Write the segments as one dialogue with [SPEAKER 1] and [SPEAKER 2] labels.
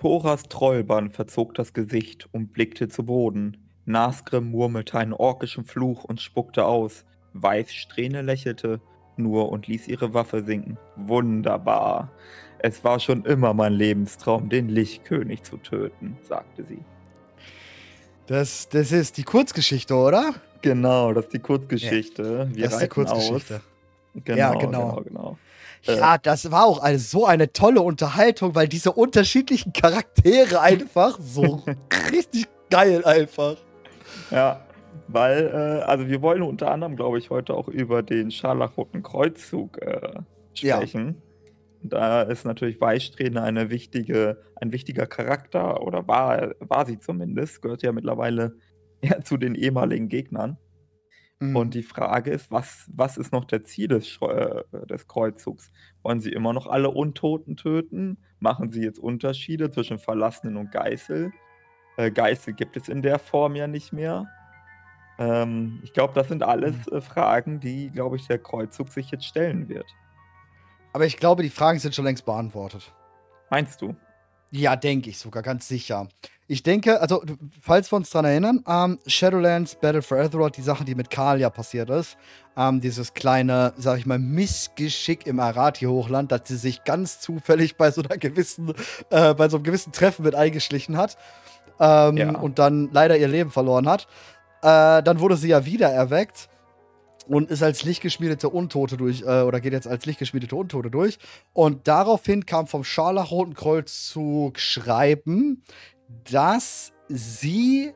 [SPEAKER 1] Thoras Trollbann verzog das Gesicht und blickte zu Boden. Nasgrim murmelte einen orkischen Fluch und spuckte aus. Weißsträhne lächelte nur und ließ ihre Waffe sinken. Wunderbar. Es war schon immer mein Lebenstraum, den Lichtkönig zu töten, sagte sie.
[SPEAKER 2] Das, das ist die Kurzgeschichte, oder?
[SPEAKER 1] Genau, das ist die Kurzgeschichte.
[SPEAKER 2] Ja, Wir das ist die Kurzgeschichte. Aus.
[SPEAKER 1] Genau, ja, genau. genau, genau.
[SPEAKER 2] Ja, das war auch eine, so eine tolle Unterhaltung, weil diese unterschiedlichen Charaktere einfach so richtig geil einfach.
[SPEAKER 1] Ja, weil, äh, also wir wollen unter anderem, glaube ich, heute auch über den Scharlachroten Kreuzzug äh, sprechen. Ja. Da ist natürlich Weißsträhne eine wichtige, ein wichtiger Charakter, oder war, war sie zumindest, gehört ja mittlerweile ja, zu den ehemaligen Gegnern. Mhm. Und die Frage ist, was, was ist noch der Ziel des, äh, des Kreuzzugs? Wollen sie immer noch alle Untoten töten? Machen sie jetzt Unterschiede zwischen Verlassenen und Geißel? Äh, Geißel gibt es in der Form ja nicht mehr. Ähm, ich glaube, das sind alles mhm. äh, Fragen, die, glaube ich, der Kreuzzug sich jetzt stellen wird.
[SPEAKER 2] Aber ich glaube, die Fragen sind schon längst beantwortet.
[SPEAKER 1] Meinst du?
[SPEAKER 2] Ja, denke ich sogar, ganz sicher. Ich denke, also, falls wir uns daran erinnern, ähm, Shadowlands, Battle for Azeroth, die Sache, die mit Kalia passiert ist, ähm, dieses kleine, sag ich mal, Missgeschick im Arathi-Hochland, dass sie sich ganz zufällig bei so einer gewissen, äh, bei so einem gewissen Treffen mit eingeschlichen hat ähm, ja. und dann leider ihr Leben verloren hat. Äh, dann wurde sie ja wieder erweckt und ist als lichtgeschmiedete Untote durch, äh, oder geht jetzt als lichtgeschmiedete Untote durch. Und daraufhin kam vom Scharlachroten Kreuzzug Schreiben, dass sie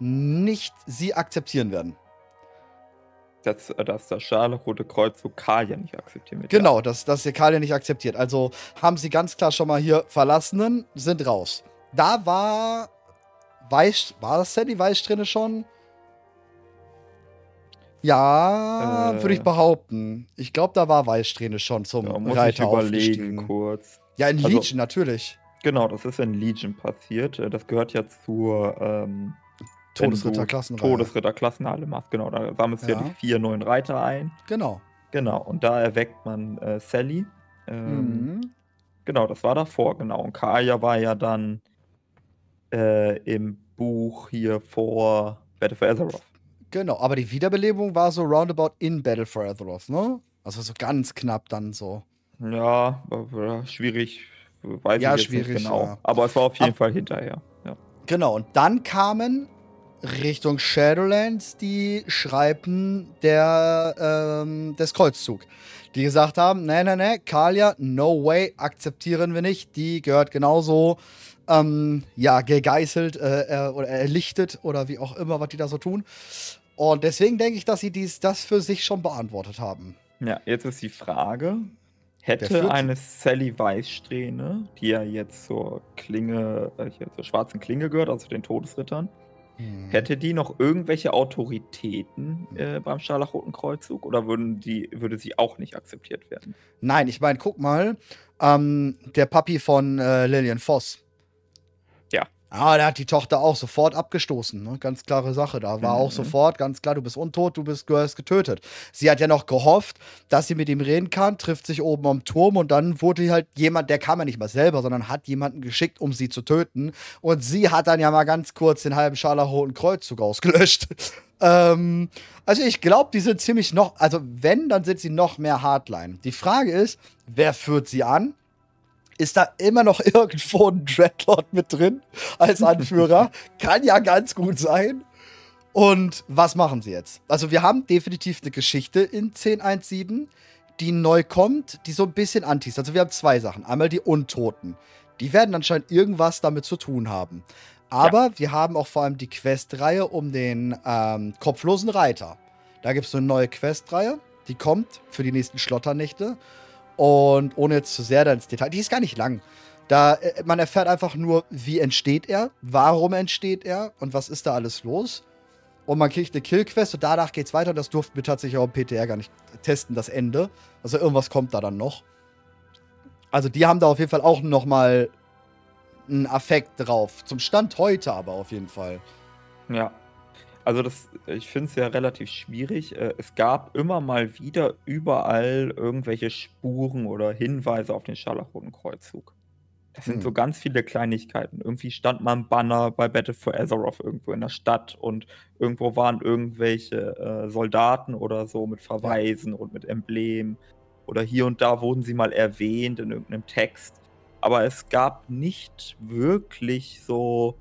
[SPEAKER 2] nicht sie akzeptieren werden.
[SPEAKER 1] Dass, äh, dass das Scharlachrote Kreuzzug Kalia nicht akzeptieren wird.
[SPEAKER 2] Genau, ja. dass, dass ihr Kalia nicht akzeptiert. Also haben sie ganz klar schon mal hier Verlassenen, sind raus. Da war Weiß, war das Sandy Weiß drin schon? Ja, äh, würde ich behaupten. Ich glaube, da war Weißsträhne schon zum ja, muss Reiter ich überlegen
[SPEAKER 1] kurz.
[SPEAKER 2] Ja, in also Legion also, natürlich.
[SPEAKER 1] Genau, das ist in Legion passiert. Äh, das gehört ja zur ähm,
[SPEAKER 2] Todesritterklassenhalle.
[SPEAKER 1] Todesritterklassenhalle machst, genau. Da sammelst du ja. ja die vier neuen Reiter ein.
[SPEAKER 2] Genau.
[SPEAKER 1] Genau, und da erweckt man äh, Sally. Ähm, mhm. Genau, das war davor, genau. Und Kaya war ja dann äh, im Buch hier vor Battle for Azeroth.
[SPEAKER 2] Genau, aber die Wiederbelebung war so roundabout in Battle for Azeroth, ne? Also so ganz knapp dann so.
[SPEAKER 1] Ja, schwierig. Weiß ja, ich jetzt schwierig, nicht genau. Ja. Aber es war auf jeden Ab Fall hinterher. Ja.
[SPEAKER 2] Genau, und dann kamen Richtung Shadowlands die Schreiben der, ähm, des Kreuzzug, die gesagt haben, ne, ne, ne, Kalia, no way, akzeptieren wir nicht. Die gehört genauso, ähm, ja, gegeißelt äh, oder erlichtet oder wie auch immer, was die da so tun. Und deswegen denke ich, dass sie dies, das für sich schon beantwortet haben.
[SPEAKER 1] Ja, jetzt ist die Frage: Hätte eine Sally Weißsträhne, die ja jetzt zur Klinge, äh, zur schwarzen Klinge gehört, also den Todesrittern, hm. hätte die noch irgendwelche Autoritäten äh, beim Scharlachroten Kreuzzug oder würden die, würde sie auch nicht akzeptiert werden?
[SPEAKER 2] Nein, ich meine, guck mal, ähm, der Papi von äh, Lillian Voss, Ah, der hat die Tochter auch sofort abgestoßen. Ne? Ganz klare Sache. Da war mhm. auch sofort ganz klar, du bist untot, du bist gehörst getötet. Sie hat ja noch gehofft, dass sie mit ihm reden kann, trifft sich oben am Turm und dann wurde halt jemand, der kam ja nicht mal selber, sondern hat jemanden geschickt, um sie zu töten. Und sie hat dann ja mal ganz kurz den halben Scharlachroten Kreuzzug ausgelöscht. ähm, also ich glaube, die sind ziemlich noch, also wenn, dann sind sie noch mehr Hardline. Die Frage ist, wer führt sie an? Ist da immer noch irgendwo ein Dreadlord mit drin als Anführer. Kann ja ganz gut sein. Und was machen sie jetzt? Also, wir haben definitiv eine Geschichte in 10.1.7, die neu kommt, die so ein bisschen anti ist. Also, wir haben zwei Sachen. Einmal die Untoten. Die werden anscheinend irgendwas damit zu tun haben. Aber ja. wir haben auch vor allem die Questreihe um den ähm, kopflosen Reiter. Da gibt es eine neue Questreihe, die kommt für die nächsten Schlotternächte. Und ohne jetzt zu sehr da ins Detail, die ist gar nicht lang. Da, äh, man erfährt einfach nur, wie entsteht er, warum entsteht er und was ist da alles los. Und man kriegt eine Killquest und danach geht's weiter. Und das durften wir tatsächlich auch im PTR gar nicht testen, das Ende. Also irgendwas kommt da dann noch. Also die haben da auf jeden Fall auch nochmal einen Affekt drauf. Zum Stand heute aber auf jeden Fall.
[SPEAKER 1] Ja, also das, ich finde es ja relativ schwierig. Äh, es gab immer mal wieder überall irgendwelche Spuren oder Hinweise auf den Scharlachroten Kreuzzug. Das sind hm. so ganz viele Kleinigkeiten. Irgendwie stand mal ein Banner bei Battle for Azeroth irgendwo in der Stadt und irgendwo waren irgendwelche äh, Soldaten oder so mit Verweisen ja. und mit Emblemen. Oder hier und da wurden sie mal erwähnt in irgendeinem Text. Aber es gab nicht wirklich so.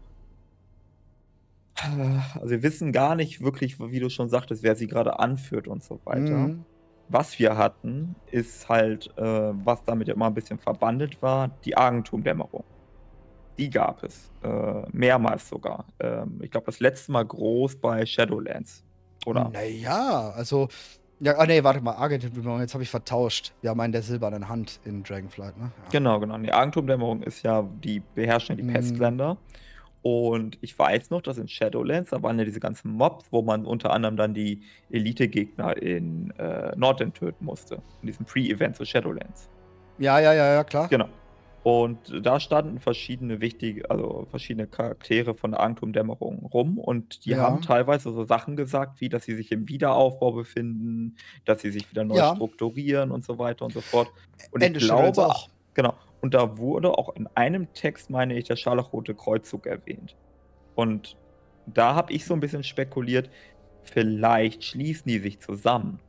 [SPEAKER 1] Also wir wissen gar nicht wirklich, wie du schon sagtest, wer sie gerade anführt und so weiter. Mhm. Was wir hatten, ist halt, äh, was damit immer ein bisschen verbandelt war, die Argentumdämmerung. Die gab es. Äh, mehrmals sogar. Ähm, ich glaube, das letzte Mal groß bei Shadowlands. Oder?
[SPEAKER 2] Naja, also. Ja, ah, nee, warte mal, Argentumdämmerung, jetzt habe ich vertauscht. Wir haben einen der silbernen Hand in Dragonflight, ne?
[SPEAKER 1] Ja. Genau, genau. Die Argentumdämmerung ist ja, die beherrschen die mhm. Pestländer. Und ich weiß noch, dass in Shadowlands, da waren ja diese ganzen Mobs, wo man unter anderem dann die Elite-Gegner in äh, Nordend töten musste. In diesem Pre-Event zu Shadowlands.
[SPEAKER 2] Ja, ja, ja, ja, klar.
[SPEAKER 1] Genau. Und da standen verschiedene wichtige, also verschiedene Charaktere von der Anktum-Dämmerung rum und die ja. haben teilweise so Sachen gesagt, wie dass sie sich im Wiederaufbau befinden, dass sie sich wieder neu ja. strukturieren und so weiter und so fort. Und Ende ich glaube auch. Genau. Und da wurde auch in einem Text, meine ich, der Scharlachrote Kreuzzug erwähnt. Und da habe ich so ein bisschen spekuliert, vielleicht schließen die sich zusammen.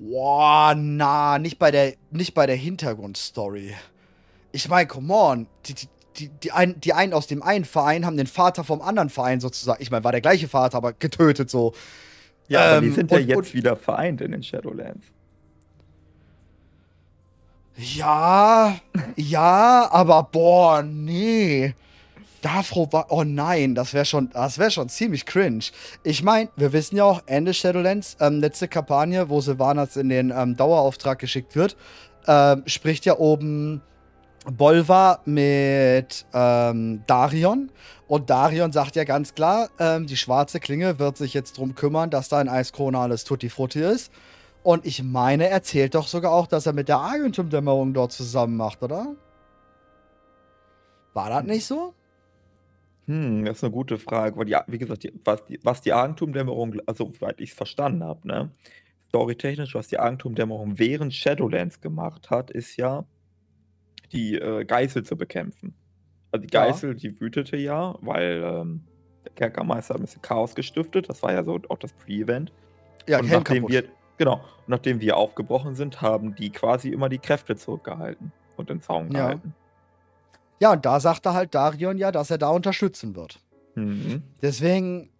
[SPEAKER 2] Boah, na, nicht bei der, nicht bei der Hintergrundstory. Ich meine, come on. Die, die, die, die, ein, die einen aus dem einen Verein haben den Vater vom anderen Verein sozusagen, ich meine, war der gleiche Vater, aber getötet so.
[SPEAKER 1] Ja, ähm, aber die ähm, sind ja jetzt wieder vereint in den Shadowlands.
[SPEAKER 2] Ja, ja, aber boah, nee. Davro war. Oh nein, das wäre schon, wäre schon ziemlich cringe. Ich meine, wir wissen ja auch, Ende Shadowlands, ähm, letzte Kampagne, wo Sylvanas in den ähm, Dauerauftrag geschickt wird, ähm, spricht ja oben Bolva mit ähm, Darion. Und Darion sagt ja ganz klar, ähm, die schwarze Klinge wird sich jetzt drum kümmern, dass da ein Eiskrone alles Tutti Frutti ist. Und ich meine, er zählt doch sogar auch, dass er mit der Argentum-Dämmerung dort zusammen macht, oder? War das nicht so?
[SPEAKER 1] Hm, das ist eine gute Frage. Weil die, wie gesagt, die, was die, was die Argentum-Dämmerung, also soweit ich es verstanden habe, ne? Storytechnisch, was die Argentum-Dämmerung während Shadowlands gemacht hat, ist ja, die äh, Geißel zu bekämpfen. Also die Geißel, ja. die wütete ja, weil ähm, der Kerkermeister ein bisschen Chaos gestiftet. Das war ja so auch das Pre-Event. Ja, und nachdem wir, Genau. Und nachdem wir aufgebrochen sind, haben die quasi immer die Kräfte zurückgehalten und den Zaun ja. gehalten.
[SPEAKER 2] Ja, und da sagte halt Darion ja, dass er da unterstützen wird. Mhm. Deswegen,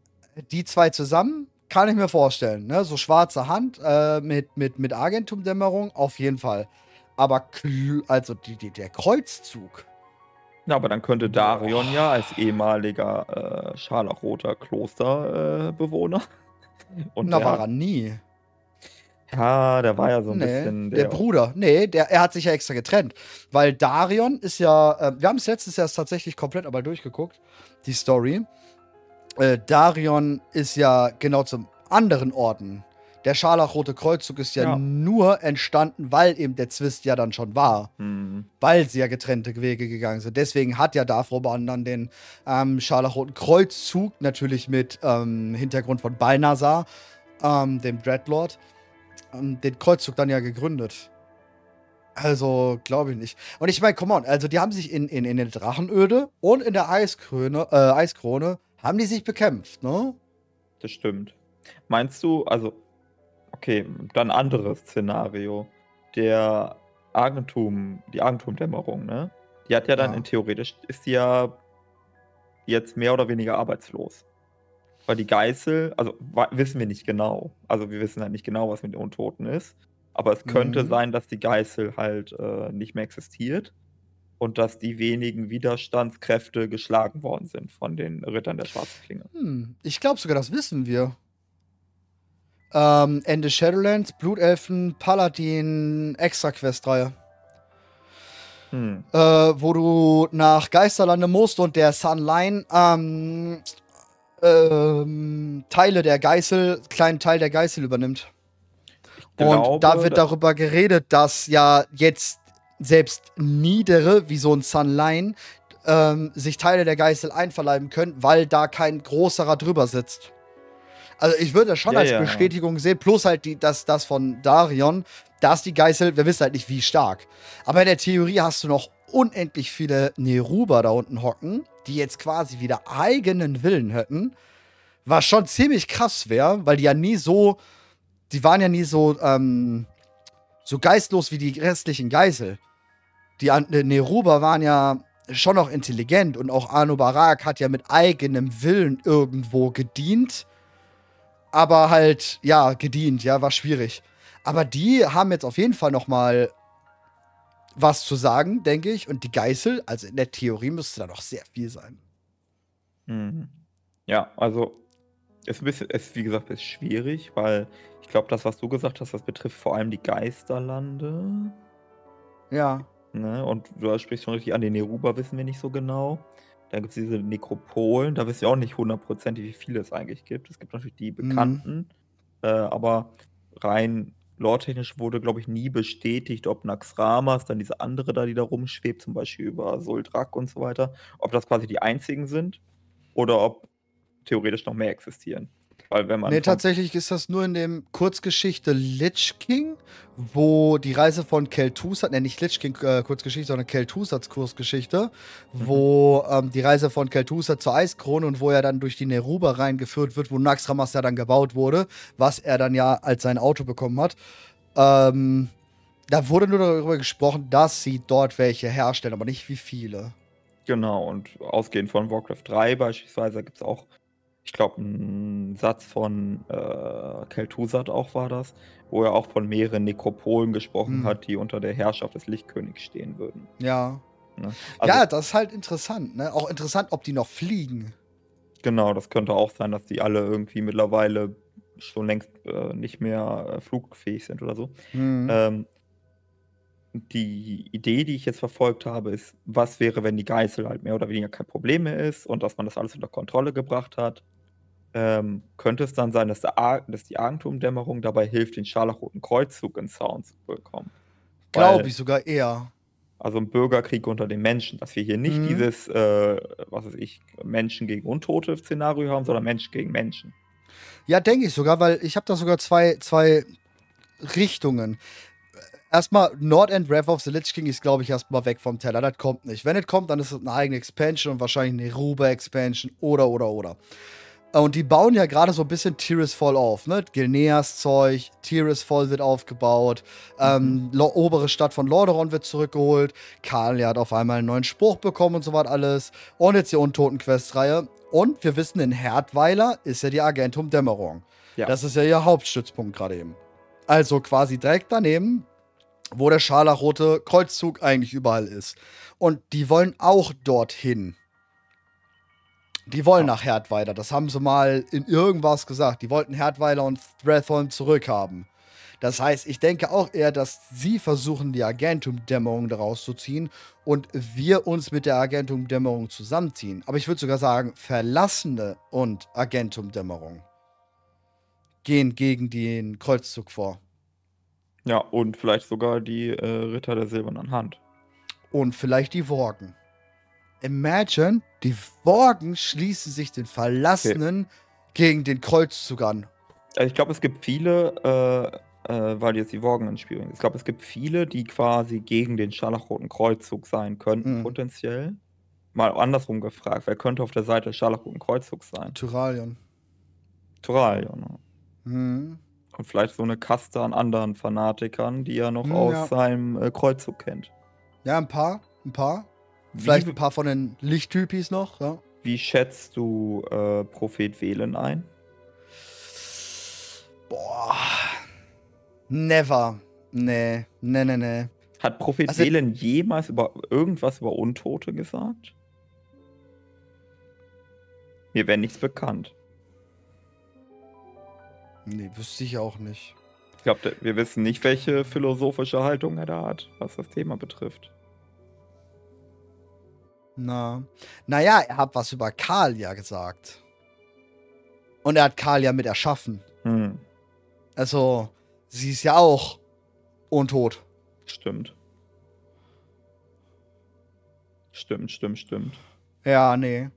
[SPEAKER 2] die zwei zusammen, kann ich mir vorstellen. Ne? So schwarze Hand äh, mit, mit, mit Agentumdämmerung, auf jeden Fall. Aber also die, die, der Kreuzzug.
[SPEAKER 1] Ja, aber dann könnte Darion ja als ehemaliger äh, scharlachroter Klosterbewohner.
[SPEAKER 2] Äh, Na, war er nie.
[SPEAKER 1] Ja, der war ja so ein nee, bisschen.
[SPEAKER 2] Der, der Bruder. Nee, der, er hat sich ja extra getrennt. Weil Darion ist ja. Äh, wir haben es letztes Jahr tatsächlich komplett aber durchgeguckt, die Story. Äh, Darion ist ja genau zum anderen Orten. Der Scharlachrote Kreuzzug ist ja, ja, nur entstanden, weil eben der Zwist ja dann schon war. Mhm. Weil sie ja getrennte Wege gegangen sind. Deswegen hat ja Davroban dann den ähm, Scharlachroten Kreuzzug, natürlich mit ähm, Hintergrund von Balnasar, ähm, dem Dreadlord, den Kreuzzug dann ja gegründet. Also, glaube ich nicht. Und ich meine, come on, also die haben sich in, in, in der Drachenöde und in der Eiskrone, äh, Eiskrone, haben die sich bekämpft, ne?
[SPEAKER 1] Das stimmt. Meinst du, also, okay, dann anderes Szenario. Der Argentum, die Argentum-Dämmerung, ne? Die hat ja dann ja. in theoretisch, ist die ja jetzt mehr oder weniger arbeitslos. Weil die Geißel, also wissen wir nicht genau. Also wir wissen halt nicht genau, was mit den Untoten ist. Aber es könnte mhm. sein, dass die Geißel halt äh, nicht mehr existiert und dass die wenigen Widerstandskräfte geschlagen worden sind von den Rittern der Schwarzen Klinge.
[SPEAKER 2] Hm, ich glaube sogar, das wissen wir. Ähm, Ende Shadowlands, Blutelfen, Paladin, Extra-Quest-Reihe. Hm. Äh, wo du nach Geisterlande musst und der Sunline ähm, ähm, Teile der Geißel, kleinen Teil der Geißel übernimmt. Glaube, und da wird darüber geredet, dass ja jetzt selbst Niedere, wie so ein Sunline, ähm, sich Teile der Geißel einverleiben können, weil da kein großerer drüber sitzt. Also ich würde das schon ja, als ja, Bestätigung ja. sehen, plus halt die, das, das von Darion, da ist die Geißel, wir wissen halt nicht wie stark. Aber in der Theorie hast du noch unendlich viele Neruba da unten hocken, die jetzt quasi wieder eigenen Willen hätten, was schon ziemlich krass wäre, weil die ja nie so, die waren ja nie so, ähm, so geistlos wie die restlichen Geisel. Die Neruba waren ja schon noch intelligent und auch Anu Barak hat ja mit eigenem Willen irgendwo gedient. Aber halt, ja, gedient, ja, war schwierig. Aber die haben jetzt auf jeden Fall noch mal was zu sagen, denke ich. Und die Geißel, also in der Theorie müsste da noch sehr viel sein.
[SPEAKER 1] Mhm. Ja, also ist ein bisschen, ist wie gesagt, ist schwierig, weil ich glaube, das, was du gesagt hast, das betrifft vor allem die Geisterlande.
[SPEAKER 2] Ja.
[SPEAKER 1] Ne? Und du sprichst schon richtig an, den Neruba wissen wir nicht so genau. Dann gibt es diese Nekropolen, da wissen wir auch nicht hundertprozentig, wie viele es eigentlich gibt. Es gibt natürlich die mhm. bekannten, mhm. äh, aber rein lore-technisch wurde, glaube ich, nie bestätigt, ob Naxramas, dann diese andere da, die da rumschwebt, zum Beispiel über Soldrak und so weiter, ob das quasi die einzigen sind oder ob theoretisch noch mehr existieren.
[SPEAKER 2] Weil wenn man nee, tatsächlich ist das nur in dem Kurzgeschichte Lich King, wo die Reise von Kel'Thuzad, ne, nicht Lich King äh, Kurzgeschichte, sondern Kel'Thuzads Kurzgeschichte, mhm. wo ähm, die Reise von Kel'Thuzad zur Eiskrone und wo er dann durch die Neruba reingeführt wird, wo Naxxramas ja dann gebaut wurde, was er dann ja als sein Auto bekommen hat. Ähm, da wurde nur darüber gesprochen, dass sie dort welche herstellen, aber nicht wie viele.
[SPEAKER 1] Genau, und ausgehend von Warcraft 3 beispielsweise gibt es auch ich glaube, ein Satz von äh, Kel'Thuzad auch war das, wo er auch von mehreren Nekropolen gesprochen hm. hat, die unter der Herrschaft des Lichtkönigs stehen würden.
[SPEAKER 2] Ja. Ne? Also, ja, das ist halt interessant. Ne? Auch interessant, ob die noch fliegen.
[SPEAKER 1] Genau, das könnte auch sein, dass die alle irgendwie mittlerweile schon längst äh, nicht mehr äh, flugfähig sind oder so. Hm. Ähm, die Idee, die ich jetzt verfolgt habe, ist, was wäre, wenn die Geißel halt mehr oder weniger kein Problem mehr ist und dass man das alles unter Kontrolle gebracht hat. Ähm, könnte es dann sein, dass, der dass die Argentumdämmerung dabei hilft, den Scharlachroten Kreuzzug in Sound zu bekommen?
[SPEAKER 2] Glaube ich sogar eher.
[SPEAKER 1] Also ein Bürgerkrieg unter den Menschen, dass wir hier nicht mhm. dieses, äh, was weiß ich, Menschen gegen Untote Szenario haben, sondern Menschen gegen Menschen.
[SPEAKER 2] Ja, denke ich sogar, weil ich habe da sogar zwei, zwei Richtungen erstmal Nordend Wrath of the Lich King ist, glaube ich, erstmal weg vom Teller. Das kommt nicht. Wenn es kommt, dann ist es eine eigene Expansion und wahrscheinlich eine Ruba-Expansion oder, oder, oder. Und die bauen ja gerade so ein bisschen Tirisfall auf, ne? Gilneas Zeug, Tirisfall wird aufgebaut, ähm, mhm. obere Stadt von Lordaeron wird zurückgeholt, Karl hat auf einmal einen neuen Spruch bekommen und so was alles. Und jetzt die Untoten-Quest-Reihe. Und wir wissen, in Herdweiler ist ja die Agentum Dämmerung. Ja. Das ist ja ihr Hauptstützpunkt gerade eben. Also quasi direkt daneben wo der scharlachrote Kreuzzug eigentlich überall ist. Und die wollen auch dorthin. Die wollen nach Herdweiler. Das haben sie mal in irgendwas gesagt. Die wollten Herdweiler und Thrathorn zurückhaben. Das heißt, ich denke auch eher, dass sie versuchen, die Agentum-Dämmerung daraus zu ziehen und wir uns mit der Agentum-Dämmerung zusammenziehen. Aber ich würde sogar sagen, Verlassene und Agentum-Dämmerung gehen gegen den Kreuzzug vor.
[SPEAKER 1] Ja, und vielleicht sogar die äh, Ritter der silbernen Hand.
[SPEAKER 2] Und vielleicht die Worgen. Imagine, die Worgen schließen sich den Verlassenen okay. gegen den Kreuzzug an.
[SPEAKER 1] Also ich glaube, es gibt viele, äh, äh, weil jetzt die Worgen ins Spiel bringen. Ich glaube, es gibt viele, die quasi gegen den Scharlachroten Kreuzzug sein könnten, mhm. potenziell. Mal andersrum gefragt, wer könnte auf der Seite des Scharlachroten Kreuzzugs sein?
[SPEAKER 2] Tyralion.
[SPEAKER 1] Tyralion? Mhm. Und vielleicht so eine Kaste an anderen Fanatikern, die er noch hm, aus ja. seinem äh, Kreuzzug kennt.
[SPEAKER 2] Ja, ein paar. Ein paar. Vielleicht ein paar von den Lichttypis noch, ja.
[SPEAKER 1] Wie schätzt du äh, Prophet Wählen ein?
[SPEAKER 2] Boah. Never. Nee. Nee, nee, nee.
[SPEAKER 1] Hat Prophet also, Wählen jemals über irgendwas über Untote gesagt? Mir wäre nichts bekannt.
[SPEAKER 2] Nee, wüsste ich auch nicht.
[SPEAKER 1] Ich glaube, wir wissen nicht, welche philosophische Haltung er da hat, was das Thema betrifft.
[SPEAKER 2] Na. Naja, er hat was über Karl ja gesagt. Und er hat Karl ja mit erschaffen. Hm. Also, sie ist ja auch untot.
[SPEAKER 1] Stimmt. Stimmt, stimmt, stimmt.
[SPEAKER 2] Ja, nee.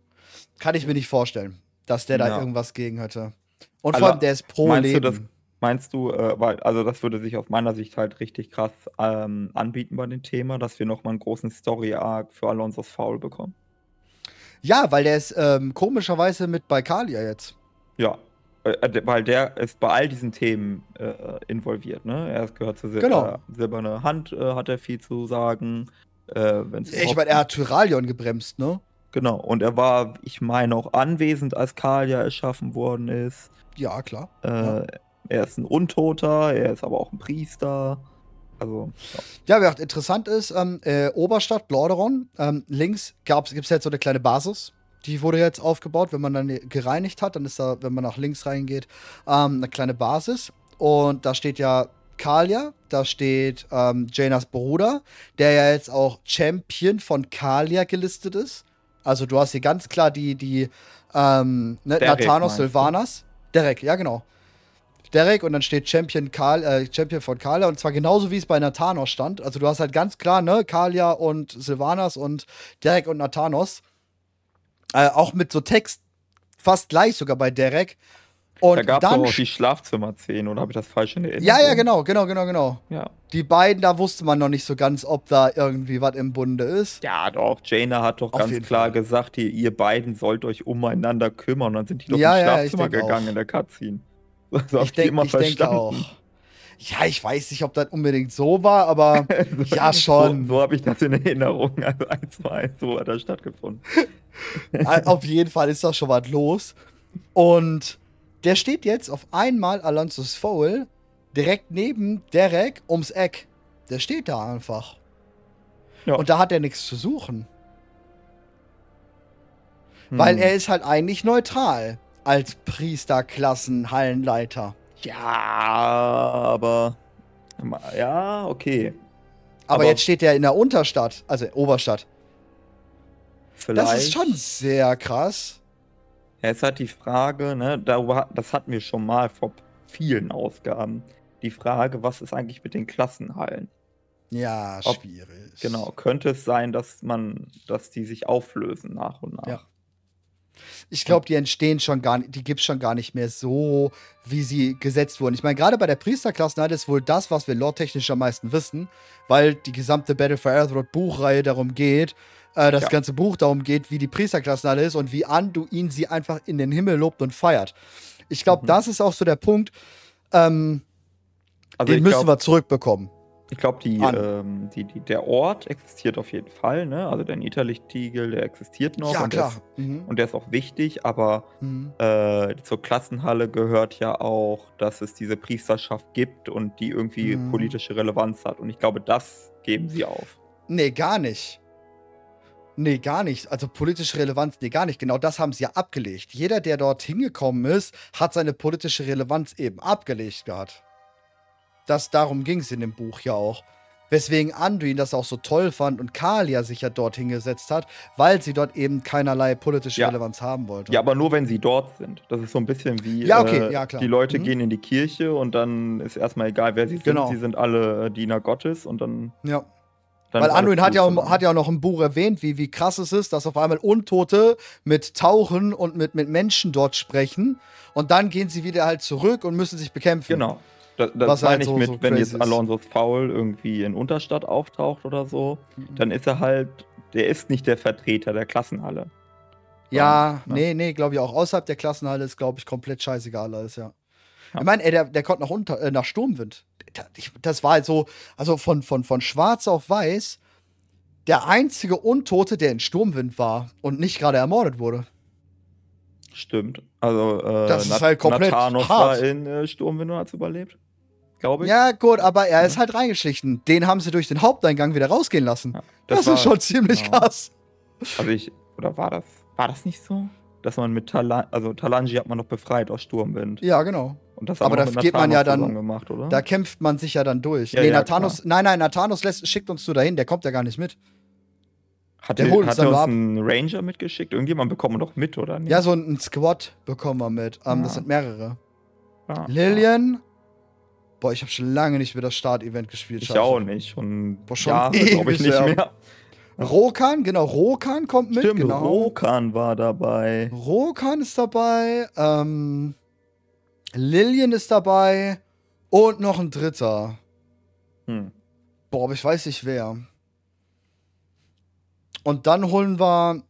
[SPEAKER 2] Kann ich mir nicht vorstellen, dass der ja. da irgendwas gegen hätte. Und vor allem, der ist pro Leben.
[SPEAKER 1] Meinst du, äh, weil, also das würde sich aus meiner Sicht halt richtig krass ähm, anbieten bei dem Thema, dass wir nochmal einen großen Story-Arc für Alonso's Foul bekommen?
[SPEAKER 2] Ja, weil der ist ähm, komischerweise mit bei Kalia jetzt.
[SPEAKER 1] Ja, äh, äh weil der ist bei all diesen Themen äh, involviert. Ne? Er gehört zur Sil
[SPEAKER 2] genau.
[SPEAKER 1] äh, Silberne Hand, äh, hat er viel zu sagen.
[SPEAKER 2] Äh, ich meine, er hat Tyralion gebremst, ne?
[SPEAKER 1] Genau, und er war, ich meine, auch anwesend, als Kalia erschaffen worden ist.
[SPEAKER 2] Ja, klar.
[SPEAKER 1] Äh, ja. Er ist ein Untoter, er ist aber auch ein Priester. Also,
[SPEAKER 2] ja, ja interessant ist, ähm, äh, Oberstadt, Lordaeron, ähm, links gibt es jetzt so eine kleine Basis. Die wurde jetzt aufgebaut. Wenn man dann gereinigt hat, dann ist da, wenn man nach links reingeht, ähm, eine kleine Basis. Und da steht ja Kalia, da steht ähm, Janas Bruder, der ja jetzt auch Champion von Kalia gelistet ist. Also du hast hier ganz klar die, die ähm, ne, Nathanos Sylvanas. Derek, ja genau. Derek und dann steht Champion, Karl, äh, Champion von Kalia und zwar genauso wie es bei Nathanos stand. Also du hast halt ganz klar, ne, Kalia und Sylvanas und Derek und Nathanos. Äh, auch mit so Text fast gleich sogar bei Derek. Und
[SPEAKER 1] da gab es auch die Schlafzimmer-Szene, oder habe ich das falsch in Erinnerung?
[SPEAKER 2] Ja, ja, genau, genau, genau, genau.
[SPEAKER 1] Ja.
[SPEAKER 2] Die beiden, da wusste man noch nicht so ganz, ob da irgendwie was im Bunde ist.
[SPEAKER 1] Ja, doch. Jaina hat doch Auf ganz klar Fall. gesagt, ihr, ihr, beiden sollt euch umeinander kümmern. Und dann sind die doch ja, ins Schlafzimmer ja, gegangen auch. in der Cutscene.
[SPEAKER 2] So ich, denk, ich denke auch. Ja, ich weiß nicht, ob das unbedingt so war, aber ja schon.
[SPEAKER 1] So, so habe ich das in Erinnerung. Also eins zu eins, so hat das stattgefunden.
[SPEAKER 2] Auf jeden Fall ist da schon was los. Und der steht jetzt auf einmal Alonso's Foul direkt neben Derek ums Eck. Der steht da einfach. Ja. Und da hat er nichts zu suchen. Hm. Weil er ist halt eigentlich neutral als Priesterklassen-Hallenleiter.
[SPEAKER 1] Ja, aber. Ja, okay.
[SPEAKER 2] Aber, aber, jetzt steht er in der Unterstadt, also Oberstadt.
[SPEAKER 1] Vielleicht.
[SPEAKER 2] Das ist schon sehr krass.
[SPEAKER 1] Ja, jetzt hat die Frage, ne, darüber, das hatten wir schon mal vor vielen Ausgaben. Die Frage, was ist eigentlich mit den Klassenhallen?
[SPEAKER 2] Ja, Ob, schwierig.
[SPEAKER 1] Genau, könnte es sein, dass man, dass die sich auflösen nach und nach. Ja.
[SPEAKER 2] Ich glaube, die entstehen schon gar nicht, die gibt es schon gar nicht mehr so, wie sie gesetzt wurden. Ich meine, gerade bei der Priesterklassenheit ist wohl das, was wir lore-technisch am meisten wissen, weil die gesamte Battle for Azeroth Buchreihe darum geht, äh, das ja. ganze Buch darum geht, wie die Priesterklassenheit ist und wie Anduin sie einfach in den Himmel lobt und feiert. Ich glaube, mhm. das ist auch so der Punkt, ähm, also den müssen glaub, wir zurückbekommen.
[SPEAKER 1] Ich glaube, ähm, die, die, der Ort existiert auf jeden Fall, ne? Also der Niederlichtigel, der existiert noch
[SPEAKER 2] ja,
[SPEAKER 1] und,
[SPEAKER 2] klar.
[SPEAKER 1] Der ist, mhm. und der ist auch wichtig, aber mhm. äh, zur Klassenhalle gehört ja auch, dass es diese Priesterschaft gibt und die irgendwie mhm. politische Relevanz hat. Und ich glaube, das geben sie auf.
[SPEAKER 2] Nee, gar nicht. Nee, gar nicht. Also politische Relevanz, nee, gar nicht. Genau das haben sie ja abgelegt. Jeder, der dort hingekommen ist, hat seine politische Relevanz eben abgelegt gehabt das, darum ging es in dem Buch ja auch. Weswegen Anduin das auch so toll fand und Kalia sich ja dort hingesetzt hat, weil sie dort eben keinerlei politische ja. Relevanz haben wollte.
[SPEAKER 1] Ja, aber nur wenn sie dort sind. Das ist so ein bisschen wie
[SPEAKER 2] ja, okay, äh, ja, klar.
[SPEAKER 1] die Leute mhm. gehen in die Kirche und dann ist erstmal egal, wer sie sind. Genau. Sie sind alle äh, Diener Gottes und dann.
[SPEAKER 2] Ja. Dann Weil Anduin hat ja, hat ja auch noch im Buch erwähnt, wie, wie krass es ist, dass auf einmal Untote mit Tauchen und mit, mit Menschen dort sprechen. Und dann gehen sie wieder halt zurück und müssen sich bekämpfen.
[SPEAKER 1] Genau. Das, das Was meine halt ich so, mit, so wenn jetzt Alonso's Foul irgendwie in Unterstadt auftaucht oder so, mhm. dann ist er halt, der ist nicht der Vertreter der Klassenhalle.
[SPEAKER 2] Ja, ja. nee, nee, glaube ich auch. Außerhalb der Klassenhalle ist, glaube ich, komplett scheißegal alles, ja. ja. Ich meine, ey, der, der kommt nach, unter, äh, nach Sturmwind. Das war halt so, also von, von, von schwarz auf weiß, der einzige Untote, der in Sturmwind war und nicht gerade ermordet wurde.
[SPEAKER 1] Stimmt. Also, äh,
[SPEAKER 2] das ist Nat halt komplett
[SPEAKER 1] Nathanos hart. war in äh, Sturmwind und hat überlebt glaube ich.
[SPEAKER 2] Ja, gut, aber er ist halt reingeschlichen. Den haben sie durch den Haupteingang wieder rausgehen lassen. Ja, das, das war, ist schon ziemlich genau. krass.
[SPEAKER 1] Also ich, oder war das, war das nicht so? Dass man mit Talan, also Talanji hat man noch befreit aus Sturmwind.
[SPEAKER 2] Ja, genau.
[SPEAKER 1] Und das
[SPEAKER 2] aber da geht man ja dann,
[SPEAKER 1] gemacht, oder?
[SPEAKER 2] da kämpft man sich ja dann durch.
[SPEAKER 1] Ja, nee,
[SPEAKER 2] ja, Nathanos, nein, nein, Nathanos lässt, schickt uns zu dahin, der kommt ja gar nicht mit.
[SPEAKER 1] Hat der, der holt hat uns, uns einen Ranger mitgeschickt? Irgendjemand bekommen wir doch mit, oder nicht?
[SPEAKER 2] Ja, so ein Squad bekommen wir mit. Ähm, Das sind mehrere. Lillian, Boah, ich habe schon lange nicht mehr das Start-Event gespielt.
[SPEAKER 1] Ich auch nicht. Und
[SPEAKER 2] Boah, schon glaube ich nicht mehr. Rokan, genau, Rokan kommt mit.
[SPEAKER 1] Stimmt,
[SPEAKER 2] genau.
[SPEAKER 1] Rokan war dabei.
[SPEAKER 2] Rokan ist dabei. Ähm, Lillian ist dabei. Und noch ein dritter. Hm. Boah, aber ich weiß nicht wer. Und dann holen wir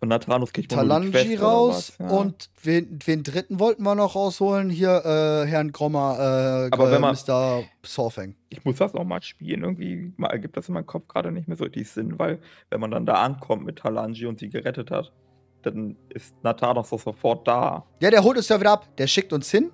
[SPEAKER 1] von Natranus
[SPEAKER 2] kriegt man Talanji raus ja. und wen, wen dritten wollten wir noch rausholen? Hier, äh, Herrn Grommer, äh,
[SPEAKER 1] Aber wenn man,
[SPEAKER 2] Mr. Surfing.
[SPEAKER 1] Ich muss das noch mal spielen. Irgendwie ergibt das in meinem Kopf gerade nicht mehr so richtig Sinn, weil wenn man dann da ankommt mit Talanji und sie gerettet hat, dann ist Nathanos doch sofort da.
[SPEAKER 2] Ja, der holt uns ja wieder ab. Der schickt uns hin,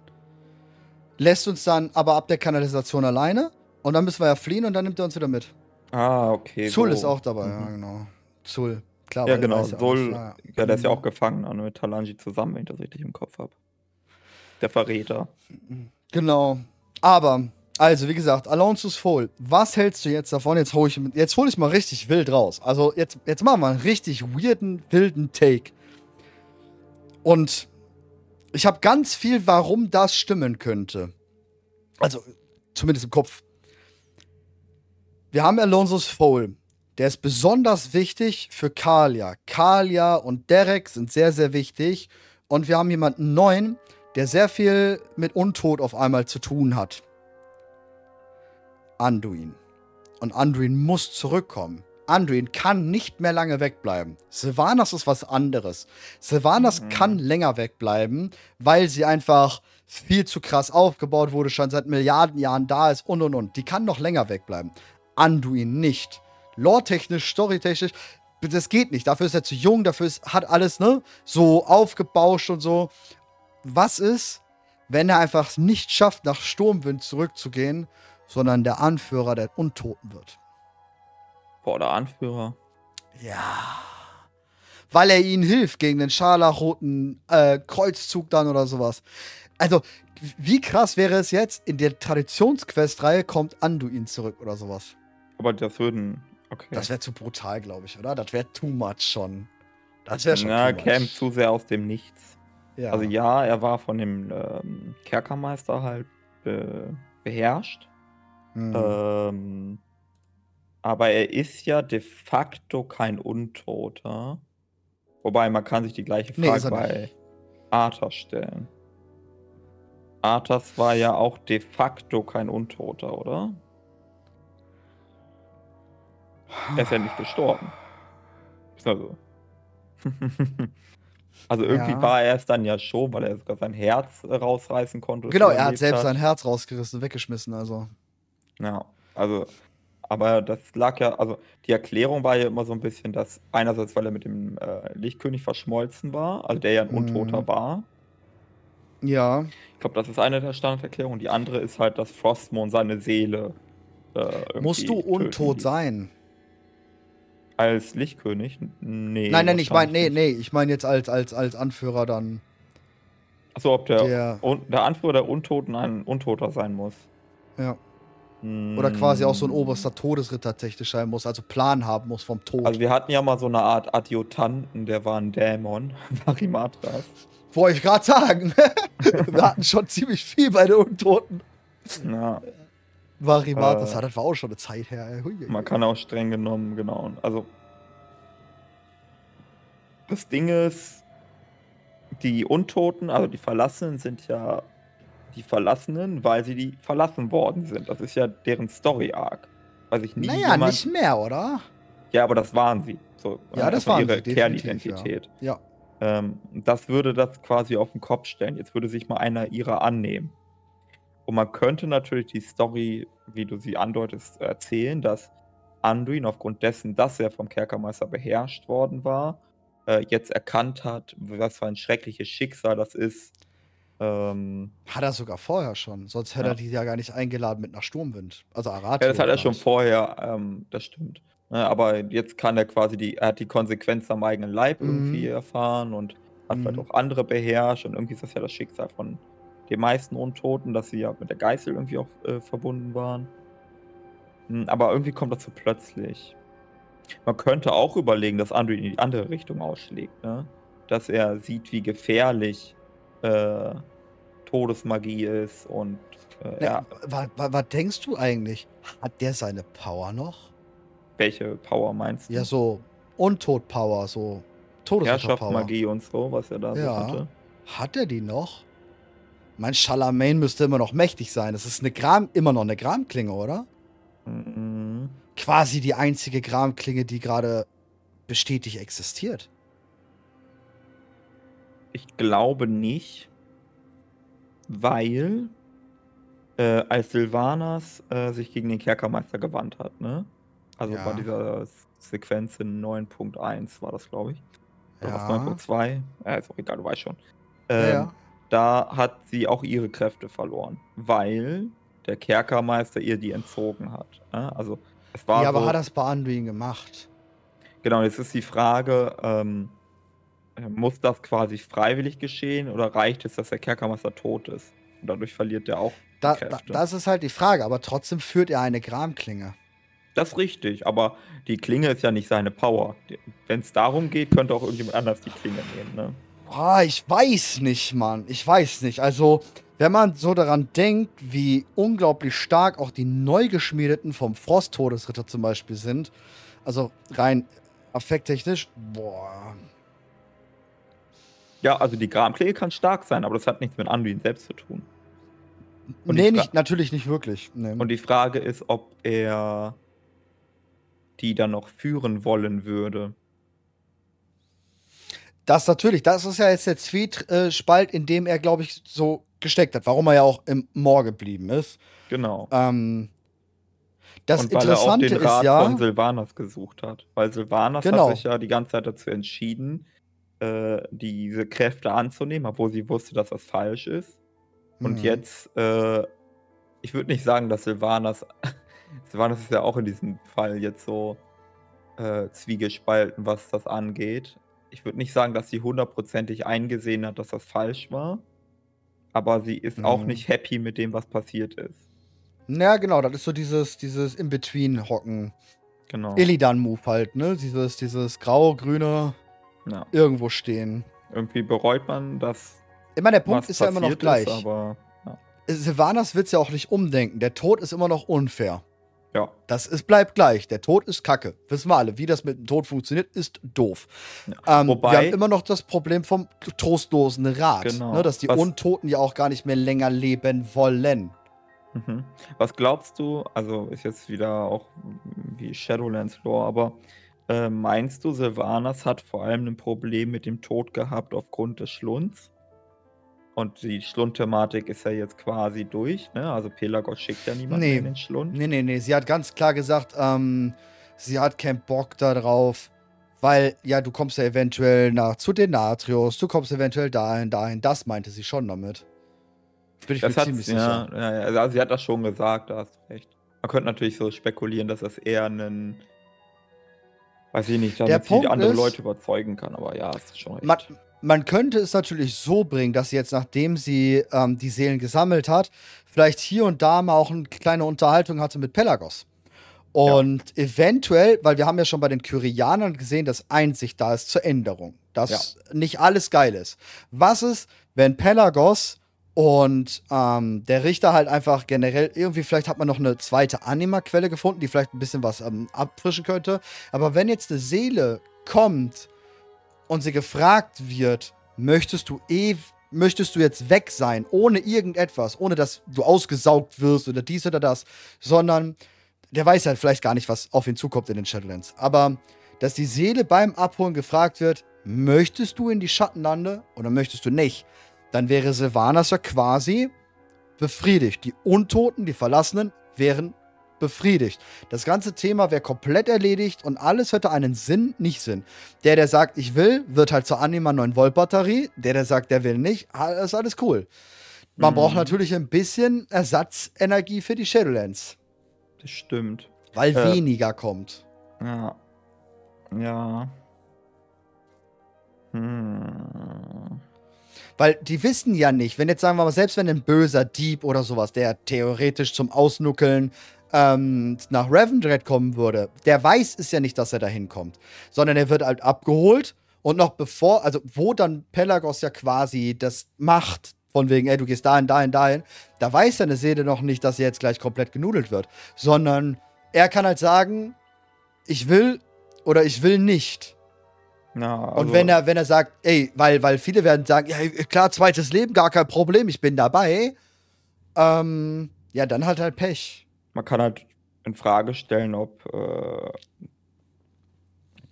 [SPEAKER 2] lässt uns dann aber ab der Kanalisation alleine und dann müssen wir ja fliehen und dann nimmt er uns wieder mit.
[SPEAKER 1] Ah, okay.
[SPEAKER 2] Zul so. ist auch dabei, mhm. ja, genau. Zul.
[SPEAKER 1] Klar, ja, genau. Sol, ja, der ist ja auch gefangen mit Talanji zusammen, wenn ich das richtig im Kopf habe. Der Verräter.
[SPEAKER 2] Genau. Aber, also wie gesagt, Alonso's Foal. Was hältst du jetzt davon? Jetzt hole ich, jetzt hol ich mal richtig wild raus. Also jetzt, jetzt machen wir einen richtig weirden, wilden Take. Und ich habe ganz viel, warum das stimmen könnte. Also, zumindest im Kopf. Wir haben Alonso's Foal. Der ist besonders wichtig für Kalia. Kalia und Derek sind sehr, sehr wichtig. Und wir haben jemanden neuen, der sehr viel mit Untod auf einmal zu tun hat. Anduin. Und Anduin muss zurückkommen. Anduin kann nicht mehr lange wegbleiben. Sylvanas ist was anderes. Sylvanas mhm. kann länger wegbleiben, weil sie einfach viel zu krass aufgebaut wurde, schon seit Milliarden Jahren da ist und und und. Die kann noch länger wegbleiben. Anduin nicht lore-technisch, storytechnisch, das geht nicht. Dafür ist er zu jung, dafür ist, hat alles, ne, so aufgebauscht und so. Was ist, wenn er einfach nicht schafft, nach Sturmwind zurückzugehen, sondern der Anführer der Untoten wird?
[SPEAKER 1] Boah, der Anführer.
[SPEAKER 2] Ja. Weil er ihnen hilft gegen den scharlachroten äh, Kreuzzug dann oder sowas. Also, wie krass wäre es jetzt, in der Traditionsquest-Reihe kommt Anduin zurück oder sowas.
[SPEAKER 1] Aber das würden
[SPEAKER 2] Okay. Das wäre zu brutal, glaube ich, oder? Das wäre too much schon. Das wäre schon.
[SPEAKER 1] Ja, käme zu sehr aus dem Nichts. Ja. Also ja, er war von dem ähm, Kerkermeister halt be beherrscht. Mhm. Ähm, aber er ist ja de facto kein Untoter. Wobei man kann sich die gleiche Frage nee, bei Arthas stellen. Arthas war ja auch de facto kein Untoter, oder? Er ist ja nicht gestorben. Ist also. also irgendwie ja. war er es dann ja schon, weil er sogar sein Herz rausreißen konnte.
[SPEAKER 2] Genau, er hat selbst hat. sein Herz rausgerissen, weggeschmissen, also.
[SPEAKER 1] Ja, also, aber das lag ja, also die Erklärung war ja immer so ein bisschen, dass einerseits, weil er mit dem äh, Lichtkönig verschmolzen war, also der ja ein Untoter mm. war.
[SPEAKER 2] Ja.
[SPEAKER 1] Ich glaube, das ist eine der Standarderklärungen. Die andere ist halt, dass Frostmourne seine Seele.
[SPEAKER 2] Äh, Musst du untot sein?
[SPEAKER 1] Als Lichtkönig? Nee.
[SPEAKER 2] Nein, nein, ich meine, nee, nee, ich meine jetzt als, als, als Anführer dann.
[SPEAKER 1] Achso, ob der, der, der Anführer der Untoten ein Untoter sein muss.
[SPEAKER 2] Ja. Hm. Oder quasi auch so ein oberster Todesritter technisch sein muss, also Plan haben muss vom Tod.
[SPEAKER 1] Also wir hatten ja mal so eine Art Adjutanten, der war ein Dämon, Marimatras.
[SPEAKER 2] Wollte ich gerade sagen. wir hatten schon ziemlich viel bei den Untoten.
[SPEAKER 1] Ja.
[SPEAKER 2] Varimat, äh, das war auch schon eine Zeit her.
[SPEAKER 1] Hui, man kann auch streng genommen, genau. Also, das Ding ist, die Untoten, also die Verlassenen, sind ja die Verlassenen, weil sie die verlassen worden sind. Das ist ja deren Story-Arc. Weiß ich nie
[SPEAKER 2] naja, jemand... nicht mehr, oder?
[SPEAKER 1] Ja, aber das waren sie. So,
[SPEAKER 2] ja, das war ihre
[SPEAKER 1] Kernidentität.
[SPEAKER 2] Ja.
[SPEAKER 1] ja. Ähm, das würde das quasi auf den Kopf stellen. Jetzt würde sich mal einer ihrer annehmen. Und man könnte natürlich die Story, wie du sie andeutest, erzählen, dass Anduin aufgrund dessen, dass er vom Kerkermeister beherrscht worden war, äh, jetzt erkannt hat, was für ein schreckliches Schicksal das ist. Ähm,
[SPEAKER 2] hat er sogar vorher schon, sonst hätte ja. er die ja gar nicht eingeladen mit nach Sturmwind. Also Aratio.
[SPEAKER 1] Ja, das hat er schon vorher, ähm, das stimmt. Ja, ne, aber jetzt kann er quasi die, er hat die Konsequenz am eigenen Leib mhm. irgendwie erfahren und hat mhm. vielleicht auch andere beherrscht und irgendwie ist das ja das Schicksal von die meisten Untoten, dass sie ja mit der Geißel irgendwie auch äh, verbunden waren. Hm, aber irgendwie kommt das so plötzlich. Man könnte auch überlegen, dass Andrew in die andere Richtung ausschlägt, ne? Dass er sieht, wie gefährlich äh, Todesmagie ist und
[SPEAKER 2] äh, ja. Was, was, was denkst du eigentlich? Hat der seine Power noch?
[SPEAKER 1] Welche Power meinst du?
[SPEAKER 2] Ja, so Untod-Power, so
[SPEAKER 1] Todesmagie und so, was er da ja. so hatte.
[SPEAKER 2] Hat er die noch? Mein Charlemagne müsste immer noch mächtig sein. Das ist eine Gram, immer noch eine Gramklinge, oder? Mhm. Quasi die einzige Gramklinge, die gerade bestätigt existiert.
[SPEAKER 1] Ich glaube nicht, weil äh, als Sylvanas äh, sich gegen den Kerkermeister gewandt hat, ne? Also ja. bei dieser Sequenz in 9.1 war das, glaube ich. Oder ja. 9.2? Ja, ist auch egal, du weißt schon. Ähm, ja, da hat sie auch ihre Kräfte verloren, weil der Kerkermeister ihr die entzogen hat. Ne? Also
[SPEAKER 2] es war. Ja, aber so, hat das bei Anduin gemacht?
[SPEAKER 1] Genau, jetzt ist die Frage, ähm, muss das quasi freiwillig geschehen oder reicht es, dass der Kerkermeister tot ist? Und dadurch verliert er auch
[SPEAKER 2] da, da, das ist halt die Frage, aber trotzdem führt er eine Gramklinge.
[SPEAKER 1] Das ist richtig, aber die Klinge ist ja nicht seine Power. Wenn es darum geht, könnte auch irgendjemand anders die Klinge nehmen, ne?
[SPEAKER 2] Boah, ich weiß nicht, Mann. Ich weiß nicht. Also, wenn man so daran denkt, wie unglaublich stark auch die neu geschmiedeten vom Frost-Todesritter zum Beispiel sind, also rein affekttechnisch, boah.
[SPEAKER 1] Ja, also die Gramklinge kann stark sein, aber das hat nichts mit Anduin selbst zu tun.
[SPEAKER 2] Und nee, nicht, natürlich nicht wirklich. Nee.
[SPEAKER 1] Und die Frage ist, ob er die dann noch führen wollen würde.
[SPEAKER 2] Das natürlich, das ist ja jetzt der Zwiespalt, in dem er, glaube ich, so gesteckt hat, warum er ja auch im Moor geblieben ist.
[SPEAKER 1] Genau.
[SPEAKER 2] Ähm,
[SPEAKER 1] das Und weil Interessante er auch den Rat ist ja, von Silvanas gesucht hat. Weil Silvanas genau. hat sich ja die ganze Zeit dazu entschieden, äh, diese Kräfte anzunehmen, obwohl sie wusste, dass das falsch ist. Und mhm. jetzt, äh, ich würde nicht sagen, dass Silvanas, Silvanas ist ja auch in diesem Fall jetzt so äh, zwiegespalten, was das angeht. Ich würde nicht sagen, dass sie hundertprozentig eingesehen hat, dass das falsch war. Aber sie ist mhm. auch nicht happy mit dem, was passiert ist.
[SPEAKER 2] Ja, genau, das ist so dieses, dieses In-Between-Hocken.
[SPEAKER 1] Genau.
[SPEAKER 2] Illidan-Move halt, ne? Dieses, dieses grau-grüne ja. irgendwo stehen.
[SPEAKER 1] Irgendwie bereut man das
[SPEAKER 2] ich meine, der Punkt ist ja immer noch gleich. Ist, aber, ja. Sylvanas wird es ja auch nicht umdenken. Der Tod ist immer noch unfair.
[SPEAKER 1] Ja.
[SPEAKER 2] Das ist, bleibt gleich. Der Tod ist Kacke. Wissen wir alle. Wie das mit dem Tod funktioniert, ist doof. Ja. Ähm, Wobei, wir haben immer noch das Problem vom trostlosen Rat. Genau. Ne, dass die Was, Untoten ja auch gar nicht mehr länger leben wollen.
[SPEAKER 1] Mhm. Was glaubst du, also ist jetzt wieder auch wie Shadowlands Lore, aber äh, meinst du, Sylvanas hat vor allem ein Problem mit dem Tod gehabt aufgrund des Schlunds? Und die Schlund-Thematik ist ja jetzt quasi durch, ne? Also Pelagos schickt ja niemanden nee. in den Schlund.
[SPEAKER 2] Nee, nee, nee. Sie hat ganz klar gesagt, ähm, sie hat keinen Bock darauf, weil, ja, du kommst ja eventuell nach zu den Natrios, du kommst eventuell dahin, dahin. Das meinte sie schon damit.
[SPEAKER 1] Bin ich das mir ziemlich sicher. Ja, ja, also sie hat das schon gesagt, da hast du recht. Man könnte natürlich so spekulieren, dass das eher ein weiß ich nicht, damit sie andere ist, Leute überzeugen kann, aber ja, ist schon recht.
[SPEAKER 2] Man, man könnte es natürlich so bringen, dass sie jetzt, nachdem sie ähm, die Seelen gesammelt hat, vielleicht hier und da mal auch eine kleine Unterhaltung hatte mit Pelagos. Und ja. eventuell, weil wir haben ja schon bei den Kyrianern gesehen, dass Einsicht da ist zur Änderung. Dass ja. nicht alles geil ist. Was ist, wenn Pelagos und ähm, der Richter halt einfach generell, irgendwie vielleicht hat man noch eine zweite Anima-Quelle gefunden, die vielleicht ein bisschen was ähm, abfrischen könnte. Aber wenn jetzt eine Seele kommt, und sie gefragt wird, möchtest du eh möchtest du jetzt weg sein, ohne irgendetwas, ohne dass du ausgesaugt wirst oder dies oder das, sondern der weiß halt vielleicht gar nicht, was auf ihn zukommt in den Shadowlands. Aber dass die Seele beim Abholen gefragt wird, möchtest du in die Schattenlande oder möchtest du nicht, dann wäre Sylvanas ja quasi befriedigt. Die Untoten, die Verlassenen, wären befriedigt. Das ganze Thema wäre komplett erledigt und alles hätte einen Sinn, nicht Sinn. Der, der sagt, ich will, wird halt zur Anima 9 Volt Batterie. Der, der sagt, der will nicht, ist alles cool. Man mhm. braucht natürlich ein bisschen Ersatzenergie für die Shadowlands.
[SPEAKER 1] Das stimmt.
[SPEAKER 2] Weil äh, weniger kommt.
[SPEAKER 1] Ja. Ja. Hm.
[SPEAKER 2] Weil die wissen ja nicht, wenn jetzt sagen wir mal, selbst wenn ein böser Dieb oder sowas, der theoretisch zum Ausnuckeln ähm, nach Revendred kommen würde, der weiß es ja nicht, dass er da hinkommt, sondern er wird halt abgeholt und noch bevor, also wo dann Pelagos ja quasi das macht, von wegen, ey, du gehst dahin, dahin, dahin, da weiß seine Seele noch nicht, dass er jetzt gleich komplett genudelt wird, sondern er kann halt sagen, ich will oder ich will nicht. Ja, also und wenn er, wenn er sagt, ey, weil, weil viele werden sagen, ja, klar, zweites Leben, gar kein Problem, ich bin dabei, ähm, ja, dann halt halt Pech.
[SPEAKER 1] Man kann halt in Frage stellen, ob äh,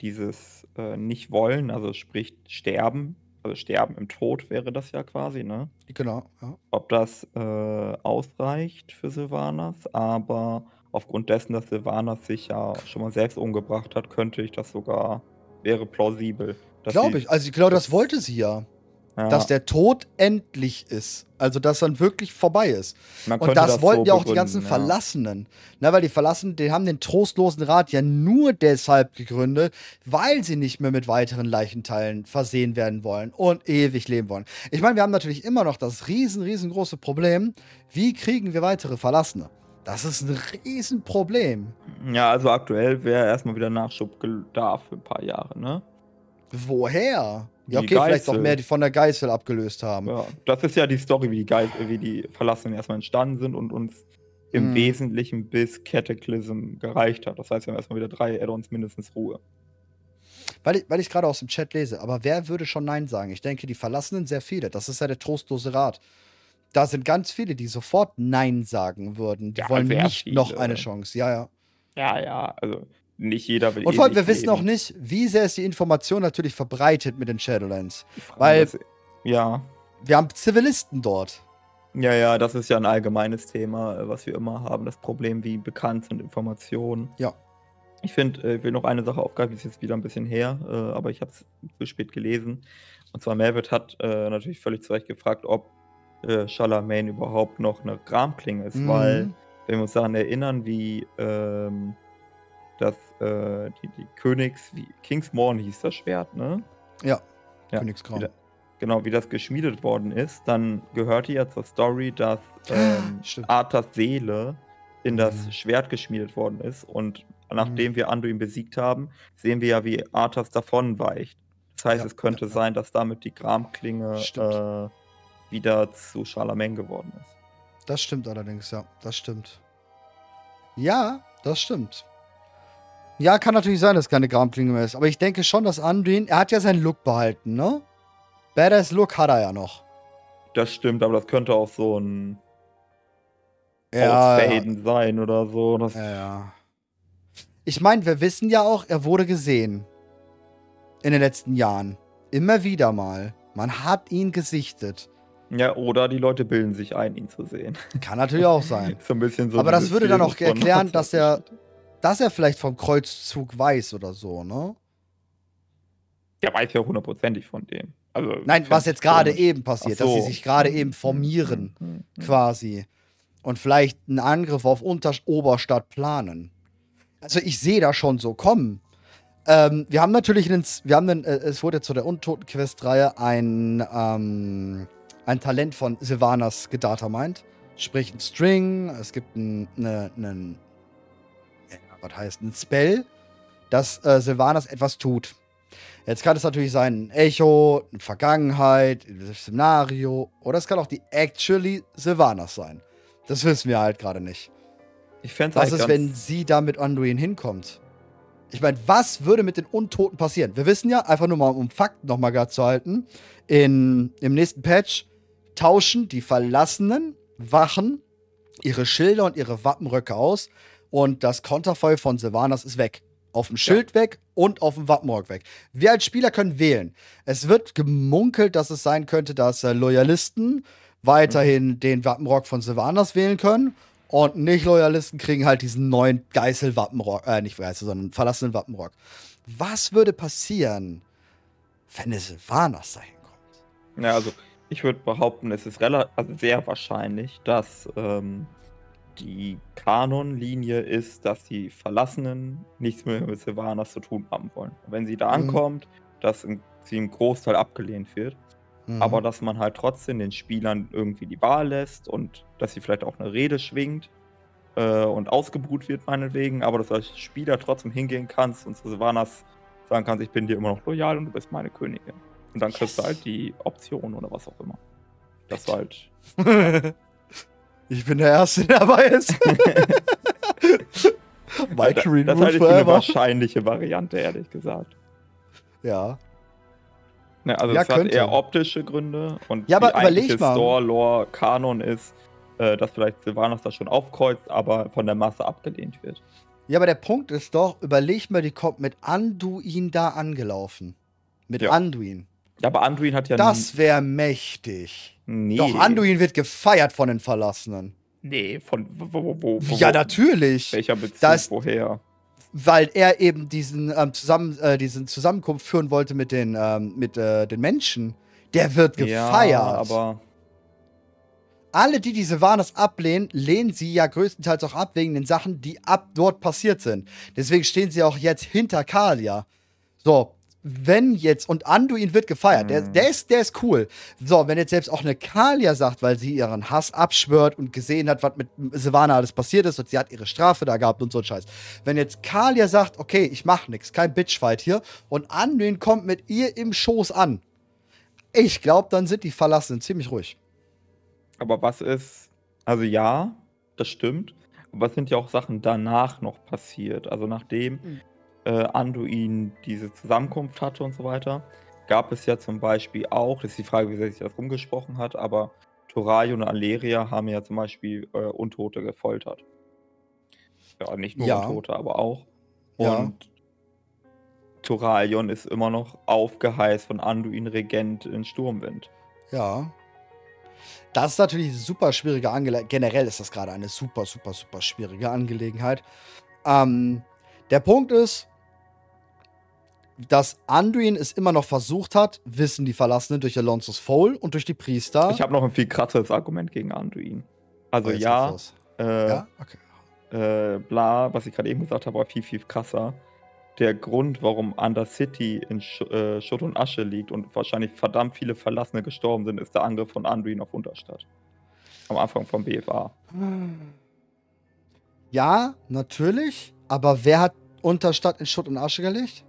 [SPEAKER 1] dieses äh, Nicht-Wollen, also sprich Sterben, also Sterben im Tod wäre das ja quasi, ne?
[SPEAKER 2] Genau, ja.
[SPEAKER 1] Ob das äh, ausreicht für Sylvanas, aber aufgrund dessen, dass Sylvanas sich ja schon mal selbst umgebracht hat, könnte ich das sogar, wäre plausibel.
[SPEAKER 2] Glaube ich, also ich glaube, das, das wollte sie ja. Ja. Dass der Tod endlich ist. Also, dass dann wirklich vorbei ist. Und das, das wollten so ja auch die ganzen ja. Verlassenen. Na, weil die Verlassenen, die haben den trostlosen Rat ja nur deshalb gegründet, weil sie nicht mehr mit weiteren Leichenteilen versehen werden wollen und ewig leben wollen. Ich meine, wir haben natürlich immer noch das riesen, riesengroße Problem, wie kriegen wir weitere Verlassene? Das ist ein Riesenproblem.
[SPEAKER 1] Ja, also aktuell wäre erstmal wieder Nachschub da für ein paar Jahre, ne?
[SPEAKER 2] Woher? Ja, okay, vielleicht auch mehr die von der Geißel abgelöst haben.
[SPEAKER 1] Ja, das ist ja die Story, wie die, Geißel, wie die Verlassenen erstmal entstanden sind und uns im hm. Wesentlichen bis Cataclysm gereicht hat. Das heißt, wir haben erstmal wieder drei Add-ons mindestens Ruhe.
[SPEAKER 2] Weil ich, weil ich gerade aus dem Chat lese, aber wer würde schon Nein sagen? Ich denke, die Verlassenen sehr viele. Das ist ja der trostlose Rat. Da sind ganz viele, die sofort Nein sagen würden. Die ja, wollen nicht viele. noch eine Chance. Ja, ja.
[SPEAKER 1] Ja, ja. Also nicht jeder
[SPEAKER 2] will Und vor allem, wir wissen noch nicht, wie sehr ist die Information natürlich verbreitet mit den Shadowlands. Weil, das,
[SPEAKER 1] ja.
[SPEAKER 2] Wir haben Zivilisten dort.
[SPEAKER 1] Ja, ja, das ist ja ein allgemeines Thema, äh, was wir immer haben. Das Problem, wie bekannt sind Informationen.
[SPEAKER 2] Ja.
[SPEAKER 1] Ich finde, äh, ich will noch eine Sache aufgreifen, ist jetzt wieder ein bisschen her, äh, aber ich habe es zu spät gelesen. Und zwar Melvin hat natürlich völlig zu Recht gefragt, ob Charlemagne überhaupt noch eine Gramklinge ist, mhm. weil, wenn wir uns daran erinnern, wie ähm, dass äh, die, die Königs, wie Kingsmorn hieß das Schwert, ne?
[SPEAKER 2] Ja, ja Königsgrauen.
[SPEAKER 1] Wie genau, wie das geschmiedet worden ist, dann gehörte ja zur Story, dass ähm, Arthurs Seele in das mhm. Schwert geschmiedet worden ist und nachdem mhm. wir Anduin besiegt haben, sehen wir ja, wie Arthas davon weicht. Das heißt, ja, es könnte ja, ja. sein, dass damit die Gramklinge äh, wieder zu Charlemagne geworden ist.
[SPEAKER 2] Das stimmt allerdings, ja. Das stimmt. Ja, das stimmt. Ja, kann natürlich sein, dass keine Graumklinge mehr ist. Aber ich denke schon, dass Anduin, er hat ja seinen Look behalten, ne? Badass Look hat er ja noch.
[SPEAKER 1] Das stimmt, aber das könnte auch so ein ja, Ausfaden sein oder so. Das
[SPEAKER 2] ja, ja. Ich meine, wir wissen ja auch, er wurde gesehen. In den letzten Jahren. Immer wieder mal. Man hat ihn gesichtet.
[SPEAKER 1] Ja, oder die Leute bilden sich ein, ihn zu sehen.
[SPEAKER 2] Kann natürlich auch sein.
[SPEAKER 1] so ein bisschen so
[SPEAKER 2] Aber das würde dann auch erklären, dass er dass er vielleicht vom Kreuzzug weiß oder so, ne?
[SPEAKER 1] Der weiß ja hundertprozentig von dem. Also,
[SPEAKER 2] Nein, was jetzt gerade eben passiert, so. dass sie sich gerade eben formieren, mhm. Quasi. Und vielleicht einen Angriff auf Unter Oberstadt planen. Also ich sehe da schon so kommen. Ähm, wir haben natürlich, einen, wir haben einen, äh, es wurde zu der Untoten-Quest-Reihe ein, ähm, ein Talent von Sylvanas gedatamined. Sprich ein String, es gibt einen, eine, einen was heißt, ein Spell, dass äh, Sylvanas etwas tut. Jetzt kann es natürlich sein, ein Echo, eine Vergangenheit, ein Szenario, oder es kann auch die actually Sylvanas sein. Das wissen wir halt gerade nicht.
[SPEAKER 1] Ich fände
[SPEAKER 2] Was ist, wenn sie da mit Anduin hinkommt? Ich meine, was würde mit den Untoten passieren? Wir wissen ja, einfach nur mal um Fakten nochmal gerade zu halten, in, im nächsten Patch tauschen die verlassenen Wachen ihre Schilder und ihre Wappenröcke aus und das Konterfeuer von Sylvanas ist weg. Auf dem Schild ja. weg und auf dem Wappenrock weg. Wir als Spieler können wählen. Es wird gemunkelt, dass es sein könnte, dass äh, Loyalisten weiterhin mhm. den Wappenrock von Sylvanas wählen können. Und Nicht-Loyalisten kriegen halt diesen neuen Geißel-Wappenrock, äh, nicht Geißel, sondern verlassenen Wappenrock. Was würde passieren, wenn es Sylvanas dahin kommt?
[SPEAKER 1] Ja, also ich würde behaupten, es ist relativ, also sehr wahrscheinlich, dass ähm, die Kanonlinie ist, dass die Verlassenen nichts mehr mit Sylvanas zu tun haben wollen. Und wenn sie da mhm. ankommt, dass sie im Großteil abgelehnt wird. Mhm. Aber dass man halt trotzdem den Spielern irgendwie die Wahl lässt und dass sie vielleicht auch eine Rede schwingt äh, und ausgebuht wird, meinetwegen, aber dass du als Spieler trotzdem hingehen kannst und zu Sylvanas sagen kannst, ich bin dir immer noch loyal und du bist meine Königin. Und dann kriegst yes. du halt die Option oder was auch immer. Das war halt.
[SPEAKER 2] Ich bin der Erste, der dabei ist.
[SPEAKER 1] Mike Green Das halte ich für eine wahrscheinliche Variante, ehrlich gesagt.
[SPEAKER 2] Ja.
[SPEAKER 1] Ne, also
[SPEAKER 2] Ja,
[SPEAKER 1] es hat
[SPEAKER 2] könnte.
[SPEAKER 1] eher optische Gründe und
[SPEAKER 2] Ja, aber
[SPEAKER 1] die eigentliche. Store-Lore-Kanon ist, äh, dass vielleicht Sylvanas das schon aufkreuzt, aber von der Masse abgelehnt wird.
[SPEAKER 2] Ja, aber der Punkt ist doch, überleg mal, die kommt mit Anduin da angelaufen. Mit
[SPEAKER 1] Ja.
[SPEAKER 2] Anduin.
[SPEAKER 1] Ja, aber Anduin hat ja
[SPEAKER 2] Das wäre mächtig.
[SPEAKER 1] nee.
[SPEAKER 2] Doch, Anduin wird gefeiert von den Verlassenen.
[SPEAKER 1] Nee, von wo, wo, wo, wo
[SPEAKER 2] Ja, natürlich.
[SPEAKER 1] Welcher Bezug,
[SPEAKER 2] Das-
[SPEAKER 1] woher?
[SPEAKER 2] Weil er eben diesen, ähm, zusammen, äh, diesen Zusammenkunft führen wollte mit den, ähm, mit, äh, den Menschen. Der wird gefeiert.
[SPEAKER 1] Ja, aber
[SPEAKER 2] Alle, die diese Warners ablehnen, lehnen sie ja größtenteils auch ab wegen den Sachen, die ab dort passiert sind. Deswegen stehen sie auch jetzt hinter Kalia. So, wenn jetzt, und Anduin wird gefeiert, der,
[SPEAKER 1] Mhm.
[SPEAKER 2] der, ist, der ist cool. So, wenn jetzt selbst auch eine Kalia sagt, weil sie ihren Hass abschwört und gesehen hat, was mit Silvana alles passiert ist und sie hat ihre Strafe da gehabt und so ein Scheiß. Wenn jetzt Kalia sagt, okay, ich mach nix, kein Bitchfight hier, und Anduin kommt mit ihr im Schoß an, ich glaube, dann sind die Verlassenen ziemlich ruhig.
[SPEAKER 1] Aber was ist, also ja, das stimmt, aber es sind ja auch Sachen danach noch passiert. Also nachdem
[SPEAKER 2] Mhm.
[SPEAKER 1] Äh, Anduin diese Zusammenkunft hatte und so weiter, gab es ja zum Beispiel auch, das ist die Frage, wie sehr sich das rumgesprochen hat, aber Torayo und Aleria haben ja zum Beispiel äh, Untote gefoltert. Ja, nicht nur
[SPEAKER 2] Ja.
[SPEAKER 1] Untote, aber auch.
[SPEAKER 2] Ja.
[SPEAKER 1] Und Toralion ist immer noch aufgeheißt von Anduin Regent in Sturmwind.
[SPEAKER 2] Ja. Das ist natürlich eine super schwierige Angelegenheit. Generell ist das gerade eine super, super, super schwierige Angelegenheit. Ähm, der Punkt ist, dass Anduin es immer noch versucht hat, wissen die Verlassenen durch Alonso's Foal und durch die Priester.
[SPEAKER 1] Ich habe noch ein viel krasseres Argument gegen Anduin. Also
[SPEAKER 2] Oh,
[SPEAKER 1] ja, äh,
[SPEAKER 2] Ja, okay.
[SPEAKER 1] äh, bla, was ich gerade eben gesagt habe, war viel, viel krasser. Der Grund, warum Undercity in Sch äh, Schutt und Asche liegt und wahrscheinlich verdammt viele Verlassene gestorben sind, ist der Angriff von Anduin auf Unterstadt. Am Anfang vom BFA.
[SPEAKER 2] Ja, natürlich. Aber wer hat Unterstadt in Schutt und Asche gelegt?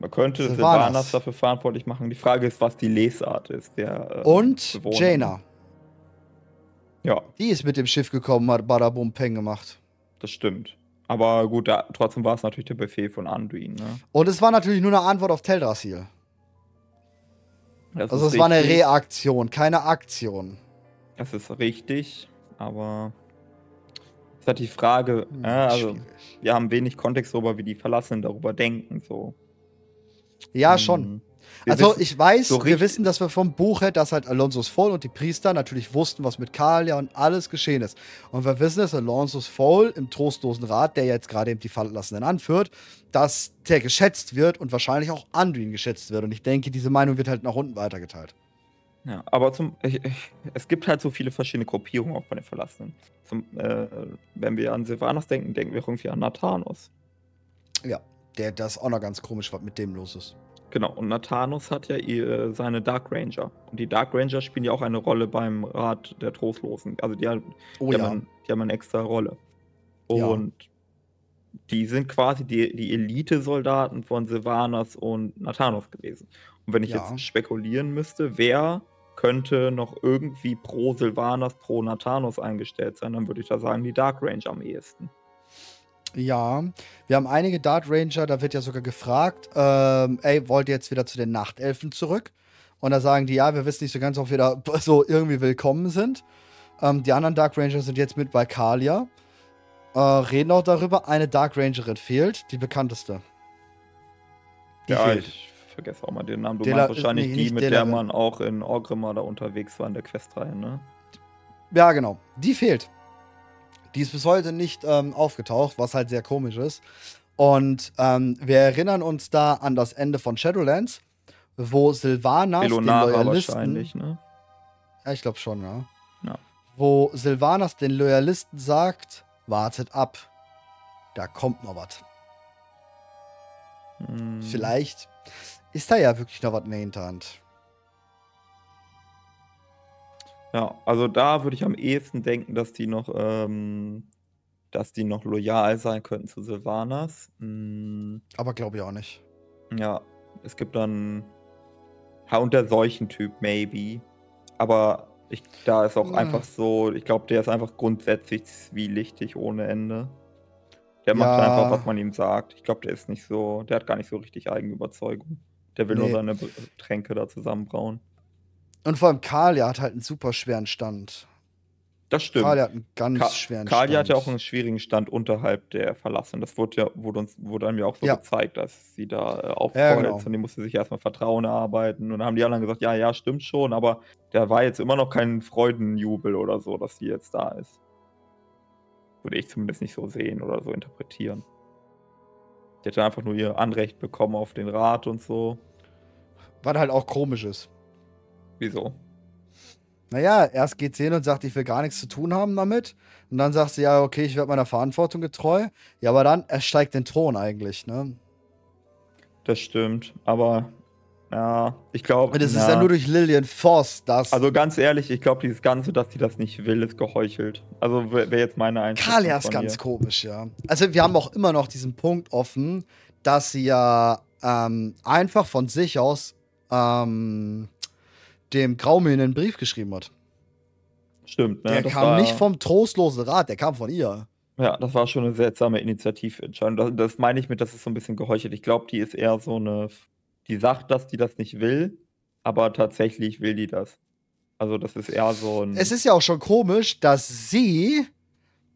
[SPEAKER 1] Man könnte.
[SPEAKER 2] Sylvanas
[SPEAKER 1] dafür verantwortlich machen. Die Frage ist, was die Lesart ist. Der, äh,
[SPEAKER 2] Und
[SPEAKER 1] Bewohner.
[SPEAKER 2] Jaina.
[SPEAKER 1] Ja,
[SPEAKER 2] Die ist mit dem Schiff gekommen, hat Badabum Peng gemacht.
[SPEAKER 1] das stimmt. Aber gut, da, trotzdem war es natürlich der Befehl von Anduin. Ne?
[SPEAKER 2] Und es war natürlich nur eine Antwort auf Teldrassil.
[SPEAKER 1] Das
[SPEAKER 2] Also es war eine. Reaktion, keine Aktion.
[SPEAKER 1] Das ist richtig, aber es ist halt die Frage,
[SPEAKER 2] Hm,
[SPEAKER 1] ja, also
[SPEAKER 2] schwierig.
[SPEAKER 1] wir haben wenig Kontext darüber, wie die Verlassenen darüber denken. So.
[SPEAKER 2] Ja, schon.
[SPEAKER 1] wir
[SPEAKER 2] Also
[SPEAKER 1] wissen-
[SPEAKER 2] ich weiß,
[SPEAKER 1] so
[SPEAKER 2] wir wissen, dass wir vom Buch her, dass halt Alonso's Foal und die Priester natürlich wussten, was mit Kalia und alles geschehen ist. Und wir wissen, dass Alonso's Foal im trostlosen Rat, der jetzt gerade eben die Verlassenen anführt, dass der geschätzt wird und wahrscheinlich auch Anduin geschätzt wird. Und ich denke, diese Meinung wird halt nach unten weitergeteilt.
[SPEAKER 1] Ja, aber zum, ich, ich, es gibt halt so viele verschiedene Gruppierungen auch bei den Verlassenen. Zum, äh, wenn wir an Sylvanas denken, denken wir irgendwie an Nathanos.
[SPEAKER 2] Ja, der, das auch noch ganz komisch, was mit dem los ist.
[SPEAKER 1] Genau, und Nathanos hat ja ihr, seine Dark Ranger. Und die Dark Ranger spielen ja auch eine Rolle beim Rat der Trostlosen. Also die, haben-
[SPEAKER 2] Oh
[SPEAKER 1] die,
[SPEAKER 2] ja.
[SPEAKER 1] haben, die haben eine extra Rolle.
[SPEAKER 2] Ja.
[SPEAKER 1] Und die sind quasi die, die Elite-Soldaten von Sylvanas und Nathanos gewesen. Und wenn ich
[SPEAKER 2] Ja.
[SPEAKER 1] jetzt spekulieren müsste, wer könnte noch irgendwie pro Sylvanas, pro Nathanos eingestellt sein, dann würde ich da sagen, die Dark Ranger am ehesten.
[SPEAKER 2] Ja, wir haben einige Dart Ranger, da wird ja sogar gefragt, ähm, ey, wollt ihr jetzt wieder zu den Nachtelfen zurück? Und da sagen die, ja, wir wissen nicht so ganz, ob wir da so irgendwie willkommen sind. Ähm, die anderen Dark Ranger sind jetzt mit bei Kalia. Äh, reden auch darüber, eine Dark Rangerin fehlt, die bekannteste. Die
[SPEAKER 1] ja,
[SPEAKER 2] fehlt.
[SPEAKER 1] ich vergesse auch mal den Namen. Du
[SPEAKER 2] Dela-
[SPEAKER 1] meinst wahrscheinlich
[SPEAKER 2] nee,
[SPEAKER 1] die, mit der
[SPEAKER 2] Delaran.
[SPEAKER 1] man auch in Orgrimmar da unterwegs war in der Questreihe, ne?
[SPEAKER 2] Ja, genau. Die fehlt. Die ist bis heute nicht ähm, aufgetaucht, was halt sehr komisch ist. Und ähm, wir erinnern uns da an das Ende von Shadowlands, wo Sylvanas den
[SPEAKER 1] Belonara
[SPEAKER 2] Loyalisten,
[SPEAKER 1] wahrscheinlich, ne?
[SPEAKER 2] ja, ich glaube schon, ja.
[SPEAKER 1] Ja.
[SPEAKER 2] Wo Sylvanas den Loyalisten sagt, wartet ab, da kommt noch was.
[SPEAKER 1] Hm.
[SPEAKER 2] Vielleicht ist da ja wirklich noch was in der Hinterhand.
[SPEAKER 1] Ja, also da würde ich am ehesten denken, dass die noch, ähm, dass die noch loyal sein könnten zu Sylvanas. Hm,
[SPEAKER 2] Aber glaube ich auch nicht.
[SPEAKER 1] ja, es gibt dann. Ja, und der Seuchentyp, maybe. Aber ich, da ist auch
[SPEAKER 2] Ah.
[SPEAKER 1] einfach so, ich glaube, der ist einfach grundsätzlich zwielichtig ohne Ende. Der macht
[SPEAKER 2] Ja.
[SPEAKER 1] einfach, was man ihm sagt. Ich glaube, der ist nicht so, der hat gar nicht so richtig Eigenüberzeugung. Der will nee. nur seine Tränke da zusammenbrauen.
[SPEAKER 2] Und vor allem Kalia hat halt einen super schweren Stand.
[SPEAKER 1] Das stimmt.
[SPEAKER 2] Kalia hat einen ganz Ka schweren
[SPEAKER 1] Kalia Stand. hat ja auch einen schwierigen Stand unterhalb der Verlassenen. Das wurde ja wurde uns wurde einem ja auch so ja. gezeigt, dass sie da äh, aufkreuzt ja, genau. und die musste sich erstmal Vertrauen erarbeiten. Und dann haben die anderen gesagt, ja, ja, stimmt schon, aber der war jetzt immer noch kein Freudenjubel oder so, dass sie jetzt da ist. Würde ich zumindest nicht so sehen oder so interpretieren. Die hat dann einfach nur ihr Anrecht bekommen auf den Rat und so.
[SPEAKER 2] Was halt auch komisch ist.
[SPEAKER 1] Wieso?
[SPEAKER 2] Naja, erst geht sie hin und sagt, ich will gar nichts zu tun haben damit. Und dann sagt sie, ja, okay, ich werde meiner Verantwortung getreu. Ja, aber dann, er steigt den Thron eigentlich, ne?
[SPEAKER 1] Das stimmt, aber ja, ich glaube.
[SPEAKER 2] Das na, ist ja nur durch Lillian Voss, das.
[SPEAKER 1] Also ganz ehrlich, ich glaube, dieses Ganze, dass sie das nicht will, ist geheuchelt. Also wäre jetzt meine Einschätzung.
[SPEAKER 2] Kalia ist ganz komisch, ja. Also wir haben auch immer noch diesen Punkt offen, dass sie ja ähm, einfach von sich aus ähm, dem Graumel einen Brief geschrieben hat.
[SPEAKER 1] Stimmt,
[SPEAKER 2] ne? Der das kam war, nicht vom trostlosen Rat, der kam von ihr.
[SPEAKER 1] Ja, das war schon eine seltsame Initiativentscheidung. Das, das meine ich mit, das ist so ein bisschen geheuchelt. Ich glaube, die ist eher so eine, die sagt, dass die das nicht will, aber tatsächlich will die das. Also das ist eher so ein.
[SPEAKER 2] Es ist ja auch schon komisch, dass sie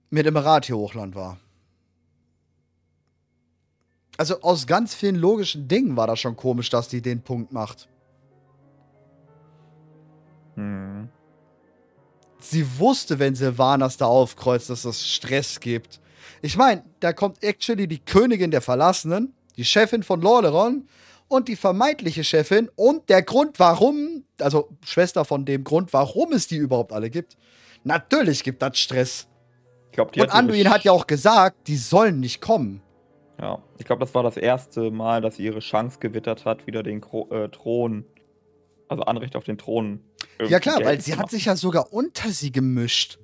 [SPEAKER 2] mit dem Emirati-Hochland war. Also aus ganz vielen logischen Dingen war das schon komisch, dass die den Punkt macht. Hm. Sie wusste, wenn Silvanas da aufkreuzt, dass es Stress gibt. Ich meine, da kommt actually die Königin der Verlassenen, die Chefin von Lordaeron und die vermeintliche Chefin und der Grund, warum, also Schwester von dem Grund, warum es die überhaupt alle gibt. Natürlich gibt das Stress. Glaub, und Anduin hat ja auch gesagt, die sollen nicht kommen.
[SPEAKER 1] Ja, ich glaube, das war das erste Mal, dass sie ihre Chance gewittert hat, wieder den Kro äh, Thron, also Anrecht auf den Thron
[SPEAKER 2] ja klar, Geld weil sie hat sich ja sogar unter sie gemischt.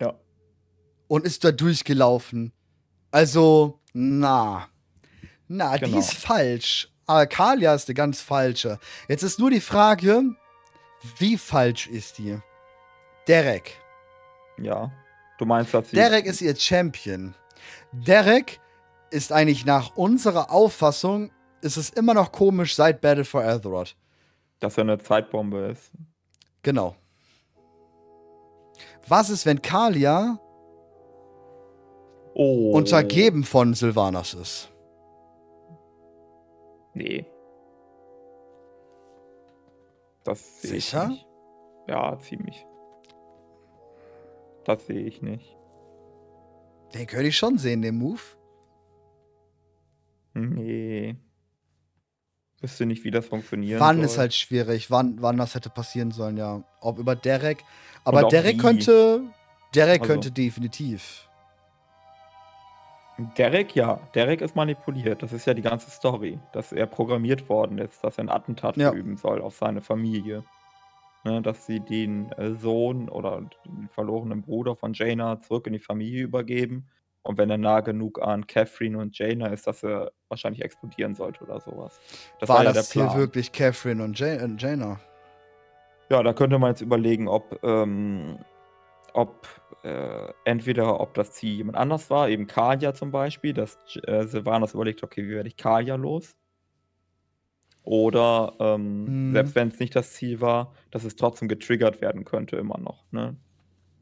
[SPEAKER 1] Ja.
[SPEAKER 2] Und ist da durchgelaufen. Also, na. Na, genau. die ist falsch. Aber Kalia ist eine ganz falsche. Jetzt ist nur die Frage, wie falsch ist die? Derek.
[SPEAKER 1] Ja. Du meinst, dass sie.
[SPEAKER 2] Derek ist ihr Champion. Derek ist eigentlich nach unserer Auffassung, ist es immer noch komisch seit Battle for Azeroth.
[SPEAKER 1] Dass er eine Zeitbombe ist.
[SPEAKER 2] Genau. Was ist, wenn Kalia oh. untergeben von Sylvanas ist?
[SPEAKER 1] Nee. Das
[SPEAKER 2] sehe ich nicht.
[SPEAKER 1] Ja, ziemlich. Das sehe ich nicht.
[SPEAKER 2] Den könnte ich schon sehen, den Move.
[SPEAKER 1] Nee wüsste nicht, wie das funktioniert.
[SPEAKER 2] Wann soll. ist halt schwierig, wann, wann das hätte passieren sollen, ja. Ob über Derek. Aber Derek wie. könnte. Derek also. könnte definitiv.
[SPEAKER 1] Derek, ja. Derek ist manipuliert. Das ist ja die ganze Story. Dass er programmiert worden ist, dass er ein Attentat ja. üben soll auf seine Familie. Ne, dass sie den äh, Sohn oder den verlorenen Bruder von Jaina zurück in die Familie übergeben und wenn er nah genug an Catherine und Jaina ist, dass er wahrscheinlich explodieren sollte oder sowas.
[SPEAKER 2] Das war, war ja das Ziel wirklich Catherine und Jaina?
[SPEAKER 1] Ja, da könnte man jetzt überlegen, ob, ähm, ob äh, entweder ob das Ziel jemand anders war, eben Kalia zum Beispiel, dass äh, Sylvanas überlegt, okay, wie werde ich Kalia los? Oder ähm, hm. selbst wenn es nicht das Ziel war, dass es trotzdem getriggert werden könnte, immer noch. Ne?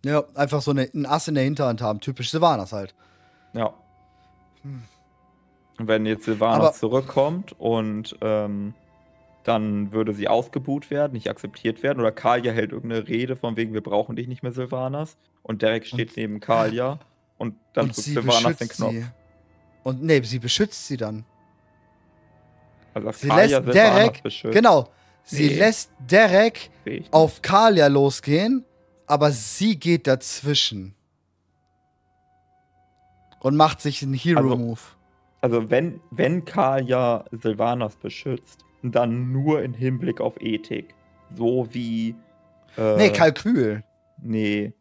[SPEAKER 2] Ja, einfach so eine, ein Ass in der Hinterhand haben, typisch Sylvanas halt.
[SPEAKER 1] Ja. Hm. Wenn jetzt Silvanas Aber zurückkommt und ähm, dann würde sie ausgebuht werden, nicht akzeptiert werden. Oder Kalia hält irgendeine Rede von wegen, wir brauchen dich nicht mehr, Silvanas. Und Derek steht und, neben Kalia und dann
[SPEAKER 2] und drückt Silvanas den Knopf. Sie. Und nee, sie beschützt sie dann. Also sie Kalia lässt Derek, beschützt. genau, sie nee. lässt Derek auf Kalia losgehen, aber sie geht dazwischen und macht sich einen Hero-Move.
[SPEAKER 1] Also, also, wenn, wenn Kaya Silvanas beschützt, dann nur im Hinblick auf Ethik. So wie.
[SPEAKER 2] Äh, nee, Kalkül.
[SPEAKER 1] Nee.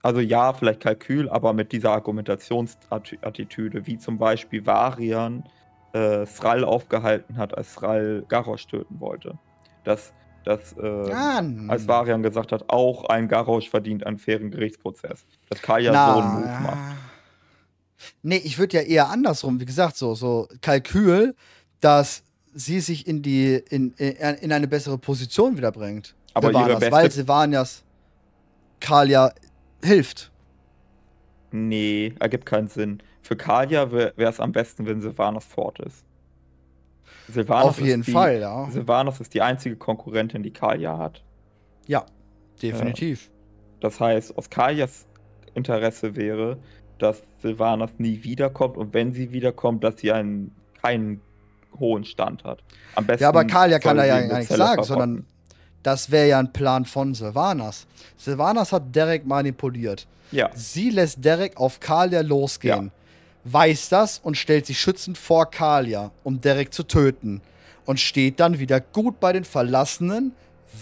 [SPEAKER 1] Also ja, vielleicht Kalkül, aber mit dieser Argumentationsattitüde, wie zum Beispiel Varian äh, Sral aufgehalten hat, als Sral Garrosh töten wollte. Dass, dass äh, ah, als Varian gesagt hat, auch ein Garrosh verdient einen fairen Gerichtsprozess. Dass Kaya Na, so einen Move macht.
[SPEAKER 2] Nee, ich würde ja eher andersrum, wie gesagt, so, so Kalkül, dass sie sich in die in, in, in eine bessere Position wiederbringt.
[SPEAKER 1] Aber
[SPEAKER 2] Sylvanas,
[SPEAKER 1] ihre
[SPEAKER 2] weil Sylvanias Kalia hilft.
[SPEAKER 1] Nee, ergibt keinen Sinn. Für Kalia wäre es am besten, wenn Sylvanas fort ist.
[SPEAKER 2] Sylvanas Auf jeden
[SPEAKER 1] die,
[SPEAKER 2] Fall, ja.
[SPEAKER 1] Sylvanas ist die einzige Konkurrentin, die Kalia hat.
[SPEAKER 2] Ja, definitiv.
[SPEAKER 1] Das heißt, aus Kalias Interesse wäre, dass Sylvanas nie wiederkommt und wenn sie wiederkommt, dass sie einen, keinen hohen Stand hat.
[SPEAKER 2] Am besten ja, aber Kalia kann da ja gar nichts sagen, sondern das wäre ja ein Plan von Sylvanas. Sylvanas hat Derek manipuliert.
[SPEAKER 1] Ja.
[SPEAKER 2] Sie lässt Derek auf Kalia losgehen. Ja. Weiß das und stellt sich schützend vor Kalia, um Derek zu töten. Und steht dann wieder gut bei den Verlassenen,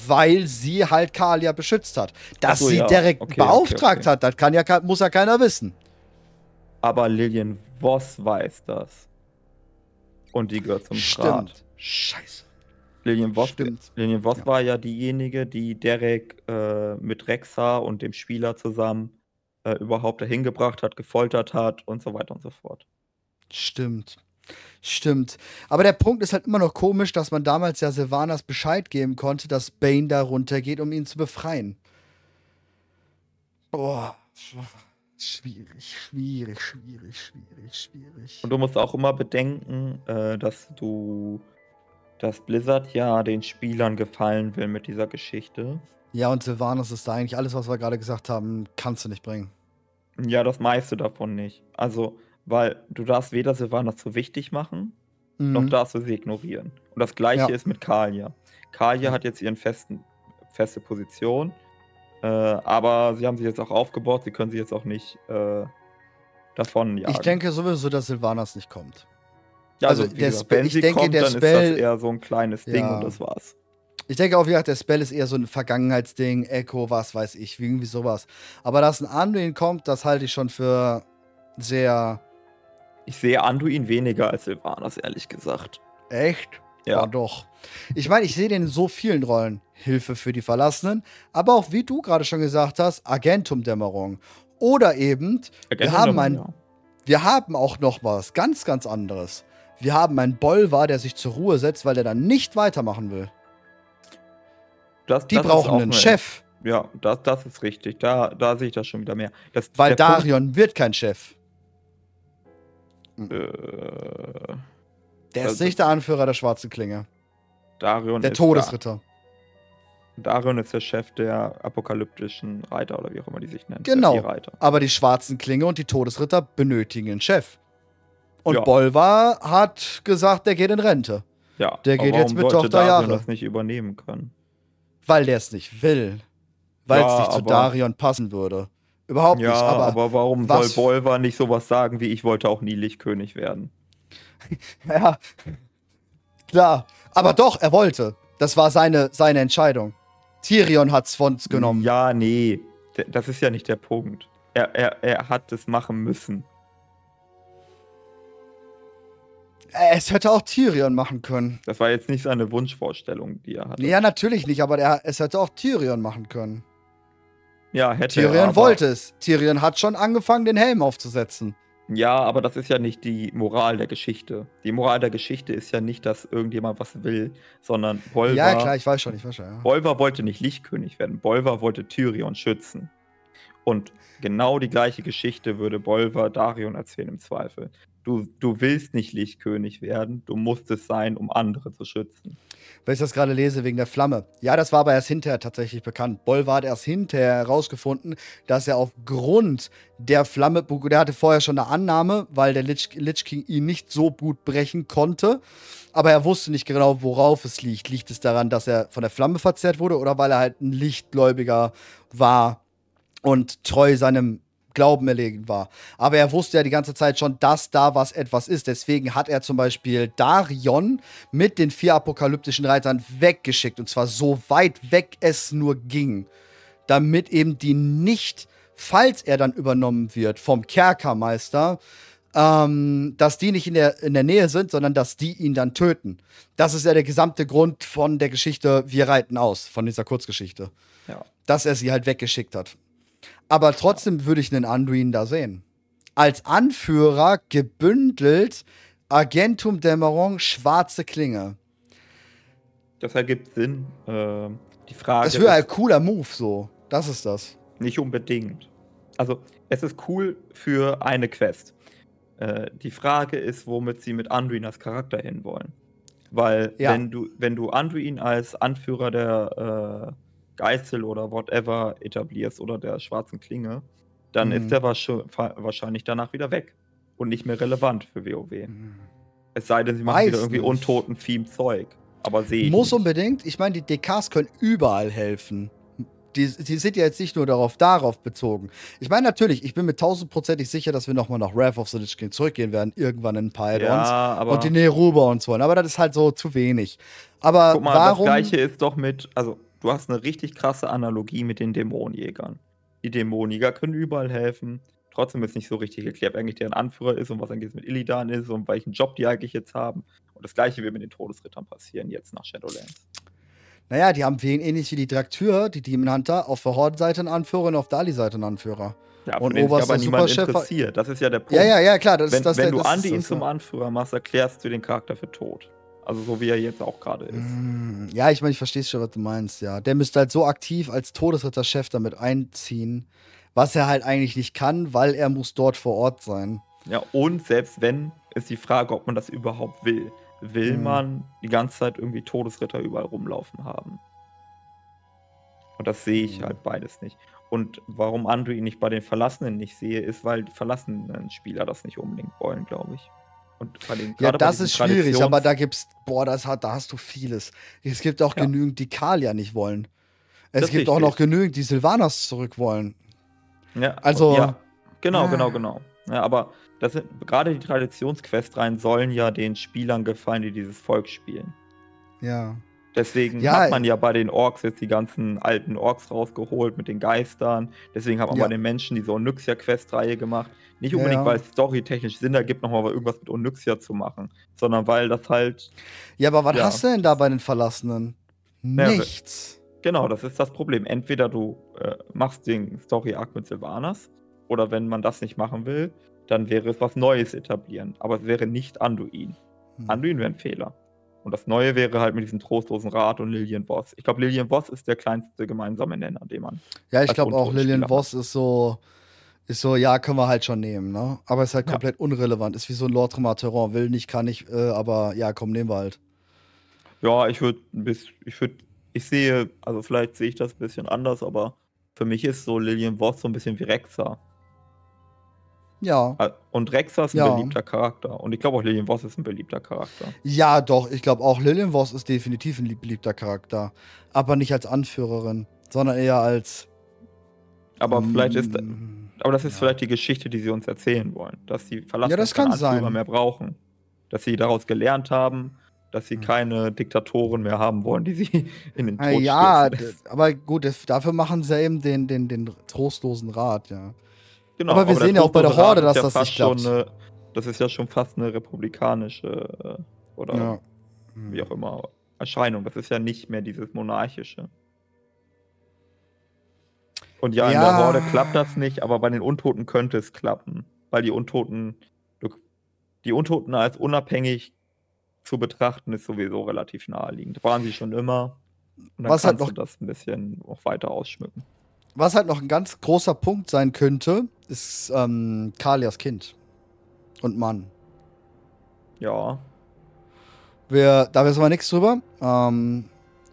[SPEAKER 2] weil sie halt Kalia beschützt hat. Dass so, sie ja. Derek okay, beauftragt okay, okay. hat, das kann ja, muss ja keiner wissen.
[SPEAKER 1] Aber Lillian Voss weiß das. Und die gehört zum
[SPEAKER 2] Stimmt. Scheiße.
[SPEAKER 1] Lillian Voss, Stimmt. Lillian Voss ja. war ja diejenige, die Derek äh, mit Rexa und dem Spieler zusammen äh, überhaupt dahin gebracht hat, gefoltert hat und so weiter und so fort.
[SPEAKER 2] Stimmt. Stimmt. Aber der Punkt ist halt immer noch komisch, dass man damals ja Sylvanas Bescheid geben konnte, dass Bane da runtergeht, um ihn zu befreien. Boah. Schwierig, schwierig, schwierig, schwierig, schwierig.
[SPEAKER 1] Und du musst auch immer bedenken, äh, dass du, dass Blizzard ja den Spielern gefallen will mit dieser Geschichte.
[SPEAKER 2] Ja, und Sylvanas ist da eigentlich alles, was wir gerade gesagt haben, kannst du nicht bringen.
[SPEAKER 1] Ja, das meiste davon nicht. Also, weil du darfst weder Sylvanas zu wichtig machen, mhm. noch darfst du sie ignorieren. Und das gleiche ja. ist mit Kalia. Kalia hat jetzt ihren festen, feste Position äh, aber sie haben sich jetzt auch aufgebaut, sie können sie jetzt auch nicht äh, davon jagen.
[SPEAKER 2] Ich denke sowieso, dass Sylvanas nicht kommt.
[SPEAKER 1] Ja, also, also der gesagt, wenn ich sie denke, kommt, der dann Spell, ist das eher so ein kleines Ding ja. und das war's.
[SPEAKER 2] Ich denke auch, wie gesagt, der Spell ist eher so ein Vergangenheitsding, Echo, was weiß ich, irgendwie sowas. Aber dass ein Anduin kommt, das halte ich schon für sehr.
[SPEAKER 1] Ich sehe Anduin weniger als Sylvanas, ehrlich gesagt.
[SPEAKER 2] Echt? Ja. ja doch. Ich meine, ich sehe den in so vielen Rollen. Hilfe für die Verlassenen, aber auch, wie du gerade schon gesagt hast, Agentum-Dämmerung. Oder eben, wir haben, ein, ja. wir haben auch noch was ganz, ganz anderes. Wir haben einen Bolvar, der sich zur Ruhe setzt, weil er dann nicht weitermachen will. Das, die das brauchen einen Chef.
[SPEAKER 1] Ja, das, das ist richtig. Da, da sehe ich das schon wieder mehr. Das,
[SPEAKER 2] weil Darion Punkt, wird kein Chef.
[SPEAKER 1] Äh,
[SPEAKER 2] der ist nicht der Anführer der schwarzen Klinge.
[SPEAKER 1] Darion
[SPEAKER 2] der Todesritter.
[SPEAKER 1] Darion ist der Chef der apokalyptischen Reiter oder wie auch immer die sich nennen.
[SPEAKER 2] Genau. Die Aber die schwarzen Klinge und die Todesritter benötigen einen Chef. Und ja. Bolvar hat gesagt, der geht in Rente.
[SPEAKER 1] Ja.
[SPEAKER 2] Der geht jetzt mit Tochter
[SPEAKER 1] Darion Jahre. das nicht übernehmen können.
[SPEAKER 2] Weil der es nicht will. Weil ja, es nicht zu Darion passen würde. Überhaupt
[SPEAKER 1] ja,
[SPEAKER 2] nicht.
[SPEAKER 1] Aber, aber warum soll Bolvar nicht sowas sagen wie ich wollte auch nie Lichtkönig werden?
[SPEAKER 2] ja. Klar. Aber doch, er wollte. Das war seine, seine Entscheidung. Tyrion hat's von uns genommen.
[SPEAKER 1] Ja, nee. Das ist ja nicht der Punkt. Er, er, er hat es machen müssen.
[SPEAKER 2] Es hätte auch Tyrion machen können.
[SPEAKER 1] Das war jetzt nicht seine Wunschvorstellung, die er hatte.
[SPEAKER 2] Ja, natürlich nicht, aber er, es hätte auch Tyrion machen können.
[SPEAKER 1] Ja, hätte
[SPEAKER 2] Tyrion er. Tyrion wollte es. Tyrion hat schon angefangen, den Helm aufzusetzen.
[SPEAKER 1] Ja, aber das ist ja nicht die Moral der Geschichte. Die Moral der Geschichte ist ja nicht, dass irgendjemand was will, sondern Bolvar.
[SPEAKER 2] Ja, klar, ich weiß schon, ich weiß schon. Ja.
[SPEAKER 1] Bolvar wollte nicht Lichtkönig werden. Bolvar wollte Tyrion schützen. Und genau die gleiche Geschichte würde Bolvar Darion erzählen im Zweifel. Du, du willst nicht Lichtkönig werden, du musst es sein, um andere zu schützen.
[SPEAKER 2] Weil ich das gerade lese wegen der Flamme. Ja, das war aber erst hinterher tatsächlich bekannt. Boll hat erst hinterher herausgefunden, dass er aufgrund der Flamme, der hatte vorher schon eine Annahme, weil der Lich, Lich King ihn nicht so gut brechen konnte. Aber er wusste nicht genau, worauf es liegt. Liegt es daran, dass er von der Flamme verzerrt wurde oder weil er halt ein Lichtgläubiger war und treu seinem Glauben erlegen war. Aber er wusste ja die ganze Zeit schon, dass da was etwas ist. Deswegen hat er zum Beispiel Darion mit den vier apokalyptischen Reitern weggeschickt. Und zwar so weit weg es nur ging. Damit eben die nicht, falls er dann übernommen wird vom Kerkermeister, ähm, dass die nicht in der, in der Nähe sind, sondern dass die ihn dann töten. Das ist ja der gesamte Grund von der Geschichte Wir reiten aus, von dieser Kurzgeschichte.
[SPEAKER 1] Ja.
[SPEAKER 2] Dass er sie halt weggeschickt hat. Aber trotzdem würde ich einen Anduin da sehen. Als Anführer gebündelt Agentum Dämmerung, schwarze Klinge.
[SPEAKER 1] Das ergibt Sinn. Äh, die Frage.
[SPEAKER 2] Das wäre ein cooler Move, so. Das ist das.
[SPEAKER 1] Nicht unbedingt. Also, es ist cool für eine Quest. Äh, die Frage ist, womit sie mit Anduin als Charakter hinwollen. Weil, ja. wenn, du, wenn du Anduin als Anführer der äh, Geißel oder whatever etablierst oder der schwarzen Klinge, dann mhm. ist der wahrscheinlich danach wieder weg und nicht mehr relevant für WoW. Mhm. Es sei denn, sie machen Weiß wieder irgendwie untoten Theme-Zeug. Aber sehe ich.
[SPEAKER 2] Muss nicht. unbedingt. Ich meine, die DKs können überall helfen. Die, die, sind ja jetzt nicht nur darauf, darauf bezogen. Ich meine, natürlich, ich bin mir tausendprozentig sicher, dass wir nochmal nach Wrath of the Lich King zurückgehen werden, irgendwann in Pythons ja, und die Neruba und so. Aber das ist halt so zu wenig. Aber Guck mal, warum.
[SPEAKER 1] Das Gleiche ist doch mit, also, du hast eine richtig krasse Analogie mit den Dämonenjägern. Die Dämonenjäger können überall helfen. Trotzdem ist nicht so richtig geklärt, wer eigentlich deren Anführer ist und was eigentlich mit Illidan ist und welchen Job die eigentlich jetzt haben. Und das gleiche wird mit den Todesrittern passieren, jetzt nach Shadowlands.
[SPEAKER 2] Naja, die haben wen ähnlich wie die Draktyr, die Demon Hunter, auf der Horde-Seite einen Anführer und auf der Ali-Seite einen Anführer.
[SPEAKER 1] Ja, und oberster aber niemand interessiert. Das ist ja der Punkt.
[SPEAKER 2] Ja, ja, ja, klar. Das,
[SPEAKER 1] wenn
[SPEAKER 2] das,
[SPEAKER 1] wenn das, du Andi ihn zum Anführer machst, erklärst du den Charakter für tot. Also so wie er jetzt auch gerade ist. Mm,
[SPEAKER 2] ja, ich meine, ich verstehe schon, was du meinst, ja. Der müsste halt so aktiv als Todesritter-Chef damit einziehen, was er halt eigentlich nicht kann, weil er muss dort vor Ort sein.
[SPEAKER 1] Ja, und selbst wenn, ist die Frage, ob man das überhaupt will. Will hm. man die ganze Zeit irgendwie Todesritter überall rumlaufen haben? Und das sehe ich hm. halt beides nicht. Und warum Anduin nicht bei den Verlassenen nicht sehe, ist, weil die verlassenen Spieler das nicht unbedingt wollen, glaube ich.
[SPEAKER 2] Und ja, das ist schwierig, aber da gibt's, boah, das hat, da hast du vieles. Es gibt auch ja. genügend, die Kalia nicht wollen. Es das gibt auch noch genügend, die Silvanas zurück wollen.
[SPEAKER 1] Ja, also. Ja, genau, ah. genau, genau. Ja, aber das sind, gerade die Traditionsquestreihen sollen ja den Spielern gefallen, die dieses Volk spielen.
[SPEAKER 2] Ja.
[SPEAKER 1] Deswegen ja, hat man ja bei den Orks jetzt die ganzen alten Orks rausgeholt mit den Geistern. Deswegen hat man ja. bei den Menschen diese Onyxia-Questreihe gemacht. Nicht unbedingt, ja. weil es storytechnisch Sinn ergibt, nochmal irgendwas mit Onyxia zu machen, sondern weil das halt.
[SPEAKER 2] Ja, aber was hast du denn da bei den Verlassenen? Nichts.
[SPEAKER 1] Genau, das ist das Problem. Entweder du äh, machst den Story-Arc mit Sylvanas, oder wenn man das nicht machen will, dann wäre es was Neues etablieren. Aber es wäre nicht Anduin. Hm. Anduin wäre ein Fehler. Und das Neue wäre halt mit diesem trostlosen Rat und Lillian Boss. Ich glaube, Lillian Boss ist der kleinste gemeinsame Nenner, den man.
[SPEAKER 2] Ja, ich glaube auch, Lillian Boss ist so, ist so, ja, können wir halt schon nehmen, ne? Aber ist halt komplett ja. unrelevant. Ist wie so ein Lord Terron. Will nicht, kann nicht, äh, aber ja, komm, nehmen wir halt.
[SPEAKER 1] Ja, ich würde ich würde ich sehe, also vielleicht sehe ich das ein bisschen anders, aber für mich ist so Lillian Voss so ein bisschen wie Rexa.
[SPEAKER 2] Ja.
[SPEAKER 1] Und Rexa ist ein ja. beliebter Charakter. Und ich glaube auch Lillian Voss ist ein beliebter Charakter.
[SPEAKER 2] Ja, doch. Ich glaube auch Lillian Voss ist definitiv ein beliebter Charakter. Aber nicht als Anführerin, sondern eher als.
[SPEAKER 1] Aber mm, vielleicht ist. Aber das ist ja. vielleicht die Geschichte, die sie uns erzählen wollen. Dass sie verlassen
[SPEAKER 2] ja, das kann Anführer
[SPEAKER 1] sein. mehr brauchen. Dass sie daraus gelernt haben, dass sie hm. keine Diktatoren mehr haben wollen, die sie in den
[SPEAKER 2] Tod Ja, aber gut, dafür machen sie eben den, den, den trostlosen Rat, ja. Genau, aber wir aber sehen ja auch bei der Horde, dass ja das nicht klappt.
[SPEAKER 1] Eine, das ist ja schon fast eine republikanische äh, oder ja. wie auch immer Erscheinung. Das ist ja nicht mehr dieses monarchische. Und ja, ja, in der Horde klappt das nicht, aber bei den Untoten könnte es klappen. Weil die Untoten, die Untoten als unabhängig zu betrachten, ist sowieso relativ naheliegend. Waren sie schon immer. Und dann Was kannst halt noch, du das ein bisschen auch weiter ausschmücken.
[SPEAKER 2] Was halt noch ein ganz großer Punkt sein könnte, ist ähm, Kalias Kind und Mann.
[SPEAKER 1] Ja.
[SPEAKER 2] Wir, da wissen wir nichts drüber. Ähm,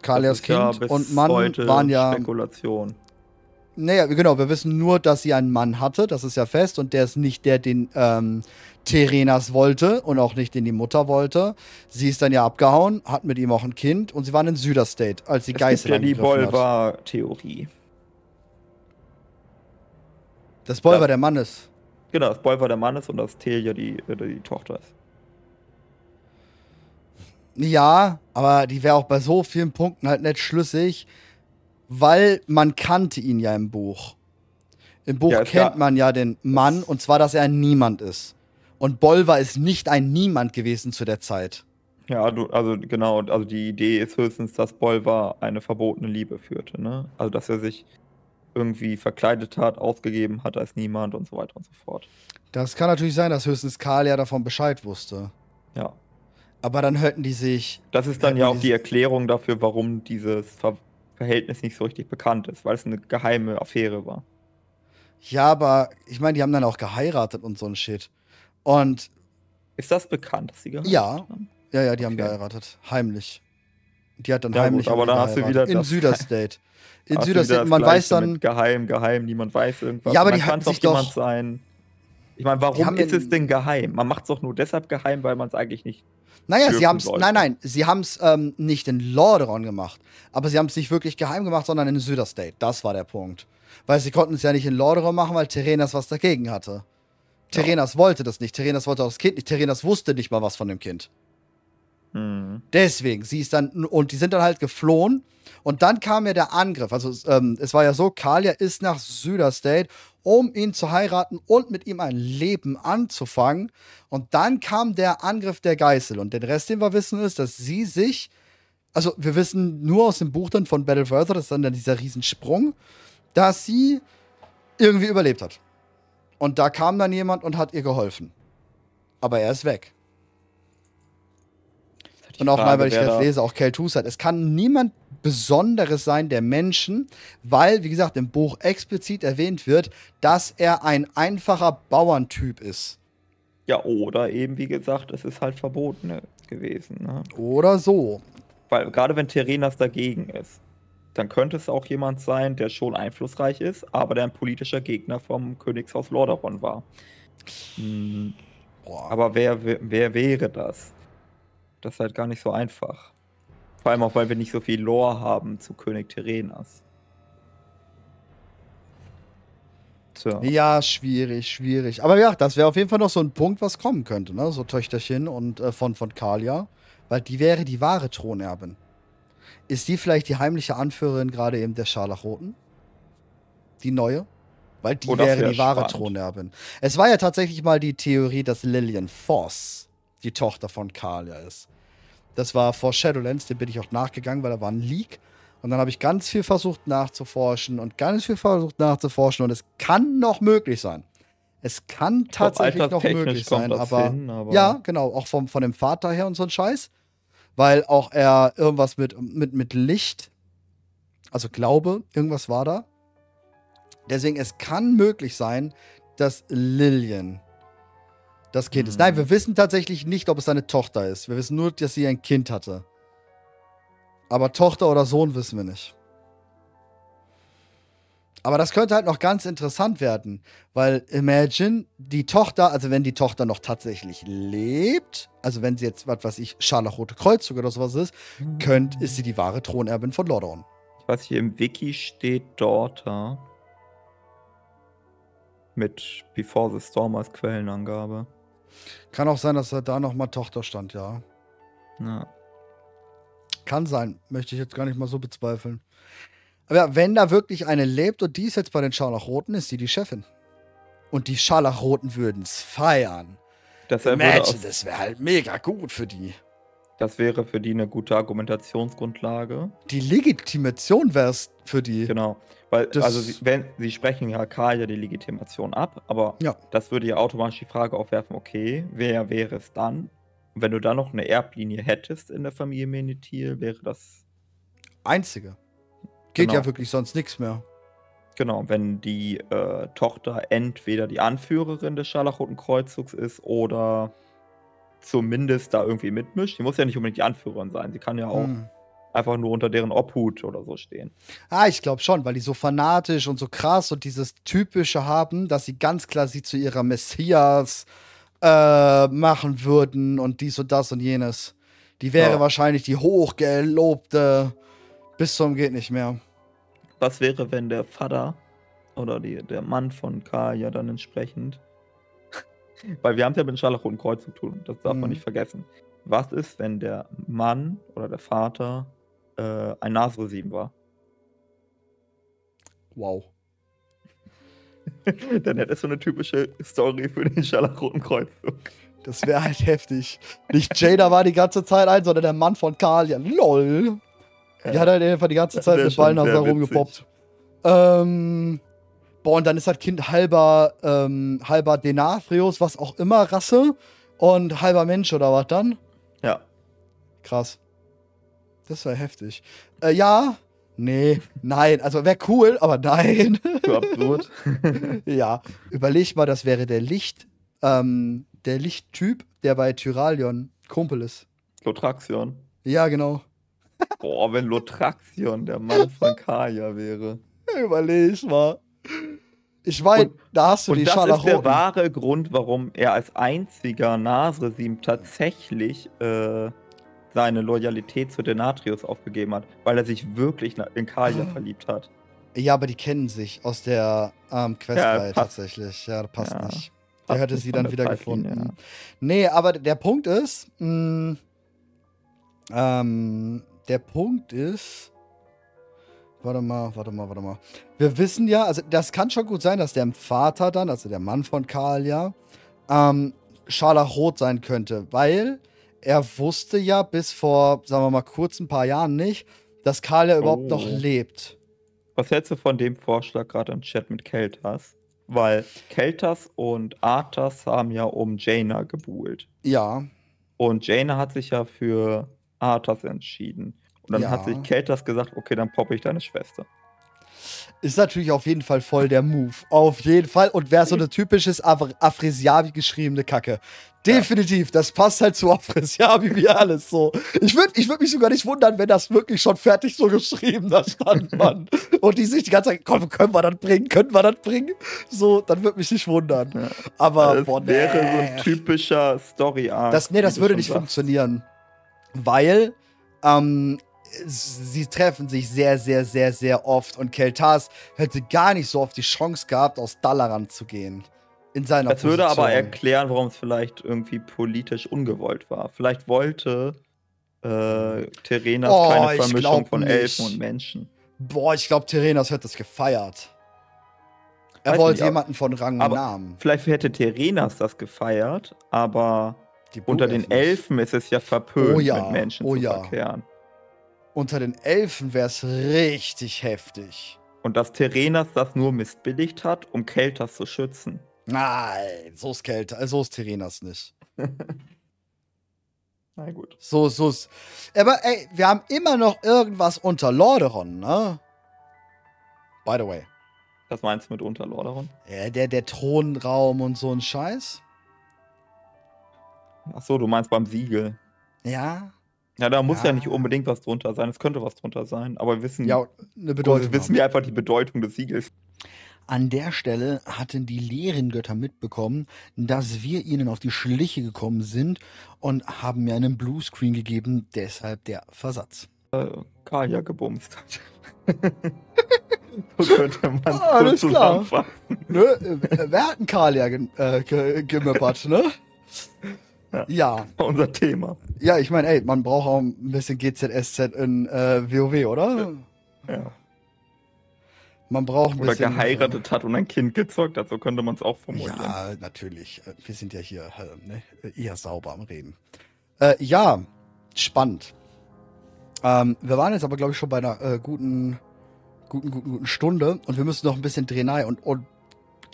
[SPEAKER 2] Kalias Kind ja und Mann waren ja.
[SPEAKER 1] Spekulation.
[SPEAKER 2] Naja, genau, wir wissen nur, dass sie einen Mann hatte, das ist ja fest, und der ist nicht der, den ähm, Terenas wollte und auch nicht den die Mutter wollte. Sie ist dann ja abgehauen, hat mit ihm auch ein Kind und sie waren in Süderstate, als sie Geißel
[SPEAKER 1] ja die Bolvar-Theorie.
[SPEAKER 2] Das Bolvar ja. der Mann ist.
[SPEAKER 1] Genau, das Bolvar der Mann ist und das Telia die, äh, die Tochter ist.
[SPEAKER 2] Ja, aber die wäre auch bei so vielen Punkten halt nicht schlüssig weil man kannte ihn ja im Buch. Im Buch ja, kennt man ja den Mann, und zwar, dass er ein Niemand ist. Und Bolvar ist nicht ein Niemand gewesen zu der Zeit.
[SPEAKER 1] Ja, du, also genau, also die Idee ist höchstens, dass Bolvar eine verbotene Liebe führte, ne? Also dass er sich irgendwie verkleidet hat, ausgegeben hat als niemand und so weiter und so fort.
[SPEAKER 2] Das kann natürlich sein, dass höchstens Karl ja davon Bescheid wusste.
[SPEAKER 1] Ja.
[SPEAKER 2] Aber dann hörten die sich.
[SPEAKER 1] Das ist dann ja auch die Erklärung dafür, warum dieses Ver Verhältnis nicht so richtig bekannt ist, weil es eine geheime Affäre war.
[SPEAKER 2] Ja, aber ich meine, die haben dann auch geheiratet und so ein Shit. Und.
[SPEAKER 1] Ist das bekannt, dass sie
[SPEAKER 2] geheiratet ja. haben? Ja, ja, die okay. haben geheiratet. Heimlich. Die hat dann ja, heimlich.
[SPEAKER 1] Gut, aber dann hast du wieder.
[SPEAKER 2] In Süderstate. In Süderstate, man weiß dann.
[SPEAKER 1] Geheim, geheim, niemand weiß irgendwas.
[SPEAKER 2] Ja, aber die kann doch
[SPEAKER 1] jemand sein. Ich meine, warum ist es denn geheim? Man macht es doch nur deshalb geheim, weil man es eigentlich nicht.
[SPEAKER 2] Naja, sie haben es, nein, nein, sie haben es ähm, nicht in Lordaeron gemacht, aber sie haben es nicht wirklich geheim gemacht, sondern in Süderstate. Das war der Punkt. Weil sie konnten es ja nicht in Lordaeron machen, weil Terenas was dagegen hatte. Terenas ja. wollte das nicht. Terenas wollte auch das Kind nicht. Terenas wusste nicht mal was von dem Kind. Mhm. Deswegen, sie ist dann, und die sind dann halt geflohen. Und dann kam ja der Angriff. Also, ähm, es war ja so: Kalia ist nach Süderstate, um ihn zu heiraten und mit ihm ein Leben anzufangen. Und dann kam der Angriff der Geißel. Und den Rest, den wir wissen, ist, dass sie sich, also, wir wissen nur aus dem Buch dann von Battle Further, das ist dann, dann dieser Riesensprung, dass sie irgendwie überlebt hat. Und da kam dann jemand und hat ihr geholfen. Aber er ist weg. Und auch mal, weil ich das lese, auch Kel'Thuzad. Es kann niemand Besonderes sein der Menschen, weil, wie gesagt, im Buch explizit erwähnt wird, dass er ein einfacher Bauerntyp ist.
[SPEAKER 1] Ja, oder eben, wie gesagt, es ist halt verboten gewesen. Ne?
[SPEAKER 2] Oder so.
[SPEAKER 1] Weil gerade wenn Terenas dagegen ist, dann könnte es auch jemand sein, der schon einflussreich ist, aber der ein politischer Gegner vom Königshaus Lordaeron war. Hm. Aber wer, wer, wer wäre das? Das ist halt gar nicht so einfach. Vor allem auch, weil wir nicht so viel Lore haben zu König Terenas.
[SPEAKER 2] So. Ja, schwierig, schwierig. Aber ja, das wäre auf jeden Fall noch so ein Punkt, was kommen könnte, ne? So Töchterchen und äh, von, von Kalia. Weil die wäre die wahre Thronerbin. Ist die vielleicht die heimliche Anführerin gerade eben der Scharlachroten? Die neue? Weil die oh, wäre die wahre spannend. Thronerbin. Es war ja tatsächlich mal die Theorie, dass Lillian Foss die Tochter von Kalia ist. Das war vor Shadowlands, dem bin ich auch nachgegangen, weil da war ein Leak. Und dann habe ich ganz viel versucht nachzuforschen und ganz viel versucht nachzuforschen und es kann noch möglich sein. Es kann tatsächlich noch möglich sein, aber, hin, aber, ja, genau, auch vom, von dem Vater her und so ein Scheiß. Weil auch er irgendwas mit, mit, mit Licht, also Glaube, irgendwas war da. Deswegen, es kann möglich sein, dass Lillian das Kind mhm. ist. Nein, wir wissen tatsächlich nicht, ob es seine Tochter ist. Wir wissen nur, dass sie ein Kind hatte. Aber Tochter oder Sohn wissen wir nicht. Aber das könnte halt noch ganz interessant werden, weil imagine, die Tochter, also wenn die Tochter noch tatsächlich lebt, also wenn sie jetzt, was weiß ich, Scharlachrote Kreuzzug oder sowas ist, könnt, ist sie die wahre Thronerbin von Lordaeron.
[SPEAKER 1] Was hier im Wiki steht, Daughter. Mit Before the Storm als Quellenangabe.
[SPEAKER 2] Kann auch sein, dass da nochmal Tochter stand, ja.
[SPEAKER 1] Ja.
[SPEAKER 2] Kann sein. Möchte ich jetzt gar nicht mal so bezweifeln. Aber ja, wenn da wirklich eine lebt und die ist jetzt bei den Scharlachroten, ist sie die Chefin. Und die Scharlachroten würden es feiern.
[SPEAKER 1] Das, Imagine,
[SPEAKER 2] das wäre halt mega gut für die.
[SPEAKER 1] Das wäre für die eine gute Argumentationsgrundlage.
[SPEAKER 2] Die Legitimation wäre es für die.
[SPEAKER 1] Genau. Weil, also, sie, wenn, sie sprechen ja Kaja die Legitimation ab, aber
[SPEAKER 2] ja.
[SPEAKER 1] das würde ja automatisch die Frage aufwerfen: okay, wer wäre es dann? Und wenn du dann noch eine Erblinie hättest in der Familie Menethil, wäre das.
[SPEAKER 2] Einzige. Geht genau. ja wirklich sonst nichts mehr.
[SPEAKER 1] Genau, wenn die äh, Tochter entweder die Anführerin des Scharlachroten Kreuzzugs ist oder zumindest da irgendwie mitmischt. Die muss ja nicht unbedingt die Anführerin sein. Sie kann ja auch hm. einfach nur unter deren Obhut oder so stehen.
[SPEAKER 2] Ah, ich glaube schon, weil die so fanatisch und so krass und dieses Typische haben, dass sie ganz klar sie zu ihrer Messias äh, machen würden und dies und das und jenes. Die wäre ja. wahrscheinlich die hochgelobte bis zum geht nicht mehr.
[SPEAKER 1] Was wäre, wenn der Vater oder die, der Mann von Kaya dann entsprechend weil wir haben es ja mit dem Scharlachroten Kreuz zu tun, das darf mhm. man nicht vergessen. Was ist, wenn der Mann oder der Vater äh, ein Nasresim war?
[SPEAKER 2] Wow.
[SPEAKER 1] Dann hätte es so eine typische Story für den Scharlachroten Kreuzzug.
[SPEAKER 2] Das wäre halt heftig. Nicht Jada war die ganze Zeit ein, sondern der Mann von Kalian. LOL. Die ja. hat halt einfach die ganze Zeit mit Ballnase rumgepoppt. Ähm, Boah, und dann ist das Kind halber, ähm, halber Denafrios, was auch immer, Rasse. und halber Mensch oder was dann?
[SPEAKER 1] Ja.
[SPEAKER 2] Krass. Das wäre heftig. Äh, ja, nee, nein. Also wäre cool, aber nein.
[SPEAKER 1] Absurd.
[SPEAKER 2] ja, überleg mal, das wäre der Licht, ähm, der Lichttyp, der bei Tyralion Kumpel ist.
[SPEAKER 1] Lotraxion.
[SPEAKER 2] Ja, genau.
[SPEAKER 1] Boah, wenn Lotraxion der Mann von Kaya wäre.
[SPEAKER 2] Überleg mal. Ich meine, da hast du
[SPEAKER 1] und
[SPEAKER 2] die
[SPEAKER 1] das
[SPEAKER 2] Scharlachroten.
[SPEAKER 1] ist der wahre Grund, warum er als einziger Nasresim tatsächlich äh, seine Loyalität zu Denatrius aufgegeben hat, weil er sich wirklich in Kalia ah. verliebt hat.
[SPEAKER 2] Ja, aber die kennen sich aus der ähm, Questreihe ja, tatsächlich. Ja, das passt ja, nicht. Er hätte sie dann wieder gefunden. Ja. Nee, aber der Punkt ist, mh, ähm, der Punkt ist, Warte mal, warte mal, warte mal. Wir wissen ja, also das kann schon gut sein, dass der Vater dann, also der Mann von Karl ja, ähm, Scharlachrot sein könnte, weil er wusste ja bis vor, sagen wir mal, kurz ein paar Jahren nicht, dass Karl ja oh. überhaupt noch oh. lebt.
[SPEAKER 1] Was hältst du von dem Vorschlag gerade im Chat mit Keltas? Weil Keltas und Arthas haben ja um Jaina gebuhlt.
[SPEAKER 2] Ja.
[SPEAKER 1] Und Jaina hat sich ja für Arthas entschieden. Und dann ja. hat sich Keltas gesagt, okay, dann poppe ich deine Schwester.
[SPEAKER 2] Ist natürlich auf jeden Fall voll der Move. Auf jeden Fall. Und wäre so eine typisches Af Afresiabi geschriebene Kacke. Definitiv. Das passt halt zu Afresiabi wie alles so. Ich würde ich würd mich sogar nicht wundern, wenn das wirklich schon fertig so geschrieben da stand, Mann. Und die sich die ganze Zeit, komm, können wir das bringen? Können wir das bringen? So, dann würde mich nicht wundern. Ja. Aber,
[SPEAKER 1] das boah, wäre nee. so ein typischer Story-Arc.
[SPEAKER 2] Das, nee, das würde nicht sagst. funktionieren. Weil ähm, sie treffen sich sehr, sehr, sehr, sehr oft und Keltas hätte gar nicht so oft die Chance gehabt, aus Dalaran zu gehen. In seiner
[SPEAKER 1] Das würde aber erklären, warum es vielleicht irgendwie politisch ungewollt war. Vielleicht wollte äh, Terenas oh, keine Vermischung von nicht. Elfen und Menschen.
[SPEAKER 2] Boah, ich glaube, Terenas hätte es gefeiert. Er Weiß wollte nicht, jemanden von Rang und Namen.
[SPEAKER 1] Vielleicht hätte Terenas das gefeiert, aber unter den Elfen ist es ja verpönt, oh ja, mit Menschen oh zu ja. verkehren.
[SPEAKER 2] Unter den Elfen wäre es richtig heftig.
[SPEAKER 1] Und dass Terenas das nur missbilligt hat, um Keltas zu schützen.
[SPEAKER 2] Nein, so ist Keltas, so ist Terenas nicht.
[SPEAKER 1] Na gut.
[SPEAKER 2] So, so ist. Aber ey, wir haben immer noch irgendwas unter Lordaeron, ne? By the way.
[SPEAKER 1] Was meinst du mit unter Lordaeron?
[SPEAKER 2] Ja, der, der Thronraum und so ein Scheiß.
[SPEAKER 1] Ach so, du meinst beim Siegel.
[SPEAKER 2] Ja.
[SPEAKER 1] Ja, da muss ja. ja nicht unbedingt was drunter sein. Es könnte was drunter sein, aber wir wissen,
[SPEAKER 2] ja, eine Bedeutung
[SPEAKER 1] wissen wir einfach die Bedeutung des Siegels.
[SPEAKER 2] An der Stelle hatten die leeren Götter mitbekommen, dass wir ihnen auf die Schliche gekommen sind und haben mir einen Bluescreen gegeben, deshalb der Versatz.
[SPEAKER 1] Äh, Kaya gebumst hat. so könnte man
[SPEAKER 2] ah, Alles klar. Ne? Äh, wer hat einen Kalia äh, gemöppert, ne?
[SPEAKER 1] Ja. ja. Unser Thema.
[SPEAKER 2] Ja, ich meine, ey, man braucht auch ein bisschen GZSZ in äh, WoW, oder?
[SPEAKER 1] Ja.
[SPEAKER 2] Man braucht ein
[SPEAKER 1] oder bisschen. Oder geheiratet äh, hat und ein Kind gezeugt hat, so könnte man es auch formulieren.
[SPEAKER 2] Ja, natürlich. Äh, wir sind ja hier äh, ne, eher sauber am Reden. Äh, ja, spannend. Ähm, wir waren jetzt aber, glaube ich, schon bei einer äh, guten, guten, guten, guten Stunde und wir müssen noch ein bisschen Drenai und, und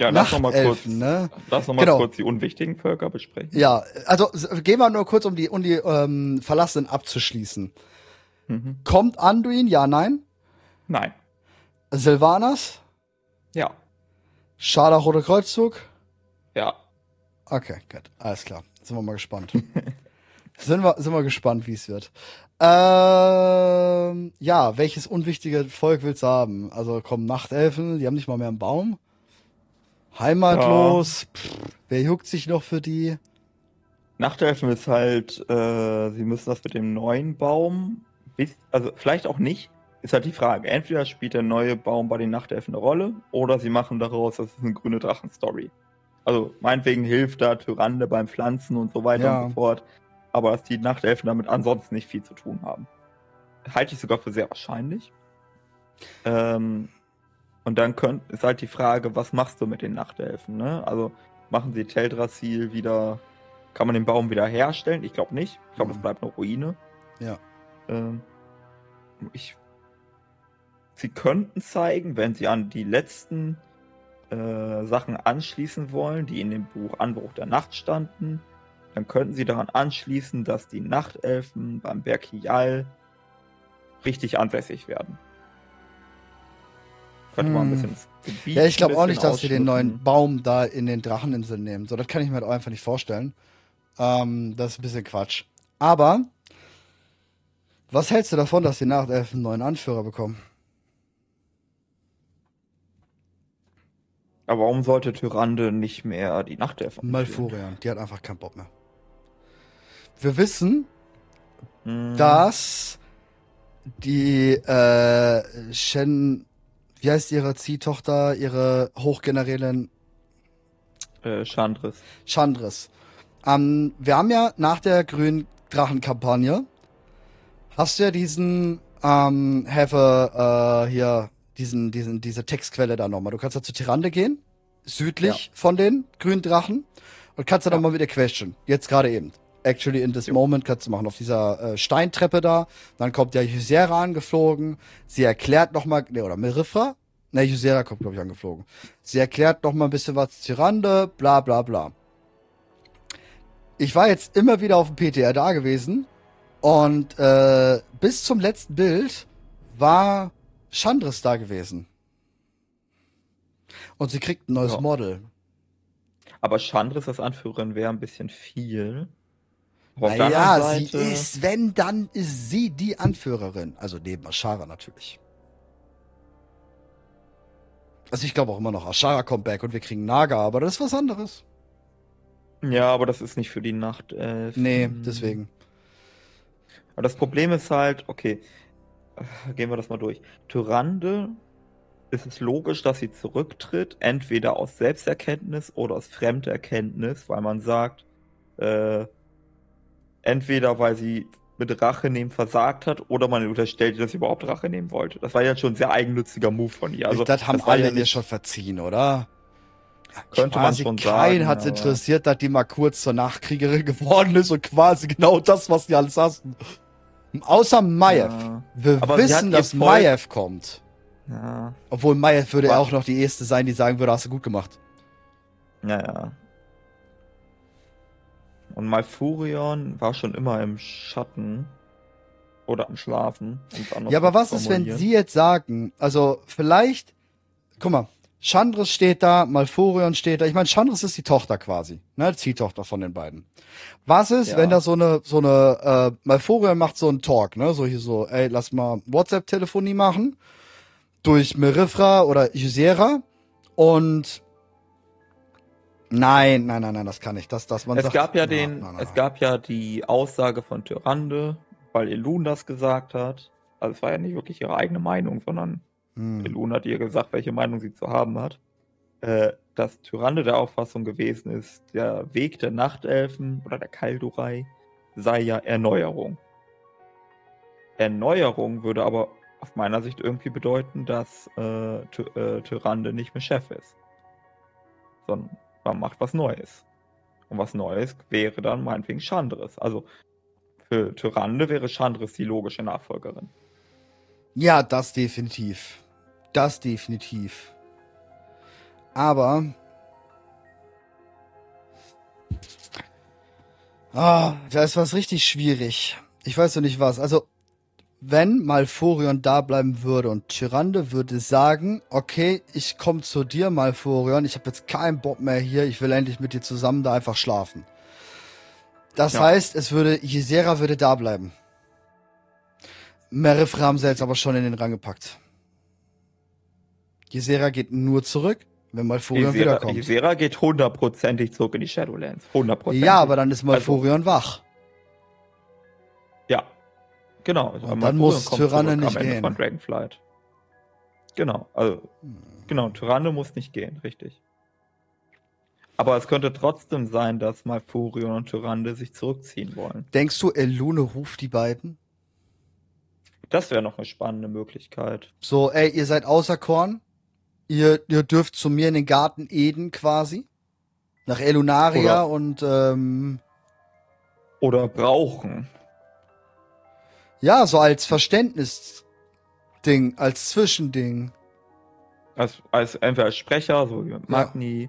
[SPEAKER 1] ja, lass noch mal kurz, ne? lass noch mal genau. kurz die unwichtigen Völker besprechen.
[SPEAKER 2] Ja, also gehen wir nur kurz, um die, um die ähm, Verlassenen abzuschließen. Mhm. Kommt Anduin? Ja, nein?
[SPEAKER 1] Nein.
[SPEAKER 2] Silvanas?
[SPEAKER 1] Ja.
[SPEAKER 2] Scharlach oder Kreuzzug?
[SPEAKER 1] Ja.
[SPEAKER 2] Okay, gut. Alles klar. Sind wir mal gespannt. sind, wir, sind wir gespannt, wie es wird. Ähm, ja, welches unwichtige Volk willst du haben? Also kommen Nachtelfen, die haben nicht mal mehr einen Baum. Heimatlos, ja. Pff, wer juckt sich noch für die?
[SPEAKER 1] Nachtelfen ist halt, äh, sie müssen das mit dem neuen Baum, also vielleicht auch nicht, ist halt die Frage. Entweder spielt der neue Baum bei den Nachtelfen eine Rolle oder sie machen daraus, das ist eine grüne Drachen-Story. Also meinetwegen hilft da Tyrande beim Pflanzen und so weiter ja. und so fort, aber dass die Nachtelfen damit ansonsten nicht viel zu tun haben. Halte ich sogar für sehr wahrscheinlich. Ähm, und dann könnt, ist halt die Frage, was machst du mit den Nachtelfen? Ne? Also machen sie Teldrassil wieder, kann man den Baum wieder herstellen? Ich glaube nicht. Ich glaube, es mhm. bleibt eine Ruine.
[SPEAKER 2] Ja.
[SPEAKER 1] Ähm, ich, sie könnten zeigen, wenn sie an die letzten äh, Sachen anschließen wollen, die in dem Buch Anbruch der Nacht standen, dann könnten sie daran anschließen, dass die Nachtelfen beim Berg Hial richtig ansässig werden.
[SPEAKER 2] Könnte man ein hm. bisschen Gebiet Ja, ich glaube auch nicht, dass sie den neuen Baum da in den Dracheninseln nehmen. So, das kann ich mir halt auch einfach nicht vorstellen. Ähm, das ist ein bisschen Quatsch. Aber, was hältst du davon, dass die Nachtelfen einen neuen Anführer bekommen?
[SPEAKER 1] Aber warum sollte Tyrande nicht mehr die Nachtelfen
[SPEAKER 2] Malfurion, die hat einfach keinen Bock mehr. Wir wissen, hm. dass die äh, Shen, wie heißt ihre Ziehtochter, ihre Hochgenerälin?
[SPEAKER 1] Äh, Chandris.
[SPEAKER 2] Chandris. Ähm, wir haben ja nach der grünen Drachenkampagne, hast du ja diesen ähm, Have äh, hier diesen, diesen, diese Textquelle da nochmal. Du kannst da zu Tirande gehen, südlich ja. von den grünen Drachen, und kannst da ja. nochmal mit der Question. Jetzt gerade eben. Actually in this moment kannst du machen auf dieser äh, Steintreppe da. Dann kommt ja Ysera angeflogen. Sie erklärt nochmal, ne, oder Merifra? Ne, Ysera kommt, glaube ich, angeflogen. Sie erklärt nochmal ein bisschen was zu Tirande, bla bla bla. Ich war jetzt immer wieder auf dem PTR da gewesen und äh, bis zum letzten Bild war Chandris da gewesen. Und sie kriegt ein neues ja. Model.
[SPEAKER 1] Aber Chandris als Anführerin wäre ein bisschen viel.
[SPEAKER 2] Naja, Seite... sie ist, wenn, dann ist sie die Anführerin. Also neben Ashara natürlich. Also ich glaube auch immer noch, Ashara kommt back und wir kriegen Naga, aber das ist was anderes.
[SPEAKER 1] Ja, aber das ist nicht für die Nacht.
[SPEAKER 2] Äh, nee, deswegen.
[SPEAKER 1] Aber das Problem ist halt, okay, gehen wir das mal durch. Tyrande ist es logisch, dass sie zurücktritt, entweder aus Selbsterkenntnis oder aus Fremderkenntnis, weil man sagt, äh, entweder weil sie mit Rache nehmen versagt hat oder man unterstellt, dass sie überhaupt Rache nehmen wollte. Das war ja schon ein sehr eigennütziger Move von ihr.
[SPEAKER 2] Also, das haben das alle ja nicht... schon verziehen, oder?
[SPEAKER 1] Könnte quasi man schon
[SPEAKER 2] keinen sagen. hat es interessiert, dass die mal kurz zur Nachkriegerin geworden ist und quasi genau das, was die alles hassen. Außer Maiev. Ja. Wir Aber wissen, dass Maiev kommt. Ja. Obwohl Maiev würde ja auch noch die erste sein, die sagen würde, hast du gut gemacht.
[SPEAKER 1] Ja, ja. Und Malfurion war schon immer im Schatten. Oder am Schlafen.
[SPEAKER 2] ja, aber was ist, wenn sie jetzt sagen, also vielleicht, guck mal, Chandris steht da, Malfurion steht da. Ich meine, Chandris ist die Tochter quasi, ne, Ziehtochter von den beiden. Was ist, ja. wenn da so eine, so eine, äh, Malfurion macht so einen Talk, ne, so hier so, ey, lass mal WhatsApp-Telefonie machen durch Merifra oder Ysera und Nein, nein, nein, nein, das kann nicht. Das, das
[SPEAKER 1] man es sagt, gab ja den, nein, nein, es gab ja die Aussage von Tyrande, weil Elun das gesagt hat. Also es war ja nicht wirklich ihre eigene Meinung, sondern hm. Elun hat ihr gesagt, welche Meinung sie zu haben hat. Äh, dass Tyrande der Auffassung gewesen ist, der Weg der Nachtelfen oder der Kaldurei sei ja Erneuerung. Erneuerung würde aber aus meiner Sicht irgendwie bedeuten, dass äh, Ty äh, Tyrande nicht mehr Chef ist. Sondern man macht was Neues. Und was Neues wäre dann meinetwegen Chandris. Also für Tyrande wäre Chandris die logische Nachfolgerin.
[SPEAKER 2] Ja, das definitiv. Das definitiv. Aber. Ah, da ist was richtig schwierig. Ich weiß noch nicht was. Also, wenn Malfurion da bleiben würde und Tyrande würde sagen, okay, ich komme zu dir, Malfurion, ich habe jetzt keinen Bock mehr hier, ich will endlich mit dir zusammen da einfach schlafen. Das ja. heißt, es würde, Ysera würde da bleiben. Merif haben sie jetzt aber schon in den Rang gepackt. Ysera geht nur zurück, wenn Malfurion Ysera, wiederkommt.
[SPEAKER 1] Ysera geht hundertprozentig zurück in die Shadowlands. Hundertprozentig.
[SPEAKER 2] Ja, aber dann ist Malfurion also, wach.
[SPEAKER 1] Genau.
[SPEAKER 2] Und dann muss Tyranne nicht gehen.
[SPEAKER 1] Von Dragonflight. Genau, also hm. genau, Tyranne muss nicht gehen, richtig. Aber es könnte trotzdem sein, dass Malfurion und Tyrande sich zurückziehen wollen.
[SPEAKER 2] Denkst du, Elune ruft die beiden?
[SPEAKER 1] Das wäre noch eine spannende Möglichkeit.
[SPEAKER 2] So, ey, ihr seid außer Korn. Ihr, ihr dürft zu mir in den Garten Eden quasi. Nach Elunaria oder, und ähm,
[SPEAKER 1] oder brauchen.
[SPEAKER 2] Ja, so als Verständnisding, als Zwischending.
[SPEAKER 1] Als, als entweder als Sprecher, so wie Magni, ja.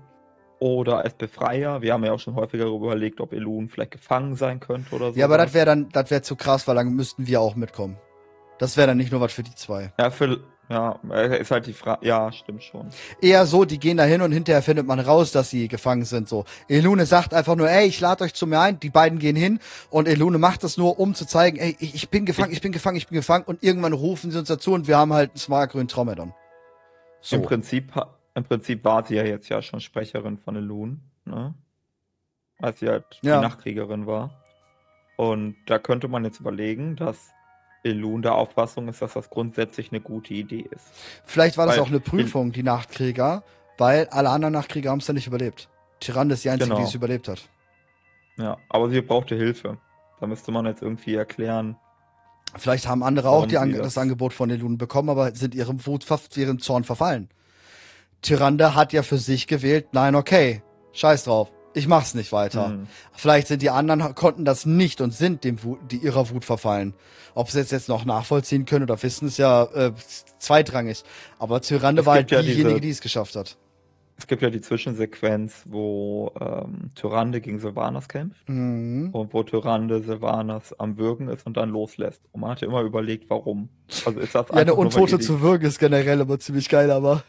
[SPEAKER 1] oder als Befreier. Wir haben ja auch schon häufiger überlegt, ob Elun vielleicht gefangen sein könnte oder so.
[SPEAKER 2] Ja, aber das wäre dann, das wäre zu krass, weil dann müssten wir auch mitkommen. Das wäre dann nicht nur was für die zwei.
[SPEAKER 1] Ja, für, ja, äh, ist halt die Frage. Ja, stimmt schon.
[SPEAKER 2] Eher so, die gehen da hin und hinterher findet man raus, dass sie gefangen sind. So, Elune sagt einfach nur, ey, ich lade euch zu mir ein. Die beiden gehen hin und Elune macht das nur, um zu zeigen, ey, ich, ich bin gefangen, ich bin gefangen, ich bin gefangen. Und irgendwann rufen sie uns dazu und wir haben halt einen smartgrünen Tromedon.
[SPEAKER 1] So. Im Prinzip, im Prinzip war sie ja jetzt ja schon Sprecherin von Elune, ne? Als sie halt ja. die Nachtkriegerin war. Und da könnte man jetzt überlegen, dass Elun der Auffassung ist, dass das grundsätzlich eine gute Idee ist.
[SPEAKER 2] Vielleicht war das weil auch eine Prüfung, die Nachtkrieger, weil alle anderen Nachtkrieger haben es ja nicht überlebt. Tyrann ist die einzige, genau. die es überlebt hat.
[SPEAKER 1] Ja, aber sie brauchte Hilfe. Da müsste man jetzt irgendwie erklären.
[SPEAKER 2] Vielleicht haben andere auch die, das, das, Angebot von Elun bekommen, aber sind ihrem Wut, ihrem Zorn verfallen. Tyrande hat ja für sich gewählt, nein, okay, scheiß drauf ich mach's nicht weiter. Mhm. Vielleicht sind die anderen, konnten das nicht und sind dem Wut, die ihrer Wut verfallen. Ob sie es jetzt noch nachvollziehen können oder wissen, ist ja äh, zweitrangig. Aber Tyrande war halt ja diejenige, diese, die es geschafft hat.
[SPEAKER 1] Es gibt ja die Zwischensequenz, wo ähm, Tyrande gegen Sylvanas kämpft mhm. und wo Tyrande Sylvanas am Würgen ist und dann loslässt. Und man hatte immer überlegt, warum.
[SPEAKER 2] Also ist das ja, eine Untote zu würgen ist generell immer ziemlich geil, aber.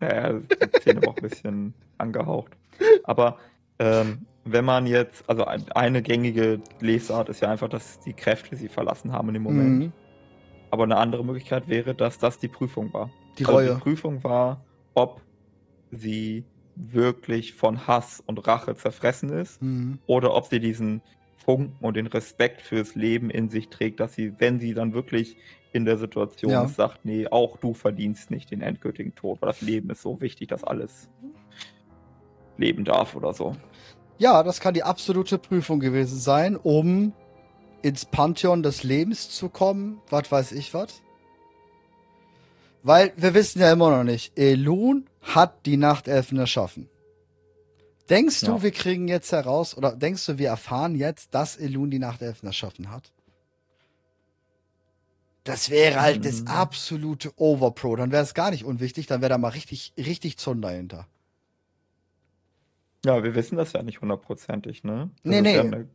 [SPEAKER 1] Ja, ja die Szene war auch ein bisschen angehaucht. Aber ähm, wenn man jetzt, also eine gängige Lesart ist ja einfach, dass die Kräfte sie verlassen haben in dem Moment. Mhm. Aber eine andere Möglichkeit wäre, dass das die Prüfung war.
[SPEAKER 2] Die Reue. Also
[SPEAKER 1] die Prüfung war, ob sie wirklich von Hass und Rache zerfressen ist mhm. oder ob sie diesen Funken und den Respekt fürs Leben in sich trägt, dass sie, wenn sie dann wirklich in der Situation ja. ist, sagt, nee, auch du verdienst nicht den endgültigen Tod, weil das Leben ist so wichtig, dass alles leben darf oder so.
[SPEAKER 2] Ja, das kann die absolute Prüfung gewesen sein, um ins Pantheon des Lebens zu kommen. Was weiß ich was. Weil wir wissen ja immer noch nicht, Elun hat die Nachtelfen erschaffen. Denkst ja. du, wir kriegen jetzt heraus, oder denkst du, wir erfahren jetzt, dass Elun die Nachtelfen erschaffen hat? Das wäre halt mhm. das absolute Overpro. Dann wäre es gar nicht unwichtig, dann wäre da mal richtig, richtig Zorn dahinter.
[SPEAKER 1] Ja, wir wissen das ja nicht hundertprozentig, ne?
[SPEAKER 2] Das nee, nee.
[SPEAKER 1] Ja eine,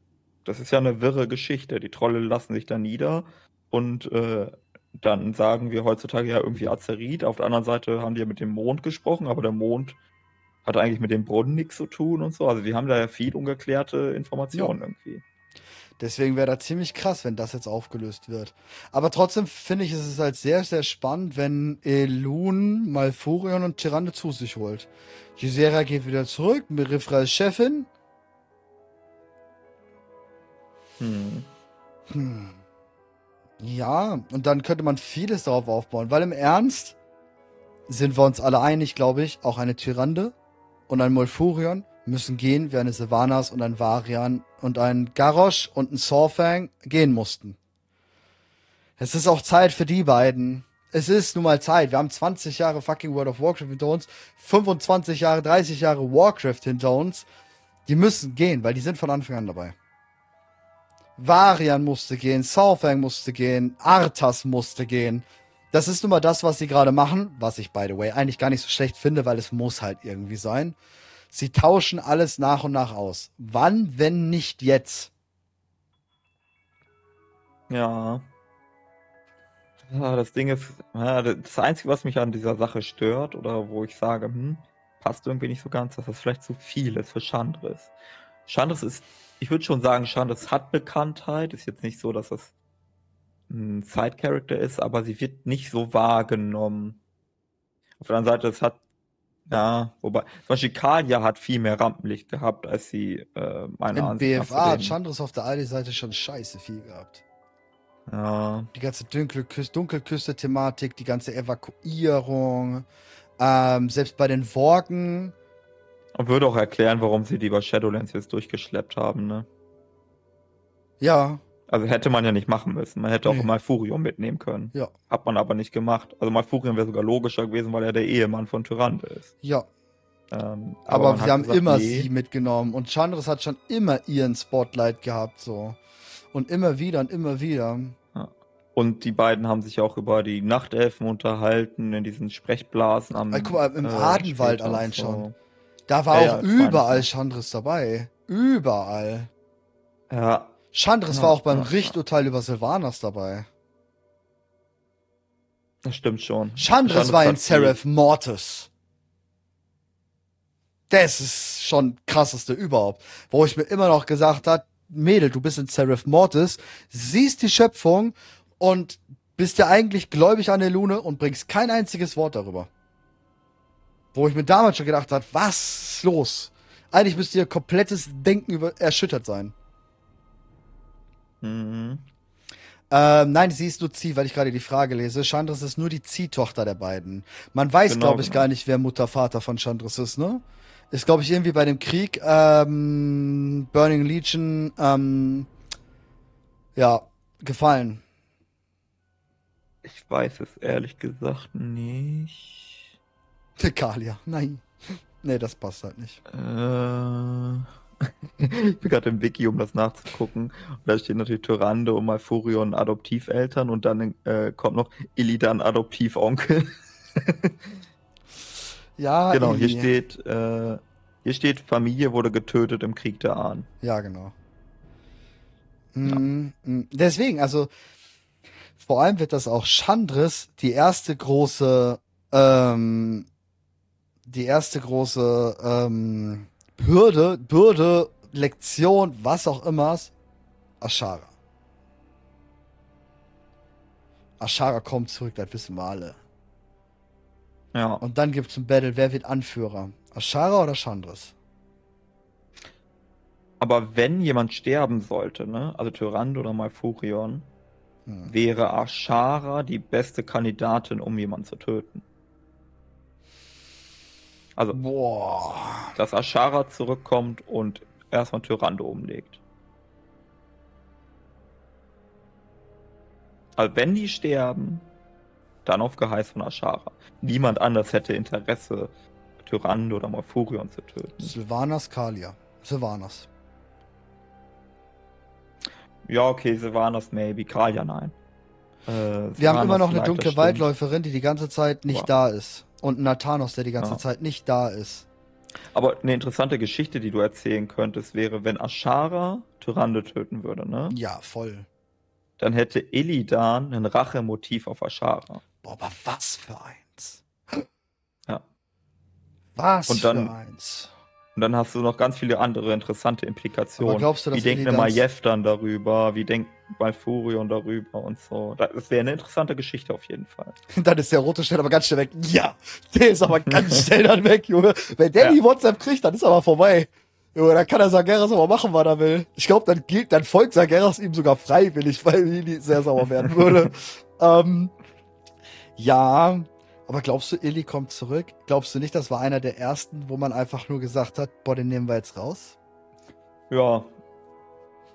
[SPEAKER 1] das ist ja eine wirre Geschichte. Die Trolle lassen sich da nieder und äh, dann sagen wir heutzutage ja irgendwie Azerit. Auf der anderen Seite haben die ja mit dem Mond gesprochen, aber der Mond hat eigentlich mit dem Brunnen nichts zu tun und so. Also wir haben da ja viel ungeklärte Informationen ja. irgendwie.
[SPEAKER 2] Deswegen wäre das ziemlich krass, wenn das jetzt aufgelöst wird. Aber trotzdem finde ich, ist es halt sehr, sehr spannend, wenn Elun Malfurion und Tyrande zu sich holt. Gisera geht wieder zurück, Merifra ist Chefin. Hm. Hm. Ja, und dann könnte man vieles darauf aufbauen, weil im Ernst sind wir uns alle einig, glaube ich, auch eine Tyrande und ein Molfurion müssen gehen, wie eine Sylvanas und ein Varian und ein Garrosh und ein Sorfang gehen mussten. Es ist auch Zeit für die beiden. Es ist nun mal Zeit. Wir haben 20 Jahre fucking World of Warcraft hinter uns, 25 Jahre, 30 Jahre Warcraft hinter uns. Die müssen gehen, weil die sind von Anfang an dabei. Varian musste gehen, Sorfang musste gehen, Arthas musste gehen. Das ist nun mal das, was sie gerade machen, was ich, by the way, eigentlich gar nicht so schlecht finde, weil es muss halt irgendwie sein. Sie tauschen alles nach und nach aus. Wann, wenn nicht jetzt?
[SPEAKER 1] Ja. das Ding ist, das Einzige, was mich an dieser Sache stört oder wo ich sage, hm, passt irgendwie nicht so ganz, dass das vielleicht zu viel ist für Chandris. Chandris ist, ich würde schon sagen, Chandris hat Bekanntheit. Ist jetzt nicht so, dass das ein Side-Character ist, aber sie wird nicht so wahrgenommen. Auf der anderen Seite, es hat ja, wobei, zum Beispiel Kalia hat viel mehr Rampenlicht gehabt, als sie äh,
[SPEAKER 2] meine Ansicht BFA hat Chandris auf der einen Seite schon scheiße viel gehabt.
[SPEAKER 1] Ja.
[SPEAKER 2] Die ganze Dunkelküste, Dunkelküste-Thematik, die ganze Evakuierung, ähm, selbst bei den Worgen.
[SPEAKER 1] Und würde auch erklären, warum sie die über Shadowlands jetzt durchgeschleppt haben, ne?
[SPEAKER 2] Ja,
[SPEAKER 1] also hätte man ja nicht machen müssen. Man hätte auch nee. Malfurion mitnehmen können.
[SPEAKER 2] Ja.
[SPEAKER 1] Hat man aber nicht gemacht. Also Malfurion wäre sogar logischer gewesen, weil er der Ehemann von Tyrande ist.
[SPEAKER 2] Ja. Ähm, aber, aber wir haben gesagt, immer nee. sie mitgenommen. Und Chandris hat schon immer ihren Spotlight gehabt, so. Und immer wieder und immer wieder.
[SPEAKER 1] Ja. Und die beiden haben sich auch über die Nachtelfen unterhalten, in diesen Sprechblasen am.
[SPEAKER 2] guck mal, im äh, Adenwald allein so. schon. Da war ja, auch ja, überall Chandris dabei. Überall.
[SPEAKER 1] Ja.
[SPEAKER 2] Chandris war auch beim Richturteil über Sylvanas dabei.
[SPEAKER 1] Das stimmt schon.
[SPEAKER 2] Chandris, war in Seraph Mortis. Das ist schon krasseste überhaupt. Wo ich mir immer noch gesagt habe, Mädel, du bist in Seraph Mortis, siehst die Schöpfung und bist ja eigentlich gläubig an der Lune und bringst kein einziges Wort darüber. Wo ich mir damals schon gedacht habe, was ist los? Eigentlich müsste ihr komplettes Denken über erschüttert sein. Mhm. Ähm, nein, sie ist nur Zieh, weil ich gerade die Frage lese. Chandris ist nur die Ziehtochter der beiden. Man weiß, genau, glaube ich, genau. gar nicht, wer Mutter, Vater von Chandris ist, ne? Ist, glaube ich, irgendwie bei dem Krieg ähm, Burning Legion ähm, ja, gefallen.
[SPEAKER 1] Ich weiß es ehrlich gesagt nicht.
[SPEAKER 2] Tekalia, nein. Nee, das passt halt nicht.
[SPEAKER 1] Äh, ich bin gerade im Wiki, um das nachzugucken. Und da steht natürlich Tyrande und Malfurion Adoptiveltern und dann äh, kommt noch Illidan Adoptivonkel.
[SPEAKER 2] ja,
[SPEAKER 1] genau, hier steht, äh, hier steht, Familie wurde getötet im Krieg der Ahnen.
[SPEAKER 2] Ja, genau. Mhm. Deswegen, also vor allem wird das auch Chandris die erste große, ähm, die erste große ähm, Bürde, Bürde, Lektion, was auch immer, Ashara. Ashara kommt zurück, das wissen wir alle.
[SPEAKER 1] Ja.
[SPEAKER 2] Und dann gibt es ein Battle, wer wird Anführer? Ashara oder Chandris?
[SPEAKER 1] Aber wenn jemand sterben sollte, ne, also Tyrande oder Malfurion, hm. wäre Ashara die beste Kandidatin, um jemanden zu töten. Also,
[SPEAKER 2] Boah.
[SPEAKER 1] dass Ashara zurückkommt und erstmal Tyrande umlegt. Also, wenn die sterben, dann auf Geheiß von Ashara. Niemand anders hätte Interesse, Tyrande oder Morphurion zu töten.
[SPEAKER 2] Sylvanas Kalia. Sylvanas.
[SPEAKER 1] Ja, okay, Sylvanas maybe. Kalia nein.
[SPEAKER 2] Äh, Wir haben immer noch eine dunkle Waldläuferin, die die ganze Zeit nicht wow. da ist. Und Nathanos, der die ganze ja. Zeit nicht da ist.
[SPEAKER 1] Aber eine interessante Geschichte, die du erzählen könntest, wäre, wenn Ashara Tyrande töten würde, ne?
[SPEAKER 2] Ja, voll.
[SPEAKER 1] Dann hätte Illidan ein Rachemotiv auf Ashara.
[SPEAKER 2] Boah, aber was für eins.
[SPEAKER 1] Ja.
[SPEAKER 2] Was
[SPEAKER 1] und dann,
[SPEAKER 2] für eins.
[SPEAKER 1] Und dann hast du noch ganz viele andere interessante Implikationen.
[SPEAKER 2] Aber glaubst du, dass
[SPEAKER 1] wie denkt Majev dann darüber? Wie denkt Malfurion darüber und so? Das wäre eine interessante Geschichte auf jeden Fall.
[SPEAKER 2] dann ist der rote schnell aber ganz schnell weg. Ja, der ist aber ganz schnell dann weg, Junge. Wenn der ja. die WhatsApp kriegt, dann ist aber vorbei. Junge, dann kann er Sageras aber machen, was er will. Ich glaube, dann gilt, dann folgt Sageras ihm sogar freiwillig, weil Lili sehr sauer werden würde. ähm, ja, aber glaubst du, Illy kommt zurück? Glaubst du nicht, das war einer der ersten, wo man einfach nur gesagt hat, boah, den nehmen wir jetzt raus?
[SPEAKER 1] Ja,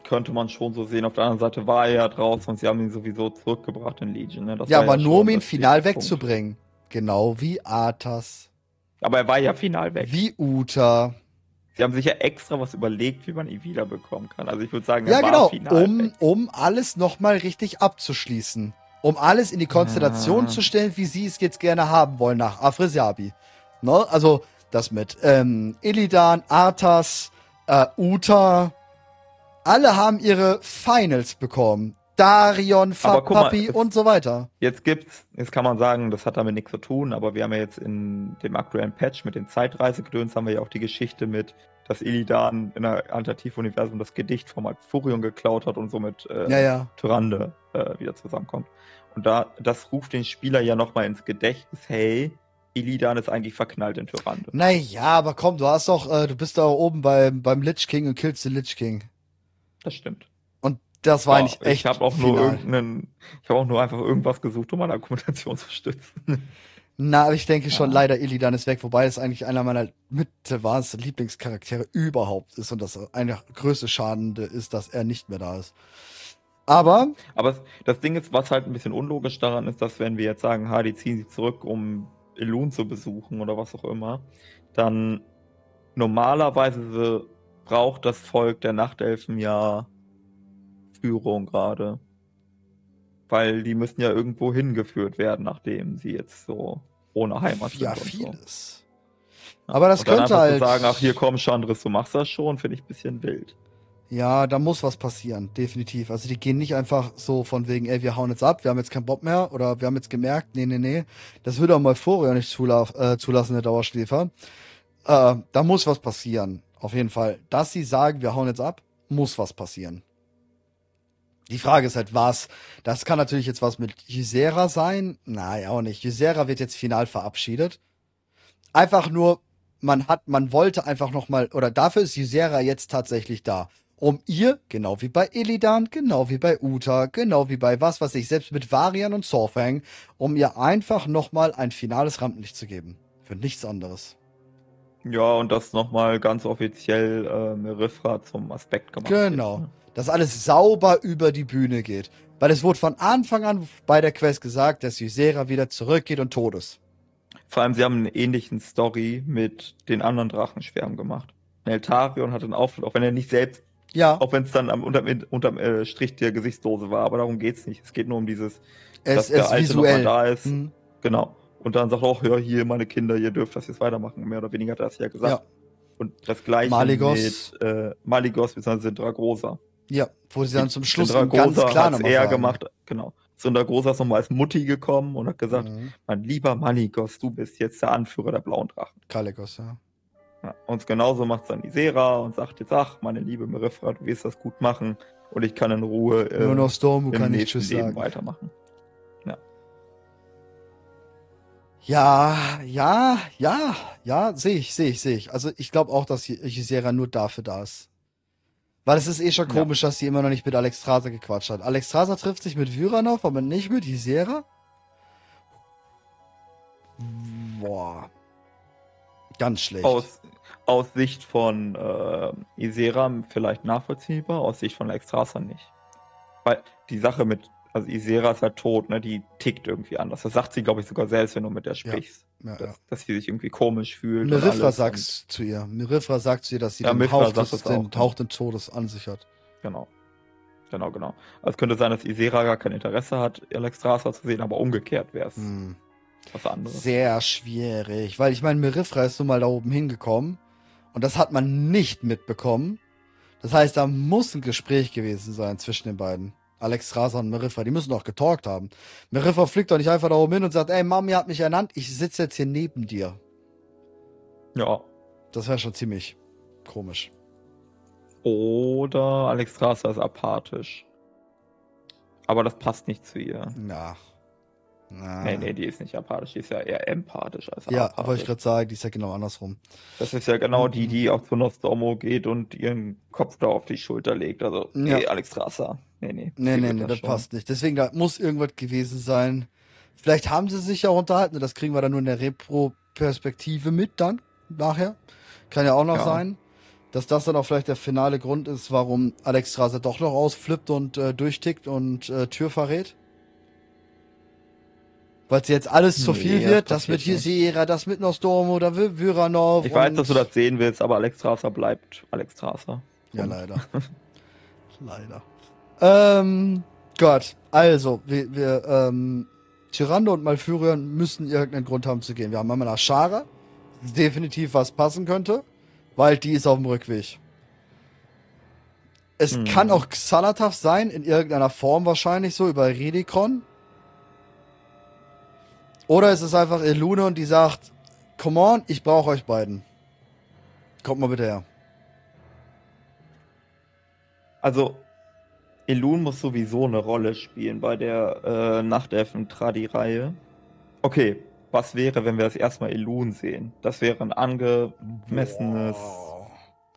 [SPEAKER 1] könnte man schon so sehen. Auf der anderen Seite war er ja draußen und sie haben ihn sowieso zurückgebracht in Legion. Ne?
[SPEAKER 2] ja, aber ja nur um ihn final wegzubringen. Genau wie Arthas.
[SPEAKER 1] Aber er war ja final weg.
[SPEAKER 2] Wie Uta.
[SPEAKER 1] Sie haben sich ja extra was überlegt, wie man ihn wiederbekommen kann. Also ich würde sagen,
[SPEAKER 2] er ja, war genau, final um, weg. um alles nochmal richtig abzuschließen um alles in die Konstellation ja. zu stellen, wie sie es jetzt gerne haben wollen nach Afresiabi. Ne? Also das mit ähm, Illidan, Arthas, äh, Uta, alle haben ihre Finals bekommen. Darion, Papi und so weiter.
[SPEAKER 1] Jetzt gibt's, jetzt kann man sagen, das hat damit nichts zu tun, aber wir haben ja jetzt in dem aktuellen Patch mit den Zeitreisegedöns haben wir ja auch die Geschichte mit, dass Illidan in der Alternativuniversum das Gedicht vom Furion geklaut hat und somit äh,
[SPEAKER 2] ja, ja.
[SPEAKER 1] Tyrande äh, wieder zusammenkommt. Und da, das ruft den Spieler ja nochmal ins Gedächtnis, hey, Illidan ist eigentlich verknallt in Tyrande.
[SPEAKER 2] Naja, aber komm, du hast doch, äh, du bist da oben beim, beim Lich King und killst den Lich King.
[SPEAKER 1] Das stimmt.
[SPEAKER 2] Und das war ja, eigentlich echt.
[SPEAKER 1] Ich habe auch final. nur irgendeinen, ich habe auch nur einfach irgendwas gesucht, um meine Argumentation zu stützen.
[SPEAKER 2] Na, ich denke schon, ja. leider Illidan ist weg, wobei es eigentlich einer meiner mit wahrsten Lieblingscharaktere überhaupt ist und das eine größte Schadende ist, dass er nicht mehr da ist. Aber.
[SPEAKER 1] Aber das Ding ist, was halt ein bisschen unlogisch daran ist, dass wenn wir jetzt sagen, ha, die ziehen sich zurück, um Elun zu besuchen oder was auch immer, dann normalerweise braucht das Volk der Nachtelfen ja Führung gerade. Weil die müssen ja irgendwo hingeführt werden, nachdem sie jetzt so ohne Heimat
[SPEAKER 2] sind. Ja, vieles. Aber das könnte halt.
[SPEAKER 1] sagen, ach hier komm, Chandris, du machst das schon, finde ich ein bisschen wild.
[SPEAKER 2] Ja, da muss was passieren, definitiv. Also die gehen nicht einfach so von wegen, ey, wir hauen jetzt ab, wir haben jetzt keinen Bock mehr oder wir haben jetzt gemerkt, nee, nee, nee. Das würde auch mal vorher nicht zula äh, zulassen, der Dauerschläfer. Äh, da muss was passieren, auf jeden Fall. Dass sie sagen, wir hauen jetzt ab, muss was passieren. Die Frage ist halt, was? Das kann natürlich jetzt was mit Ysera sein. Nein, auch nicht. Ysera wird jetzt final verabschiedet. Einfach nur, man hat, man wollte einfach nochmal, oder dafür ist Ysera jetzt tatsächlich da. Um ihr, genau wie bei Illidan, genau wie bei Uta, genau wie bei was, was ich selbst mit Varian und Sorfang, um ihr einfach nochmal ein finales Rampenlicht zu geben. Für nichts anderes.
[SPEAKER 1] Ja, und das nochmal ganz offiziell äh, Merifra zum Aspekt gemacht
[SPEAKER 2] Genau. Wird, ne? Dass alles sauber über die Bühne geht. Weil es wurde von Anfang an bei der Quest gesagt, dass Ysera wieder zurückgeht und tot ist.
[SPEAKER 1] Vor allem, sie haben einen ähnlichen Story mit den anderen Drachenschwärmen gemacht. Neltarion hat einen Auftritt, auch wenn er nicht selbst, ja. auch wenn es dann am, unterm, unterm äh, Strich der Gesichtsdose war, aber darum geht's nicht. Es geht nur um dieses,
[SPEAKER 2] es, dass der Alte nochmal
[SPEAKER 1] da ist. Mhm. Genau. Und dann sagt er auch, hör hier, meine Kinder, ihr dürft das jetzt weitermachen. Mehr oder weniger hat er das ja gesagt. Ja. Und das gleiche
[SPEAKER 2] Maligos.
[SPEAKER 1] mit äh, Maligos bzw. Dragosa.
[SPEAKER 2] Ja, wo sie dann zum Schluss
[SPEAKER 1] ganz klar nochmal er sagen. gemacht, genau. Großer ist nochmal als Mutti gekommen und hat gesagt, mhm. mein lieber Maligos, du bist jetzt der Anführer der blauen Drachen.
[SPEAKER 2] Kalikos, ja.
[SPEAKER 1] ja. Und genauso macht es dann Isera und sagt jetzt, ach, meine liebe Merifra, du wirst das gut machen und ich kann in Ruhe
[SPEAKER 2] äh, Nur noch Storm, im kann nächsten
[SPEAKER 1] Leben sagen. weitermachen. Ja.
[SPEAKER 2] Ja, ja, ja, ja, sehe ich, sehe ich, sehe ich. Also ich glaube auch, dass Isera nur dafür da ist. Weil es ist eh schon komisch, ja. dass sie immer noch nicht mit Alexstrasza gequatscht hat. Alexstrasza trifft sich mit Vyranov, aber nicht mit Isera? Boah. Ganz schlecht.
[SPEAKER 1] Aus, aus Sicht von äh, Isera vielleicht nachvollziehbar, aus Sicht von Alexstrasza nicht. Weil die Sache mit also Isera ist halt tot, ne? Die tickt irgendwie anders. Das sagt sie, glaube ich, sogar selbst, wenn du mit der sprichst. Ja, ja, dass, ja. dass, sie sich irgendwie komisch fühlt.
[SPEAKER 2] Mirifra sagt zu ihr. Mirifra sagt zu ihr, dass sie
[SPEAKER 1] ja, den, Hauch des,
[SPEAKER 2] den Hauch des Todes an sich hat.
[SPEAKER 1] Genau. Genau, genau. Also es könnte sein, dass Isera gar kein Interesse hat, Alexstrasza zu sehen, aber umgekehrt wäre es hm. was anderes.
[SPEAKER 2] Sehr schwierig, weil ich meine, Mirifra ist nun mal da oben hingekommen und das hat man nicht mitbekommen. Das heißt, da muss ein Gespräch gewesen sein zwischen den beiden. Alex Raser und Meriffa, die müssen doch getalkt haben. Meriffa fliegt doch nicht einfach da oben hin und sagt, ey, Mami hat mich ernannt, ich sitze jetzt hier neben dir.
[SPEAKER 1] Ja.
[SPEAKER 2] Das wäre schon ziemlich komisch.
[SPEAKER 1] Oder Alex Raser ist apathisch. Aber das passt nicht zu ihr.
[SPEAKER 2] Na.
[SPEAKER 1] Na. Nee, nee, die ist nicht apathisch, die ist ja eher empathisch als
[SPEAKER 2] ja, apathisch. Ja, wollte ich gerade sagen, die ist ja genau andersrum.
[SPEAKER 1] Das ist ja genau die, die auch zu Nostromo geht und ihren Kopf da auf die Schulter legt. Also, ja. nee, Alex Rasser. Nee, nee.
[SPEAKER 2] Nee, nee, nee, das, das passt nicht. Deswegen, da muss irgendwas gewesen sein. Vielleicht haben sie sich ja unterhalten, das kriegen wir dann nur in der Repro-Perspektive mit dann, nachher. Kann ja auch noch ja. sein, dass das dann auch vielleicht der finale Grund ist, warum Alex Strasser doch noch ausflippt und äh, durchtickt und äh, Tür verrät weil es jetzt alles zu viel nee, wird, das, das mit Gisera, das mit Nostormo, da Vyranov.
[SPEAKER 1] Ich weiß, dass du das sehen willst, aber Alex Strasser bleibt Alex Strasser.
[SPEAKER 2] Ja, leider. leider. Ähm, Gott, also, wir, wir ähm, Tyrande und Malfurion müssen irgendeinen Grund haben zu gehen. Wir haben einmal nach Schara, definitiv was passen könnte, weil die ist auf dem Rückweg. Es hm. kann auch Xalatav sein, in irgendeiner Form wahrscheinlich so, über Redikon. Oder ist es einfach Elune und die sagt, come on, ich brauche euch beiden. Kommt mal bitte her.
[SPEAKER 1] Also, Elun muss sowieso eine Rolle spielen bei der äh, Nachtelfen-Tradi-Reihe. Okay, was wäre, wenn wir das erstmal Elun sehen? Das wäre ein angemessenes Boah.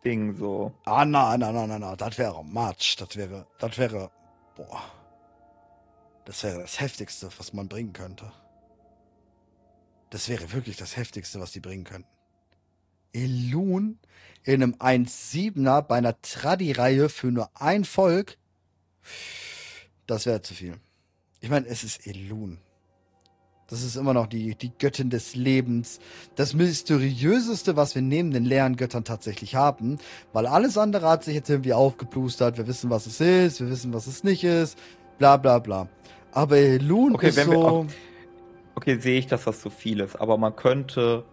[SPEAKER 1] Ding so.
[SPEAKER 2] Ah, nein, nein, nein, nein, na, das wäre Matsch. Das wäre, das wäre, boah. Das wäre das Heftigste, was man bringen könnte. Das wäre wirklich das Heftigste, was die bringen könnten. Elun in einem 1-7er bei einer Tradi-Reihe für nur ein Volk, das wäre zu viel. Ich meine, es ist Elun. Das ist immer noch die, die Göttin des Lebens. Das mysteriöseste, was wir neben den leeren Göttern tatsächlich haben. Weil alles andere hat sich jetzt irgendwie aufgeplustert. Wir wissen, was es ist. Wir wissen, was es nicht ist. Bla, bla, bla. Aber Elun okay, ist so...
[SPEAKER 1] okay, sehe ich, dass das zu viel ist, aber man könnte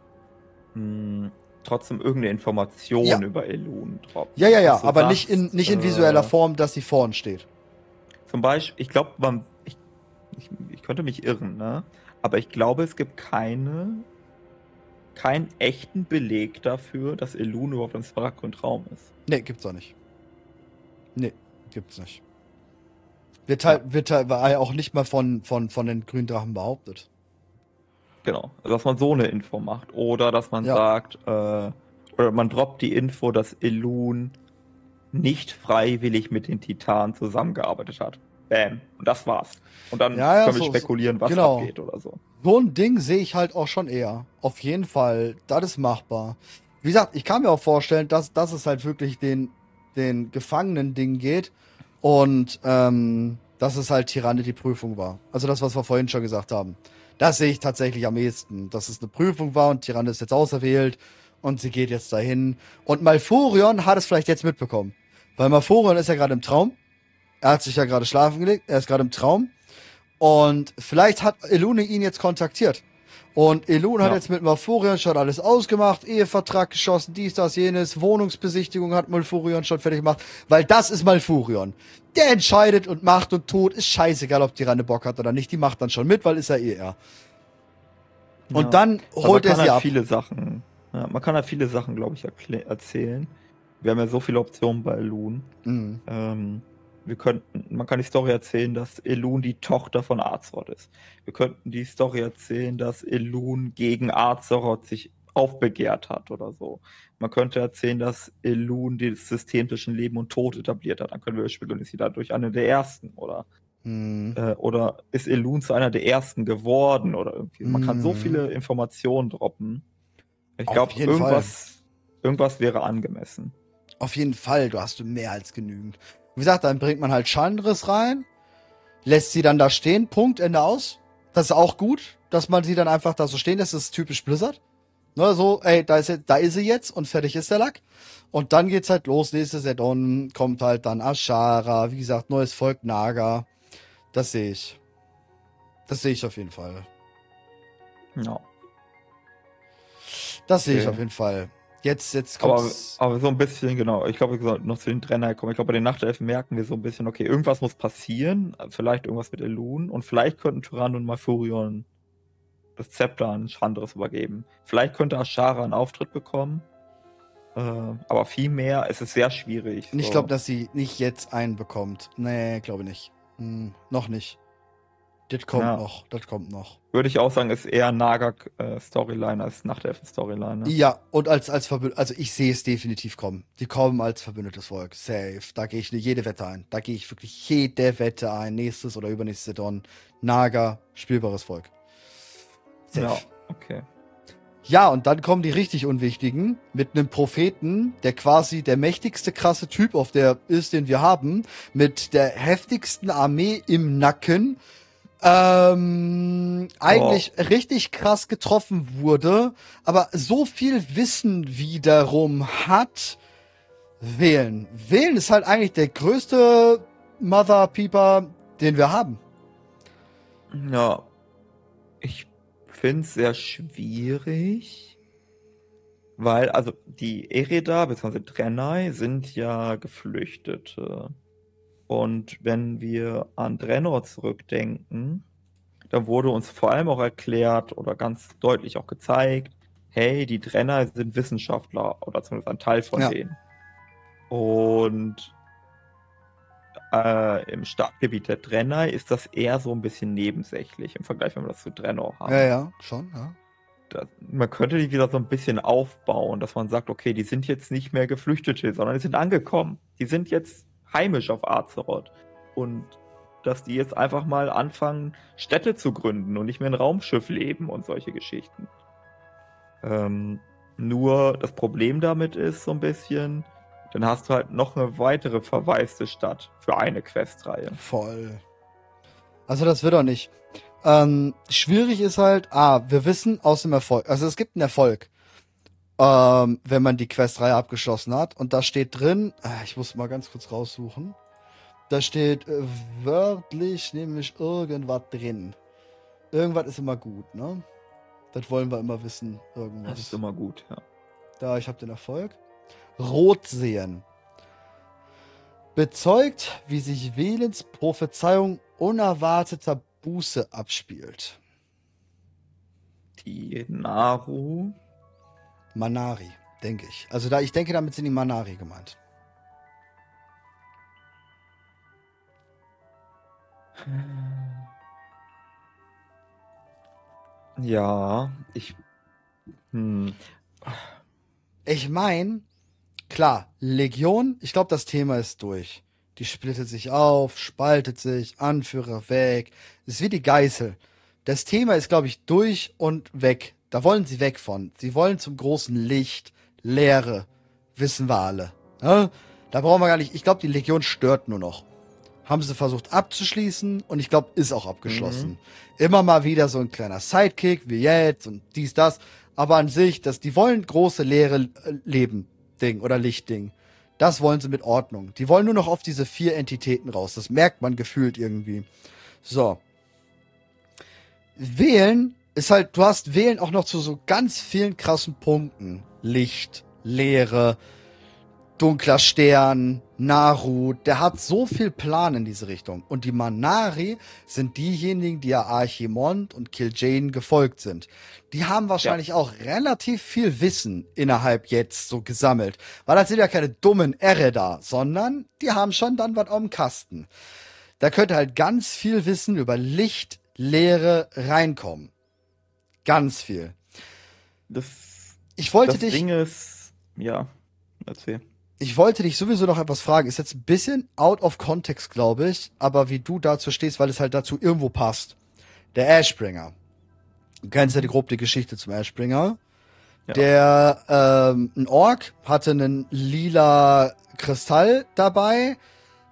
[SPEAKER 1] mh, hm, trotzdem irgendeine Information ja. über Elun
[SPEAKER 2] droppen. Ja, ja, ja, aber sagst, nicht in, nicht in visueller äh, Form, dass sie vorn steht.
[SPEAKER 1] Zum Beispiel, ich glaube, ich, ich, ich könnte mich irren, ne? Aber ich glaube, es gibt keine, keinen echten Beleg dafür, dass Elun überhaupt ein Sprache-Raum ist.
[SPEAKER 2] Nee, gibt's auch nicht. Nee, gibt's nicht. Wird halt, ja. wird halt ja auch nicht mal von, von, von den Gründrachen behauptet.
[SPEAKER 1] Genau, also dass man so eine Info macht. Oder dass man ja. sagt, äh, oder man droppt die Info, dass Elun nicht freiwillig mit den Titanen zusammengearbeitet hat. Bam. Und das war's. Und dann ja, ja, können wir so, spekulieren, was genau. abgeht oder so.
[SPEAKER 2] So ein Ding sehe ich halt auch schon eher. Auf jeden Fall. Das ist machbar. Wie gesagt, ich kann mir auch vorstellen, dass, dass es halt wirklich den, den Gefangenen-Ding geht und ähm, dass es halt Tyranne die Prüfung war. Also das, was wir vorhin schon gesagt haben. Das sehe ich tatsächlich am ehesten. Dass es eine Prüfung war und Tyranne ist jetzt auserwählt und sie geht jetzt dahin. Und Malfurion hat es vielleicht jetzt mitbekommen. Weil Malfurion ist ja gerade im Traum er hat sich ja gerade schlafen gelegt, er ist gerade im Traum. Und vielleicht hat Elune ihn jetzt kontaktiert. Und Elune ja. hat jetzt mit Malfurion schon alles ausgemacht, Ehevertrag geschossen, dies, das, jenes, Wohnungsbesichtigung hat Malfurion schon fertig gemacht, weil das ist Malfurion. Der entscheidet und macht und tut, ist scheißegal, ob die Ranne Bock hat oder nicht, die macht dann schon mit, weil ist er eh er. Und ja. dann holt er sie
[SPEAKER 1] halt
[SPEAKER 2] ab.
[SPEAKER 1] viele Sachen, ja, man kann halt viele Sachen, glaube ich, erzählen. Wir haben ja so viele Optionen bei Elune. Mhm. Ähm, wir könnten, man kann die Story erzählen, dass Elun die Tochter von Azeroth ist. Wir könnten die Story erzählen, dass Elun gegen Azeroth sich aufbegehrt hat oder so. Man könnte erzählen, dass Elun das System zwischen Leben und Tod etabliert hat. Dann können wir spekulieren, ist sie dadurch eine der ersten oder hm. äh, oder ist Elun zu einer der ersten geworden oder irgendwie. Man hm. kann so hm. viele Informationen droppen. Ich glaube, irgendwas, irgendwas wäre angemessen.
[SPEAKER 2] Auf jeden Fall, du hast du mehr als genügend. Wie gesagt, dann bringt man halt Schandriss rein, lässt sie dann da stehen, Punkt, Ende aus. Das ist auch gut, dass man sie dann einfach da so stehen lässt. Das ist typisch Blizzard. Ne, so, ey, da ist, da ist sie jetzt und fertig ist der Lack. Und dann geht's halt los. Nächste Saison kommt halt dann Ashara, wie gesagt, neues Volk Naga. Das sehe ich. Das sehe ich auf jeden Fall.
[SPEAKER 1] Ja. No.
[SPEAKER 2] Das sehe okay. ich auf jeden Fall. Jetzt, jetzt
[SPEAKER 1] kommt's. Aber, aber so ein bisschen, genau. Ich glaube, wir sollten noch zu den Trainer kommen. Ich glaube, bei den Nachtelfen merken wir so ein bisschen, okay, irgendwas muss passieren. Vielleicht irgendwas mit Elun. Und vielleicht könnten Tyrann und Malfurion das Zepter an Chandris übergeben. Vielleicht könnte Ashara einen Auftritt bekommen. Äh, aber viel mehr, es ist sehr schwierig.
[SPEAKER 2] So. Ich glaube, dass sie nicht jetzt einen bekommt. Nee, glaube nicht. Hm, noch nicht. Das kommt ja. noch, das kommt noch.
[SPEAKER 1] Würde ich auch sagen, ist eher Nagak-Storyline äh, als Nachtelfen-Storyline. Ne?
[SPEAKER 2] Ja, und als, als Verbündetes, also ich sehe es definitiv kommen. Die kommen als verbündetes Volk. Safe. Da gehe ich jede Wette ein. Da gehe ich wirklich jede Wette ein. Nächstes oder übernächstes Saison. Naga, spielbares Volk.
[SPEAKER 1] Safe. Ja, okay.
[SPEAKER 2] Ja, und dann kommen die richtig Unwichtigen mit einem Propheten, der quasi der mächtigste krasse Typ auf der ist, den wir haben, mit der heftigsten Armee im Nacken ähm, eigentlich oh. richtig krass getroffen wurde, aber so viel Wissen wiederum hat, wählen. Wählen ist halt eigentlich der größte Mother Peeper, den wir haben.
[SPEAKER 1] Ja, ich finde es sehr schwierig, weil also die Ereda bzw. Drenai sind ja Geflüchtete. Und wenn wir an Drenor zurückdenken, dann wurde uns vor allem auch erklärt oder ganz deutlich auch gezeigt, hey, die Drenner sind Wissenschaftler oder zumindest ein Teil von ja. denen. Und äh, im Stadtgebiet der Drenner ist das eher so ein bisschen nebensächlich im Vergleich, wenn wir das zu Drenor haben.
[SPEAKER 2] Ja, ja, schon, ja.
[SPEAKER 1] Das, man könnte die wieder so ein bisschen aufbauen, dass man sagt, okay, die sind jetzt nicht mehr Geflüchtete, sondern die sind angekommen. Die sind jetzt heimisch auf Azeroth. Und dass die jetzt einfach mal anfangen, Städte zu gründen und nicht mehr in Raumschiff leben und solche Geschichten. Ähm, nur das Problem damit ist so ein bisschen, dann hast du halt noch eine weitere verwaiste Stadt für eine Questreihe.
[SPEAKER 2] Voll. Also das wird doch nicht. Ähm, schwierig ist halt, ah, wir wissen aus dem Erfolg, also es gibt einen Erfolg ähm, wenn man die Questreihe abgeschlossen hat. Und da steht drin, äh, ich muss mal ganz kurz raussuchen. Da steht äh, wörtlich nämlich irgendwas drin. Irgendwas ist immer gut, ne? Das wollen wir immer wissen. Irgendwas.
[SPEAKER 1] Das ist immer gut, ja.
[SPEAKER 2] Da, ich habe den Erfolg. Rot sehen. Bezeugt, wie sich Velens Prophezeiung unerwarteter Buße abspielt.
[SPEAKER 1] Die Naru.
[SPEAKER 2] Manari, denke ich. Also da, ich denke, damit sind die Manari gemeint.
[SPEAKER 1] Ja, ich. Hm.
[SPEAKER 2] Ich meine, klar, Legion, ich glaube, das Thema ist durch. Die splittet sich auf, spaltet sich, Anführer weg. Es ist wie die Geißel. Das Thema ist, glaube ich, durch und weg. Da wollen sie weg von. Sie wollen zum großen Licht, Leere. Wissen wir alle. Ja? Da brauchen wir gar nicht. Ich glaube, die Legion stört nur noch. Haben sie versucht abzuschließen und ich glaube, ist auch abgeschlossen. Mhm. Immer mal wieder so ein kleiner Sidekick, wie jetzt und dies, das. Aber an sich, dass die wollen große leere äh, Leben Ding oder Lichtding. Das wollen sie mit Ordnung. Die wollen nur noch auf diese vier Entitäten raus. Das merkt man gefühlt irgendwie. So. Wählen ist halt, du hast Wählen auch noch zu so ganz vielen krassen Punkten. Licht, Leere, dunkler Stern, Naru, der hat so viel Plan in diese Richtung. Und die Manari sind diejenigen, die ja Archimond und Kil'jaeden gefolgt sind. Die haben wahrscheinlich ja. auch relativ viel Wissen innerhalb jetzt so gesammelt. Weil das sind ja keine dummen Erre da, sondern die haben schon dann was auf dem Kasten. Da könnte halt ganz viel Wissen über Licht, Leere reinkommen. Ganz viel.
[SPEAKER 1] Das, ich wollte das dich. Ding ist, ja, erzähl.
[SPEAKER 2] Ich wollte dich sowieso noch etwas fragen. Ist jetzt ein bisschen out of context, glaube ich, aber wie du dazu stehst, weil es halt dazu irgendwo passt. Der Ashbringer. Du kennst ja die grob die Geschichte zum Ashbringer. Ja. Der ähm, ein Ork hatte einen lila Kristall dabei.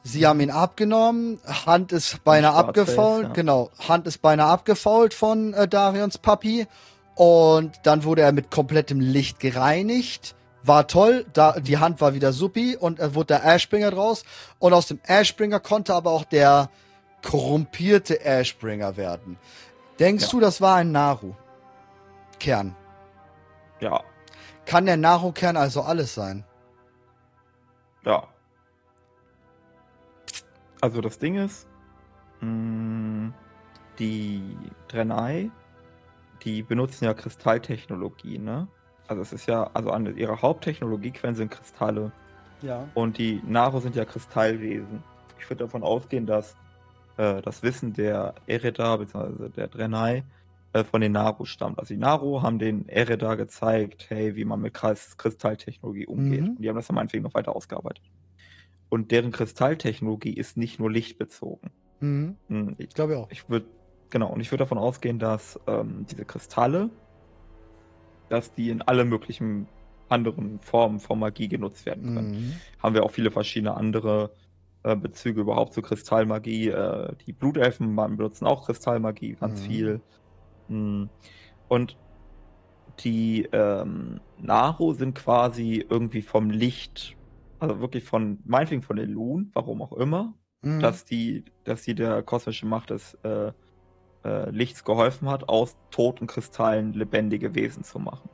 [SPEAKER 2] Sie haben ihn abgenommen. Hand ist beinahe abgefault. Ja. Genau, Hand ist beinahe abgefault von äh, Darions Papi. Und dann wurde er mit komplettem Licht gereinigt war toll, da die Hand war wieder supi und er wurde der Ashbringer draus und aus dem Ashbringer konnte aber auch der korrumpierte Ashbringer werden. Denkst ja. du, das war ein Naru Kern?
[SPEAKER 1] Ja.
[SPEAKER 2] Kann der Naru Kern also alles sein?
[SPEAKER 1] Ja. Also das Ding ist, mh, hm, die Drenai, die benutzen ja Kristalltechnologie, ne? Also es ist ja, also an ihrer Haupttechnologiequellen sind Kristalle.
[SPEAKER 2] Ja.
[SPEAKER 1] Und die Naro sind ja Kristallwesen. Ich würde davon ausgehen, dass äh, das Wissen der Ereda bzw. der Drenai äh, von den Naro stammt. Also die Naro haben den Ereda gezeigt, hey, wie man mit Kristalltechnologie umgeht. Mhm. Und die haben das dann meinetwegen noch weiter ausgearbeitet. Und deren Kristalltechnologie ist nicht nur lichtbezogen.
[SPEAKER 2] Mhm. Hm, ich glaube auch.
[SPEAKER 1] Ich würde genau, und ich würde davon ausgehen, dass ähm, diese Kristalle dass die in alle möglichen anderen Formen von Magie genutzt werden können. Mhm. Haben wir auch viele verschiedene andere äh, Bezüge überhaupt zu Kristallmagie. Äh, die Blutelfen benutzen auch Kristallmagie ganz mhm. viel. Mhm. Und die ähm, Naru sind quasi irgendwie vom Licht, also wirklich von, meinetwegen von den Lun, warum auch immer, mhm. dass die, dass die der kosmische Macht des äh, äh, Lichts geholfen hat, aus toten Kristallen lebendige Wesen zu machen.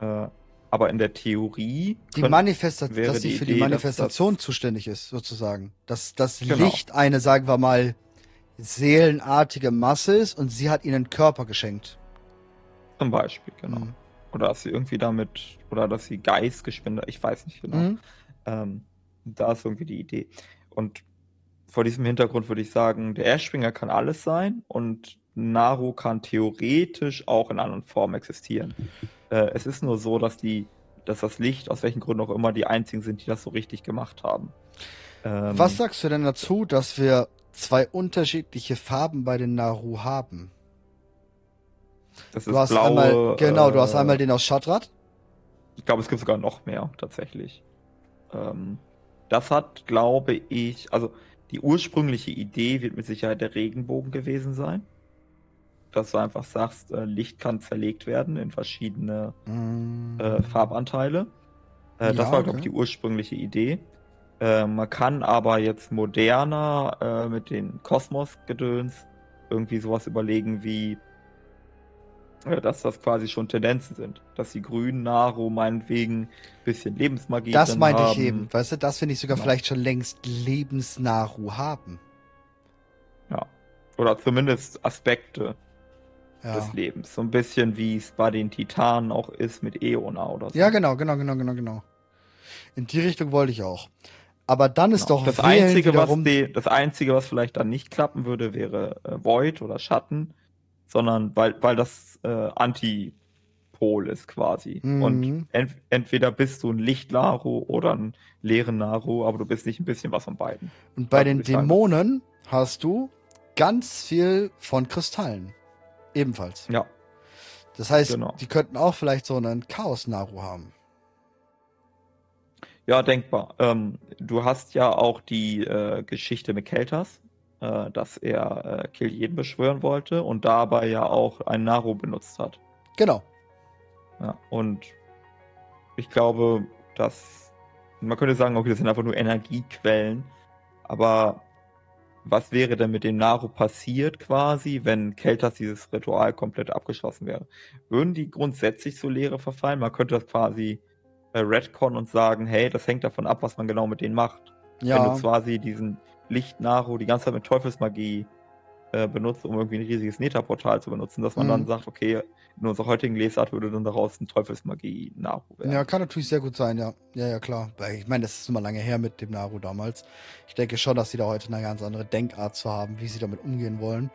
[SPEAKER 1] Äh, aber in der Theorie.
[SPEAKER 2] Die Manifestation, dass sie für Idee, die Manifestation das, zuständig ist, sozusagen. Dass das genau. Licht eine, sagen wir mal, seelenartige Masse ist und sie hat ihnen Körper geschenkt.
[SPEAKER 1] Zum Beispiel, genau. Mhm. Oder dass sie irgendwie damit, oder dass sie Geistgeschwindigkeit, ich weiß nicht genau. Mhm. Ähm, da ist irgendwie die Idee. Und vor diesem Hintergrund würde ich sagen, der Ashwinger kann alles sein und Naru kann theoretisch auch in anderen Formen existieren. Äh, es ist nur so, dass die, dass das Licht, aus welchen Gründen auch immer, die einzigen sind, die das so richtig gemacht haben.
[SPEAKER 2] Ähm, Was sagst du denn dazu, dass wir zwei unterschiedliche Farben bei den Naru haben?
[SPEAKER 1] Das ist du hast blaue,
[SPEAKER 2] einmal, genau, du hast äh, einmal den aus Shatrat.
[SPEAKER 1] Ich glaube, es gibt sogar noch mehr, tatsächlich. Ähm, das hat, glaube ich, also die ursprüngliche Idee wird mit Sicherheit der Regenbogen gewesen sein. Dass du einfach sagst, äh, Licht kann zerlegt werden in verschiedene mm. äh, Farbanteile. Äh, das ja, war, glaube ich, die ursprüngliche Idee. Äh, man kann aber jetzt moderner äh, mit den Kosmos-Gedöns irgendwie sowas überlegen wie dass das quasi schon Tendenzen sind. Dass die grünen Naru meinetwegen ein bisschen Lebensmagie
[SPEAKER 2] Das meinte ich eben. Weißt du, das finde ich sogar ja. vielleicht schon längst Lebensnaru haben.
[SPEAKER 1] Ja. Oder zumindest Aspekte ja. des Lebens. So ein bisschen wie es bei den Titanen auch ist mit Eona oder so.
[SPEAKER 2] Ja, genau, genau, genau, genau, genau. In die Richtung wollte ich auch. Aber dann ist genau. doch
[SPEAKER 1] das einzige, was die, das einzige, was vielleicht dann nicht klappen würde, wäre äh, Void oder Schatten, sondern weil, weil das äh, Antipol ist quasi. Mhm. Und ent, entweder bist du ein Licht-Naru oder ein leeren Naru, aber du bist nicht ein bisschen was von beiden.
[SPEAKER 2] Und bei den Dämonen sagen. hast du ganz viel von Kristallen. Ebenfalls.
[SPEAKER 1] Ja.
[SPEAKER 2] Das heißt, genau. die könnten auch vielleicht so einen Chaos-Naru haben.
[SPEAKER 1] Ja, denkbar. Ähm, du hast ja auch die äh, Geschichte mit Keltas, äh, dass er äh, Kill jeden beschwören wollte und dabei ja auch ein Naru benutzt hat.
[SPEAKER 2] Genau.
[SPEAKER 1] Ja, und ich glaube, dass man könnte sagen, okay, das sind einfach nur Energiequellen, aber was wäre denn mit dem Naru passiert quasi, wenn Keltas dieses Ritual komplett abgeschlossen wäre? Würden die grundsätzlich so Leere verfallen? Man könnte das quasi äh, Redcon und sagen, hey, das hängt davon ab, was man genau mit denen macht. Ja. Wenn du quasi diesen Licht-Naru die ganze Zeit mit Teufelsmagie äh, benutzt, um irgendwie ein riesiges Neta-Portal zu benutzen, dass man mhm. dann sagt, okay, in unserer heutigen Lesart würde dann daraus ein Teufelsmagie-Naru
[SPEAKER 2] werden. Ja, kann natürlich sehr gut sein, ja. Ja, ja, klar. Ich meine, das ist immer lange her mit dem Naru damals. Ich denke schon, dass sie da heute eine ganz andere Denkart zu haben, wie sie damit umgehen wollen.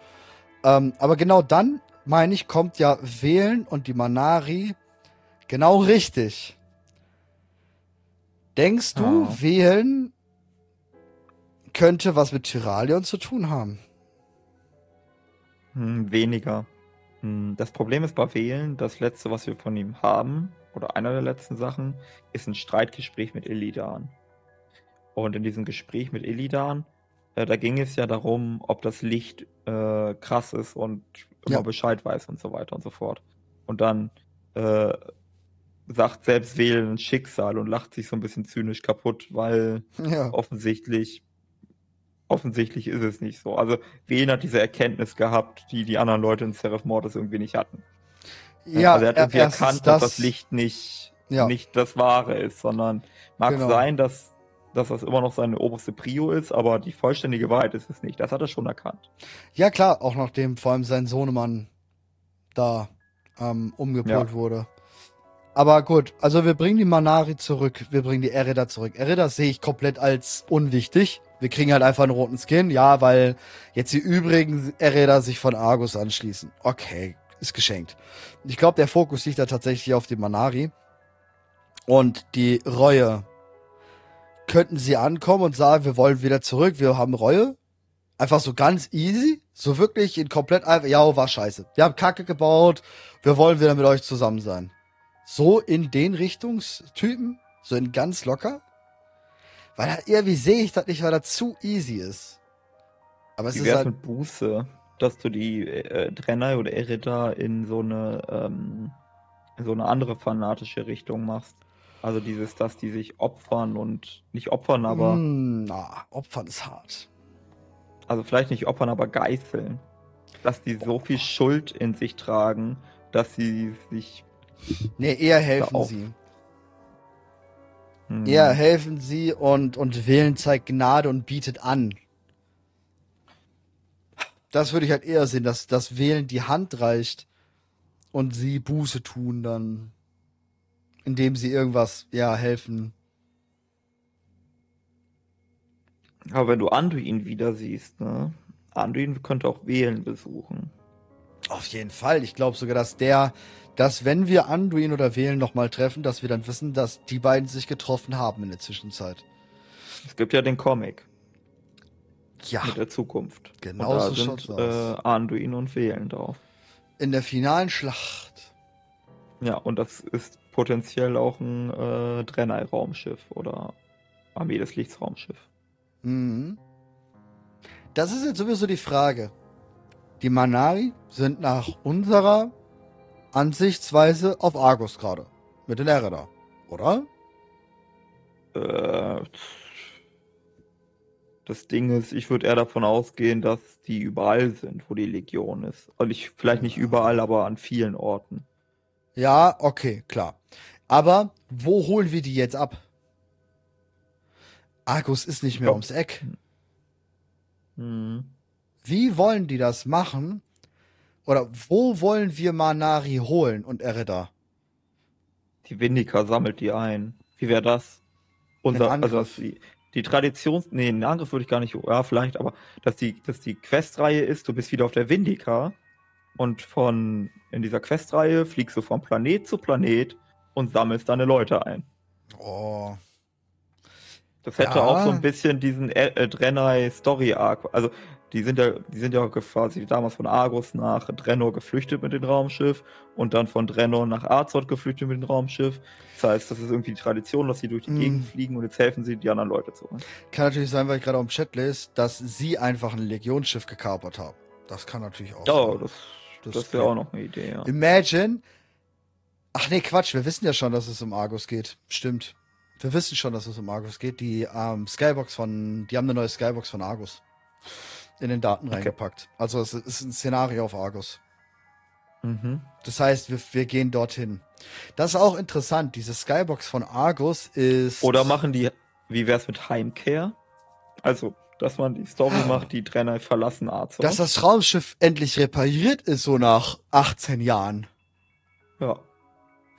[SPEAKER 2] Ähm, aber genau dann, meine ich, kommt ja Wählen und die Manari genau richtig. Denkst du, oh. Wählen könnte was mit Tyralion zu tun haben?
[SPEAKER 1] Hm, weniger. Hm, das Problem ist bei Wählen, das letzte, was wir von ihm haben, oder einer der letzten Sachen, ist ein Streitgespräch mit Illidan. Und in diesem Gespräch mit Illidan, äh, da ging es ja darum, ob das Licht äh, krass ist und immer ja. Bescheid weiß und so weiter und so fort. Und dann äh, sagt selbst Wählen ein Schicksal und lacht sich so ein bisschen zynisch kaputt, weil ja. offensichtlich offensichtlich ist es nicht so. Also Wen hat diese Erkenntnis gehabt, die die anderen Leute in Seraph Mortis irgendwie nicht hatten. Ja, also er hat irgendwie er, erkannt, das, dass das Licht nicht, ja. nicht das Wahre ist, sondern mag genau. sein, dass, dass das immer noch seine oberste Prio ist, aber die vollständige Wahrheit ist es nicht. Das hat er schon erkannt.
[SPEAKER 2] Ja, klar, auch nachdem vor allem sein Sohnemann da ähm, umgepolt ja. wurde. Aber gut, also wir bringen die Manari zurück, wir bringen die Erida zurück. Erida sehe ich komplett als unwichtig. Wir kriegen halt einfach einen roten Skin, ja, weil jetzt die übrigen Erräder sich von Argus anschließen. Okay, ist geschenkt. Ich glaube, der Fokus liegt da tatsächlich auf die Manari. Und die Reue. Könnten sie ankommen und sagen, wir wollen wieder zurück, wir haben Reue? Einfach so ganz easy? So wirklich in komplett einfach, ja, war scheiße. Wir haben Kacke gebaut, wir wollen wieder mit euch zusammen sein. So in den Richtungstypen? So in ganz locker? Weil irgendwie sehe ich das nicht, weil das zu easy ist.
[SPEAKER 1] Aber es Wie ist halt mit Buße, dass du die äh, Trenner oder Erita in so eine ähm, in so eine andere fanatische Richtung machst. Also dieses, dass die sich opfern und nicht opfern, aber.
[SPEAKER 2] Mm, na, opfern ist hart.
[SPEAKER 1] Also vielleicht nicht opfern, aber geißeln. Dass die so viel Schuld in sich tragen, dass sie sich.
[SPEAKER 2] Nee, eher helfen sie. Mhm. Ja, helfen sie und, und Willen zeigt Gnade und bietet an. Das würde ich halt eher sehen, dass das Wählen die Hand reicht und sie Buße tun dann, indem sie irgendwas, ja, helfen.
[SPEAKER 1] Aber wenn du Anduin wieder siehst, ne? Anduin könnte auch Wählen besuchen.
[SPEAKER 2] Auf jeden Fall. Ich glaube sogar, dass der dass wenn wir Anduin oder Wählen nochmal treffen, dass wir dann wissen, dass die beiden sich getroffen haben in der Zwischenzeit.
[SPEAKER 1] Es gibt ja den Comic.
[SPEAKER 2] Ja.
[SPEAKER 1] Mit der Zukunft.
[SPEAKER 2] Genau so schaut's
[SPEAKER 1] aus. Äh, Anduin und Wählen drauf.
[SPEAKER 2] In der finalen Schlacht.
[SPEAKER 1] Ja, und das ist potenziell auch ein äh, Drenai-Raumschiff oder Armee des Lichts-Raumschiff.
[SPEAKER 2] Mhm. Das ist jetzt sowieso die Frage. Die Manari sind nach unserer Ansichtsweise auf Argus gerade. Mit den Ereda, oder?
[SPEAKER 1] Äh, das Ding ist, ich würde eher davon ausgehen, dass die überall sind, wo die Legion ist. Und ich, vielleicht nicht überall, aber an vielen Orten.
[SPEAKER 2] Ja, okay, klar. Aber wo holen wir die jetzt ab? Argus ist nicht mehr ums Eck. Hm. Wie wollen die das machen? Oder wo wollen wir Manari holen und Erida?
[SPEAKER 1] Die Windiker sammelt die ein. Wie wäre das? Unser, also die, die Traditions, nee, einen Angriff würde ich gar nicht, ja, vielleicht, aber dass die, dass die Questreihe ist, du bist wieder auf der Windica und von, in dieser Questreihe fliegst du von Planet zu Planet und sammelst deine Leute ein. Oh. Das hätte ja. auch so ein bisschen diesen Drenai Story Arc. Also die sind ja, die sind ja quasi damals von Argus nach Drenor geflüchtet mit dem Raumschiff und dann von Drenor nach Azoth geflüchtet mit dem Raumschiff. Das heißt, das ist irgendwie die Tradition, dass sie durch die mm. Gegend fliegen und jetzt helfen sie, die anderen Leute zu holen.
[SPEAKER 2] Kann natürlich sein, weil ich gerade im Chat lese, dass sie einfach ein Legionsschiff gekapert haben. Das kann natürlich auch
[SPEAKER 1] ja, sein. Das, das, das wäre auch noch eine Idee, ja.
[SPEAKER 2] Imagine. Ach nee, Quatsch, wir wissen ja schon, dass es um Argus geht. Stimmt. Wir wissen schon, dass es um Argus geht. Die ähm, Skybox von, die haben eine neue Skybox von Argus in den Daten okay. reingepackt. Also es ist ein Szenario auf Argus. Mhm. Das heißt, wir, wir gehen dorthin. Das ist auch interessant. Diese Skybox von Argus ist.
[SPEAKER 1] Oder machen die, wie wär's mit Heimkehr? Also, dass man die Story ah. macht, die Trainer verlassen Arzt.
[SPEAKER 2] Dass das Raumschiff endlich repariert ist, so nach 18 Jahren.
[SPEAKER 1] Ja.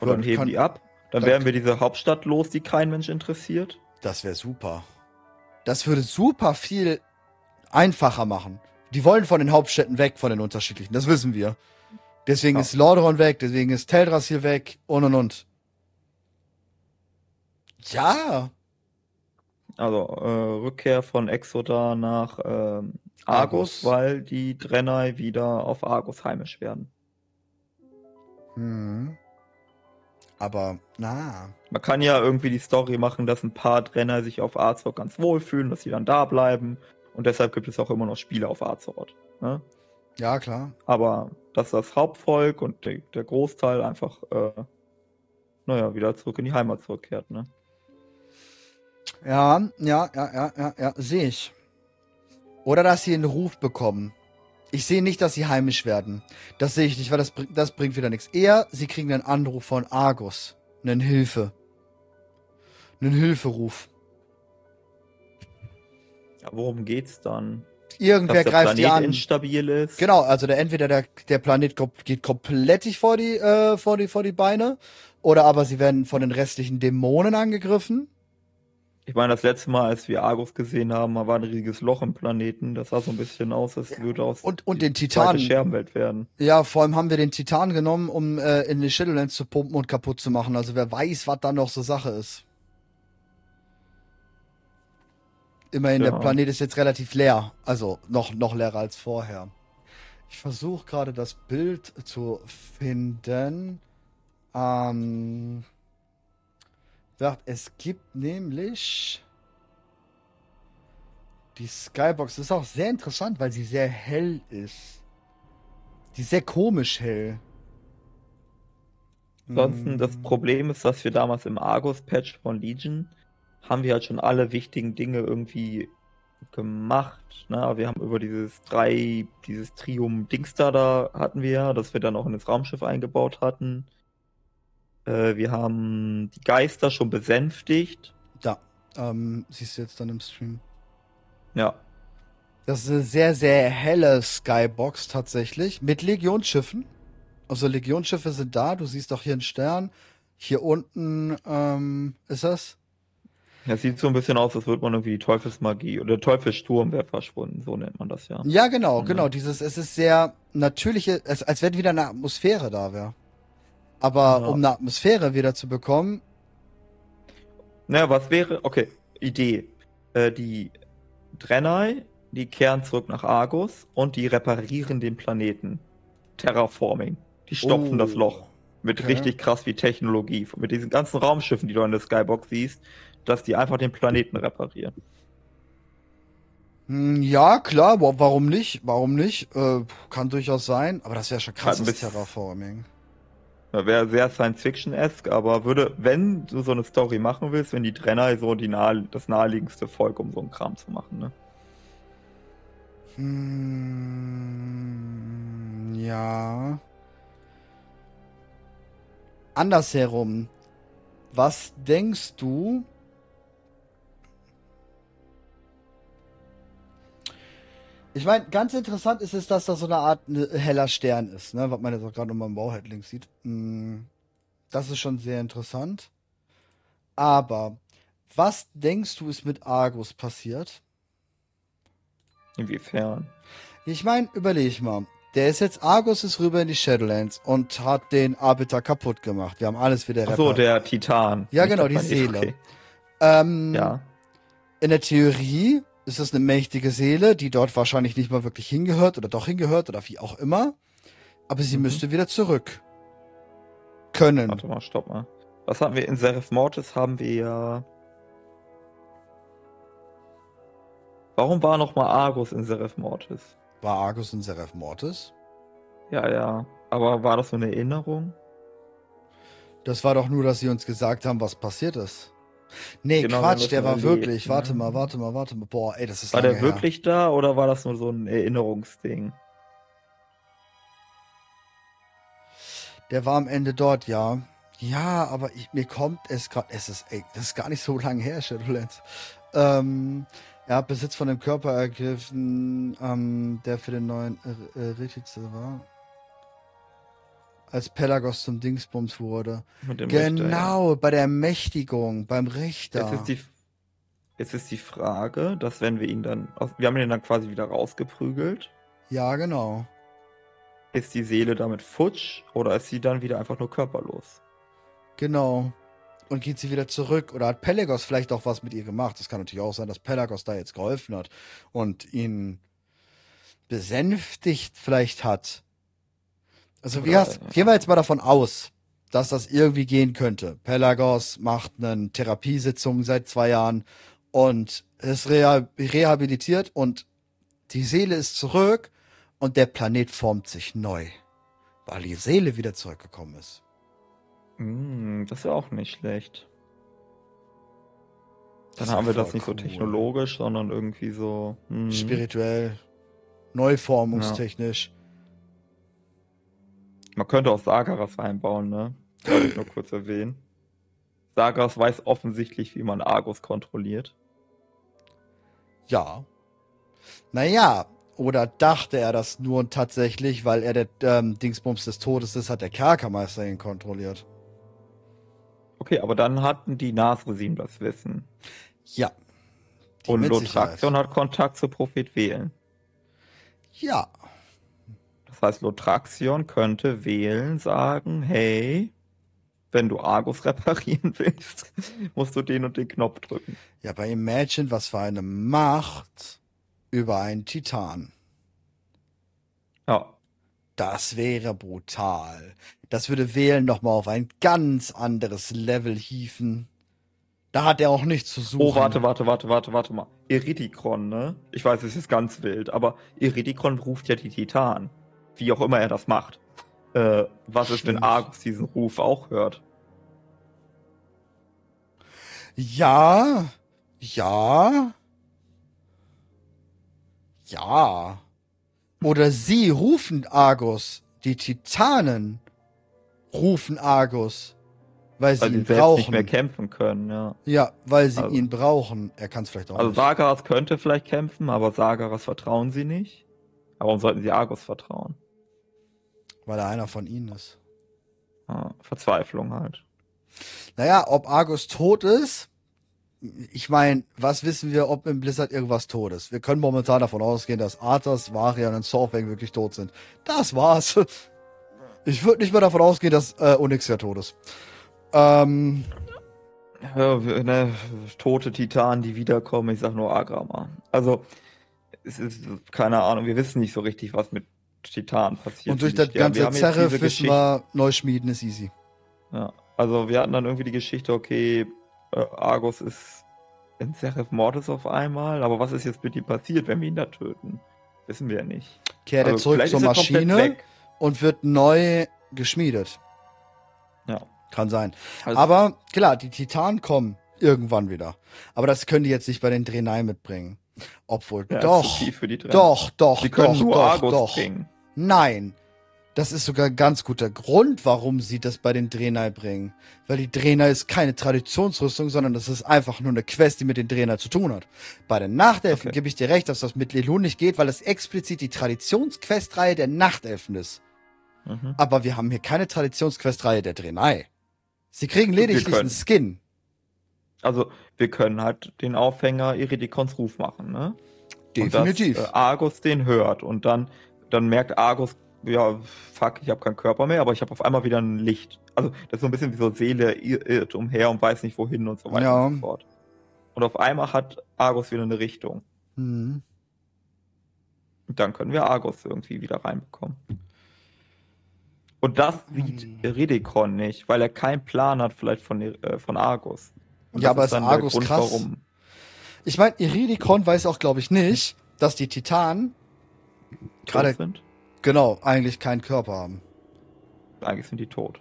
[SPEAKER 1] Und dann heben kann, die ab. Dann, dann werden wir diese Hauptstadt los, die kein Mensch interessiert.
[SPEAKER 2] Das wäre super. Das würde super viel einfacher machen. Die wollen von den Hauptstädten weg, von den unterschiedlichen. Das wissen wir. Deswegen ja. ist Lordaeron weg, deswegen ist Teldrassil weg und und und. Ja.
[SPEAKER 1] Also äh, Rückkehr von Exoda nach äh, Argus, Argus, weil die Drennai wieder auf Argus heimisch werden.
[SPEAKER 2] Hm. Aber, na.
[SPEAKER 1] Man kann ja irgendwie die Story machen, dass ein paar Drenner sich auf Arzog ganz wohl fühlen, dass sie dann da bleiben und deshalb gibt es auch immer noch Spiele auf Azeroth. Ne?
[SPEAKER 2] Ja, klar.
[SPEAKER 1] Aber dass das Hauptvolk und der, der Großteil einfach, äh, naja, wieder zurück in die Heimat zurückkehrt, ne?
[SPEAKER 2] Ja, ja, ja, ja, ja, ja, sehe ich. Oder dass sie einen Ruf bekommen. Ich sehe nicht, dass sie heimisch werden. Das sehe ich nicht, weil das, das bringt wieder nichts. Eher, sie kriegen einen Anruf von Argus. Einen Hilfe. Einen Hilferuf.
[SPEAKER 1] Ja, worum geht's dann?
[SPEAKER 2] Irgendwer greift die an.
[SPEAKER 1] instabil ist.
[SPEAKER 2] Genau, also der, entweder der, der Planet geht komplett vor die, äh, vor, die, vor die Beine, oder aber sie werden von den restlichen Dämonen angegriffen.
[SPEAKER 1] Ich meine, das letzte Mal, als wir Argus gesehen haben, war ein riesiges Loch im Planeten. Das sah so ein bisschen aus, als würde aus
[SPEAKER 2] und, und den Titan
[SPEAKER 1] Scherbenwelt werden.
[SPEAKER 2] Ja, vor allem haben wir den Titan genommen, um äh, in die Shadowlands zu pumpen und kaputt zu machen. Also wer weiß, was da noch so Sache ist. Immerhin, ja. der Planet ist jetzt relativ leer. Also noch, noch leerer als vorher. Ich versuche gerade das Bild zu finden. Ähm, es gibt nämlich die Skybox. Das ist auch sehr interessant, weil sie sehr hell ist. Die ist sehr komisch hell.
[SPEAKER 1] Ansonsten, das hm. Problem ist, dass wir damals im Argus-Patch von Legion haben wir halt schon alle wichtigen Dinge irgendwie gemacht. Ne? Wir haben über dieses drei, dieses Trium Dingster da hatten wir ja, das wir dann auch in das Raumschiff eingebaut hatten. Äh, wir haben die Geister schon besänftigt.
[SPEAKER 2] Da, ähm, siehst du jetzt dann im Stream.
[SPEAKER 1] Ja.
[SPEAKER 2] Das ist eine sehr, sehr helle Skybox tatsächlich. Mit Legionsschiffen. Also Legionsschiffe sind da. Du siehst auch hier einen Stern. Hier unten ähm, ist das.
[SPEAKER 1] Ja, sieht so ein bisschen aus, als würde man irgendwie die Teufelsmagie oder Teufelsturm wäre verschwunden, so nennt man das ja.
[SPEAKER 2] Ja, genau, ja. genau. Dieses, es ist sehr natürliche, es, als wenn wieder eine Atmosphäre da wäre. Aber ja. um eine Atmosphäre wieder zu bekommen.
[SPEAKER 1] Naja, was wäre, okay, Idee. Äh, die Drennai, die kehren zurück nach Argus und die reparieren den Planeten. Terraforming. Die stopfen oh. das Loch. Mit okay. richtig krass wie Technologie. Mit diesen ganzen Raumschiffen, die du in der Skybox siehst, dass die einfach den Planeten reparieren.
[SPEAKER 2] Hm, ja, klar, warum nicht? Warum nicht? Äh, kann durchaus sein, aber das wäre schon krasses halt Terraforming.
[SPEAKER 1] Wäre sehr Science-Fiction-esque, aber würde, wenn du so eine Story machen willst, wenn die Trenner so die nahe, das naheliegendste Volk, um so einen Kram zu machen, ne?
[SPEAKER 2] Hm, ja. Andersherum. Was denkst du? Ich meine, ganz interessant ist es, dass da so eine Art ne, heller Stern ist, ne? was man jetzt auch gerade nochmal im Bauhead links sieht. Hm, das ist schon sehr interessant. Aber was denkst du, ist mit Argus passiert?
[SPEAKER 1] Inwiefern?
[SPEAKER 2] Ich meine, überleg mal. Der ist jetzt, Argus ist rüber in die Shadowlands und hat den Arbiter kaputt gemacht. Wir haben alles wieder
[SPEAKER 1] repariert. Ach so, der Titan.
[SPEAKER 2] Ja, genau, die Seele. Okay. Ähm, ja. In der Theorie ist es eine mächtige Seele, die dort wahrscheinlich nicht mal wirklich hingehört oder doch hingehört oder wie auch immer. Aber sie mhm. müsste wieder zurück. Können.
[SPEAKER 1] Warte mal, stopp mal. Was haben wir in Seraph Mortis? Haben wir ja Warum war nochmal Argus in Seraph Mortis?
[SPEAKER 2] War Argus in Seraph Mortis?
[SPEAKER 1] Ja, ja. Aber war das so eine Erinnerung?
[SPEAKER 2] Das war doch nur, dass sie uns gesagt haben, was passiert ist. Nee, genau, Quatsch, der war wirklich. Ne? Warte mal, warte mal, warte mal. Boah, ey, das ist
[SPEAKER 1] War der wirklich her. da oder war das nur so ein Erinnerungsding?
[SPEAKER 2] Der war am Ende dort, ja. Ja, aber ich, mir kommt es gerade, es ist, ey, das ist gar nicht so lange her, Shadowlands. Ähm, er hat Besitz von dem Körper ergriffen, ähm, der für den neuen äh, äh Retize war. Als Pelagos zum Dingsbums wurde. genau, Richter, ja. bei der Ermächtigung, beim Richter.
[SPEAKER 1] Jetzt ist, die, jetzt ist die Frage, dass wenn wir ihn dann. Wir haben ihn dann quasi wieder rausgeprügelt.
[SPEAKER 2] Ja, genau.
[SPEAKER 1] Ist die Seele damit futsch oder ist sie dann wieder einfach nur körperlos?
[SPEAKER 2] Genau und geht sie wieder zurück. Oder hat Pelagos vielleicht auch was mit ihr gemacht? Das kann natürlich auch sein, dass Pelagos da jetzt geholfen hat und ihn besänftigt vielleicht hat. Also wie hast, gehen wir jetzt mal davon aus, dass das irgendwie gehen könnte. Pelagos macht eine Therapiesitzung seit zwei Jahren und ist rehabilitiert und die Seele ist zurück und der Planet formt sich neu, weil die Seele wieder zurückgekommen ist.
[SPEAKER 1] Mm, das ist ja auch nicht schlecht. Dann haben wir das nicht cool. so technologisch, sondern irgendwie so
[SPEAKER 2] mm. spirituell, neuformungstechnisch. Ja.
[SPEAKER 1] Man könnte auch Sagaras einbauen, ne? Wollte ich nur kurz erwähnen. Sagaras weiß offensichtlich, wie man Argus kontrolliert.
[SPEAKER 2] Ja. Naja, oder dachte er das nur tatsächlich, weil er der ähm, Dingsbums des Todes ist, hat der Kerkermeister ihn kontrolliert.
[SPEAKER 1] Okay, aber dann hatten die Nasresim das Wissen.
[SPEAKER 2] Ja.
[SPEAKER 1] Und Lotraxion hat Kontakt zu Prophet Wählen.
[SPEAKER 2] Ja.
[SPEAKER 1] Das heißt, Lotraxion könnte Wählen sagen, hey, wenn du Argus reparieren willst, musst du den und den Knopf drücken.
[SPEAKER 2] Ja, bei Imagine, was für eine Macht über einen Titan.
[SPEAKER 1] Ja.
[SPEAKER 2] Das wäre brutal. Das würde Wählen nochmal auf ein ganz anderes Level hieven. Da hat er auch nichts zu suchen.
[SPEAKER 1] Oh, warte, warte, warte, warte, warte mal. Iridikron, ne? Ich weiß, es ist ganz wild, aber Iridikron ruft ja die Titan. Wie auch immer er das macht. Äh, was ist, wenn Argus diesen Ruf auch hört?
[SPEAKER 2] Ja. Ja. Ja. Oder sie rufen Argus, die Titanen rufen Argus, weil sie weil ihn brauchen. nicht
[SPEAKER 1] mehr kämpfen können, ja.
[SPEAKER 2] Ja, weil sie also, ihn brauchen. Er kann es vielleicht auch
[SPEAKER 1] also nicht. Also Sagaras könnte vielleicht kämpfen, aber Sagaras vertrauen sie nicht. Warum sollten sie Argus vertrauen?
[SPEAKER 2] Weil er einer von ihnen ist.
[SPEAKER 1] Ja, Verzweiflung halt.
[SPEAKER 2] Naja, ob Argus tot ist, ich meine, was wissen wir, ob im Blizzard irgendwas tot ist? Wir können momentan davon ausgehen, dass Arthas, Varian und Softbank wirklich tot sind. Das war's. Ich würde nicht mehr davon ausgehen, dass äh, Onyxia tot ist. Ähm.
[SPEAKER 1] Ja, ne, tote Titanen, die wiederkommen, ich sag nur Agrama. Also, es ist, keine Ahnung, wir wissen nicht so richtig, was mit Titanen passiert.
[SPEAKER 2] Und durch das ganze Zerre wissen wir, Neuschmieden ist easy.
[SPEAKER 1] Ja, also wir hatten dann irgendwie die Geschichte, okay, äh, Argus ist in Seraph Mortis auf einmal, aber was ist jetzt mit ihm passiert, wenn wir ihn da töten? Wissen wir ja nicht.
[SPEAKER 2] Kehrt also, er zurück zur Maschine und wird neu geschmiedet.
[SPEAKER 1] Ja.
[SPEAKER 2] Kann sein. Also, aber klar, die Titanen kommen irgendwann wieder. Aber das können die jetzt nicht bei den Drenai mitbringen. Obwohl, ja, doch, doch, doch,
[SPEAKER 1] Sie können
[SPEAKER 2] doch,
[SPEAKER 1] nur
[SPEAKER 2] doch,
[SPEAKER 1] Argus
[SPEAKER 2] doch.
[SPEAKER 1] bringen.
[SPEAKER 2] Nein, das ist sogar ein ganz guter Grund, warum sie das bei den Draenei bringen. Weil die Draenei ist keine Traditionsrüstung, sondern das ist einfach nur eine Quest, die mit den Draenei zu tun hat. Bei den Nachtelfen okay. gebe ich dir recht, dass das mit Lelun nicht geht, weil es explizit die Traditionsquestreihe der Nachtelfen ist. Mhm. Aber wir haben hier keine Traditionsquestreihe der Draenei. Sie kriegen lediglich einen Skin.
[SPEAKER 1] Also, wir können halt den Aufhänger Iridikons Ruf machen, ne?
[SPEAKER 2] Definitiv.
[SPEAKER 1] Und dass, äh, Argus den hört und dann, dann merkt Argus, ja, fuck, ich habe keinen Körper mehr, aber ich habe auf einmal wieder ein Licht. Also das ist so ein bisschen wie so Seele irrt umher und weiß nicht wohin und so weiter ja. und so fort. Und auf einmal hat Argus wieder eine Richtung. Mhm. Und dann können wir Argus irgendwie wieder reinbekommen. Und das sieht hm. Redekon nicht, weil er keinen Plan hat vielleicht von, äh, von Argus.
[SPEAKER 2] Und ja, aber ist Argus Grund, krass? Warum. Ich meine, Iridikon weiß auch, glaube ich, nicht, dass die Titanen gerade sind. Genau, eigentlich keinen Körper haben.
[SPEAKER 1] Eigentlich sind die tot.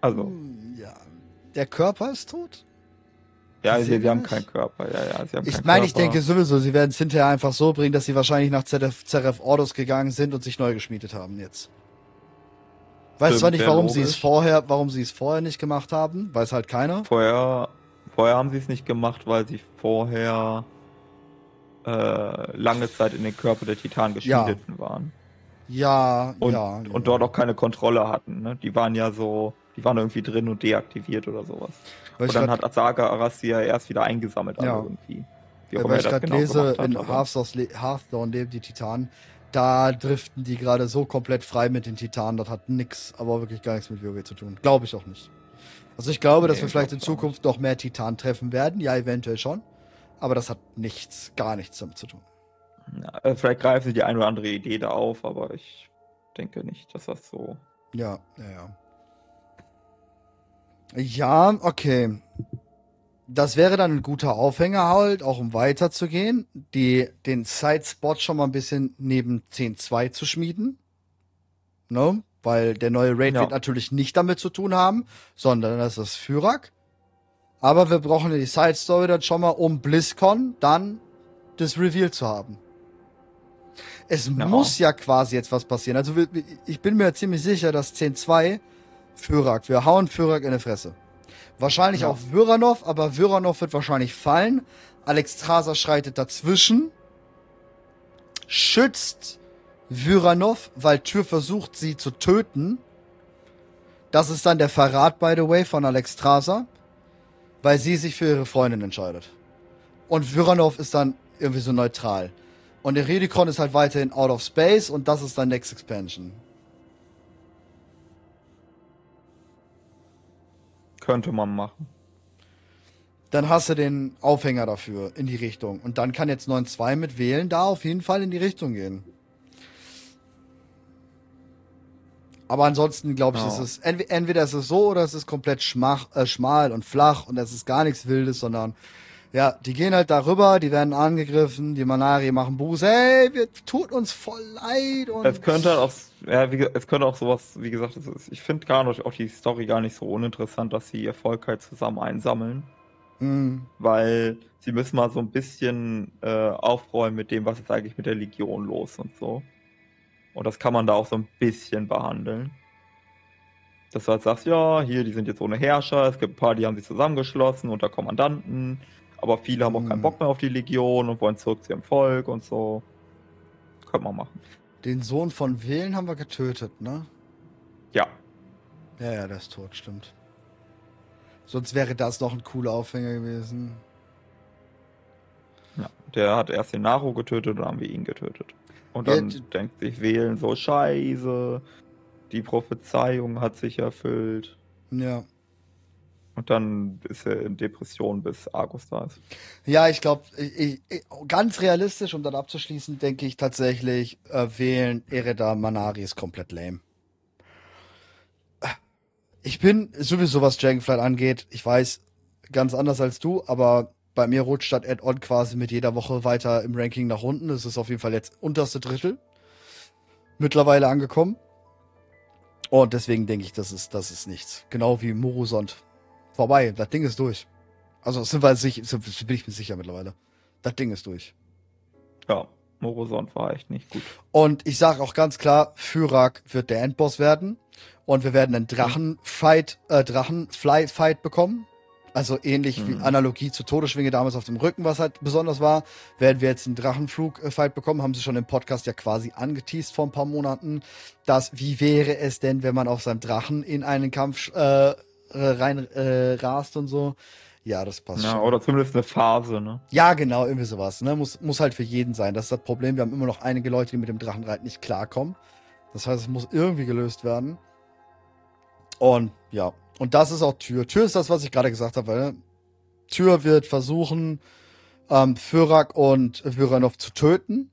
[SPEAKER 1] Also.
[SPEAKER 2] Hm, ja. Der Körper ist tot?
[SPEAKER 1] Ja, sie, sie haben keinen Körper. Ja, ja, sie haben
[SPEAKER 2] ich meine, ich denke sowieso, sie werden es hinterher einfach so bringen, dass sie wahrscheinlich nach Zeref Ordos gegangen sind und sich neu geschmiedet haben jetzt. Weiß zwar nicht, warum sie es vorher, warum sie es vorher nicht gemacht haben, weiß halt keiner.
[SPEAKER 1] Vorher, vorher haben sie es nicht gemacht, weil sie vorher äh, lange Zeit in den Körper der Titan geschmiedet ja. waren.
[SPEAKER 2] Ja,
[SPEAKER 1] und,
[SPEAKER 2] ja.
[SPEAKER 1] Und dort auch keine Kontrolle hatten. Ne? Die waren ja so, die waren irgendwie drin und deaktiviert oder sowas. Weil und dann hat Asaga Arasia erst wieder eingesammelt,
[SPEAKER 2] ja. irgendwie. Wie Weil ich gerade genau lese, hat, in Hearthstone leben die Titanen. Da driften die gerade so komplett frei mit den Titanen. Das hat nix, aber wirklich gar nichts mit WoW zu tun. Glaube ich auch nicht. Also ich glaube, nee, dass wir vielleicht in Zukunft noch mehr Titanen treffen werden. Ja, eventuell schon. Aber das hat nichts, gar nichts damit zu tun.
[SPEAKER 1] Ja, äh, vielleicht greifen sie die eine oder andere Idee da auf, aber ich denke nicht, dass das so.
[SPEAKER 2] Ja, ja, ja. Ja, okay. Das wäre dann ein guter Aufhänger halt, auch um weiterzugehen, die, den Side-Spot schon mal ein bisschen neben 10.2 zu schmieden. Ne? Weil der neue Raid ja. wird natürlich nicht damit zu tun haben, sondern das ist Fyrak. Aber wir brauchen ja die Side Story dann schon mal, um BlizzCon dann das Reveal zu haben. Es ja. muss ja quasi jetzt was passieren. Also ich bin mir ziemlich sicher, dass 10-2 Fyrak, wir hauen Fyrak in die Fresse. Wahrscheinlich ja. auch Vyranov, aber Vyranov wird wahrscheinlich fallen. Alex Traser schreitet dazwischen, schützt Vyranov, weil Tür versucht, sie zu töten. Das ist dann der Verrat, by the way, von Alex Traser weil sie sich für ihre Freundin entscheidet. Und Vyranov ist dann irgendwie so neutral. Und der Redikon ist halt weiterhin out of space und das ist dann Next Expansion.
[SPEAKER 1] Könnte man machen.
[SPEAKER 2] Dann hast du den Aufhänger dafür in die Richtung. Und dann kann jetzt 9.2 mit wählen, da auf jeden Fall in die Richtung gehen. Aber ansonsten glaube ich, ja. ist es entweder, entweder ist es so oder es ist komplett schmach, äh, schmal und flach und es ist gar nichts Wildes, sondern ja, die gehen halt darüber, die werden angegriffen, die Manari machen Buße, hey, wir tut uns voll leid und
[SPEAKER 1] es könnte halt auch, ja, wie, es könnte auch sowas, wie gesagt, ist, ich finde gar nicht auch die Story gar nicht so uninteressant, dass sie ihr Volk halt zusammen einsammeln, mhm. weil sie müssen mal so ein bisschen äh, aufräumen mit dem, was ist eigentlich mit der Legion los und so. Und das kann man da auch so ein bisschen behandeln. Dass du halt sagst, ja, hier, die sind jetzt ohne Herrscher, es gibt ein paar, die haben sich zusammengeschlossen unter Kommandanten, aber viele haben auch keinen hm. Bock mehr auf die Legion und wollen zurück zu ihrem Volk und so. Könnte man machen.
[SPEAKER 2] Den Sohn von Wählen haben wir getötet, ne?
[SPEAKER 1] Ja.
[SPEAKER 2] Ja, ja, der ist tot, stimmt. Sonst wäre das noch ein cooler Aufhänger gewesen.
[SPEAKER 1] Ja, der hat erst den Naru getötet und dann haben wir ihn getötet. Und dann ja, denkt sich Wählen so, scheiße, die Prophezeiung hat sich erfüllt.
[SPEAKER 2] Ja.
[SPEAKER 1] Und dann ist er in Depression, bis Argus da ist.
[SPEAKER 2] Ja, ich glaube, ganz realistisch, um dann abzuschließen, denke ich tatsächlich, äh, wählen Ereda Manari ist komplett lame. Ich bin sowieso, was Dragonflight angeht, ich weiß, ganz anders als du, aber bei mir rutscht das Add-on quasi mit jeder Woche weiter im Ranking nach unten. Es ist auf jeden Fall jetzt unterste Drittel mittlerweile angekommen. Und deswegen denke ich, das ist, das ist nichts. Genau wie Morusond. Vorbei, das Ding ist durch. Also sind wir sich, bin ich mir sicher mittlerweile. Das Ding ist durch.
[SPEAKER 1] Ja, Morosond war echt nicht gut.
[SPEAKER 2] Und ich sage auch ganz klar, Fyrak wird der Endboss werden. Und wir werden einen Drachenfight, äh, Drachenfly-Fight bekommen. Also ähnlich mhm. wie Analogie zur Todesschwinge damals auf dem Rücken, was halt besonders war, werden wir jetzt einen Drachenflug-Fight bekommen. Haben sie schon im Podcast ja quasi angeteased vor ein paar Monaten. dass wie wäre es denn, wenn man auf seinem Drachen in einen Kampf äh, rein äh, rast und so. Ja, das passt
[SPEAKER 1] ja, schon. Oder zumindest eine Phase, ne?
[SPEAKER 2] Ja, genau, irgendwie sowas. Ne? Muss, muss halt für jeden sein. Das ist das Problem. Wir haben immer noch einige Leute, die mit dem Drachenreiten nicht klarkommen. Das heißt, es muss irgendwie gelöst werden. Und ja, und das ist auch Tür. Tür ist das, was ich gerade gesagt habe. Weil, Tür wird versuchen, ähm, Fyrak und Vyranov zu töten.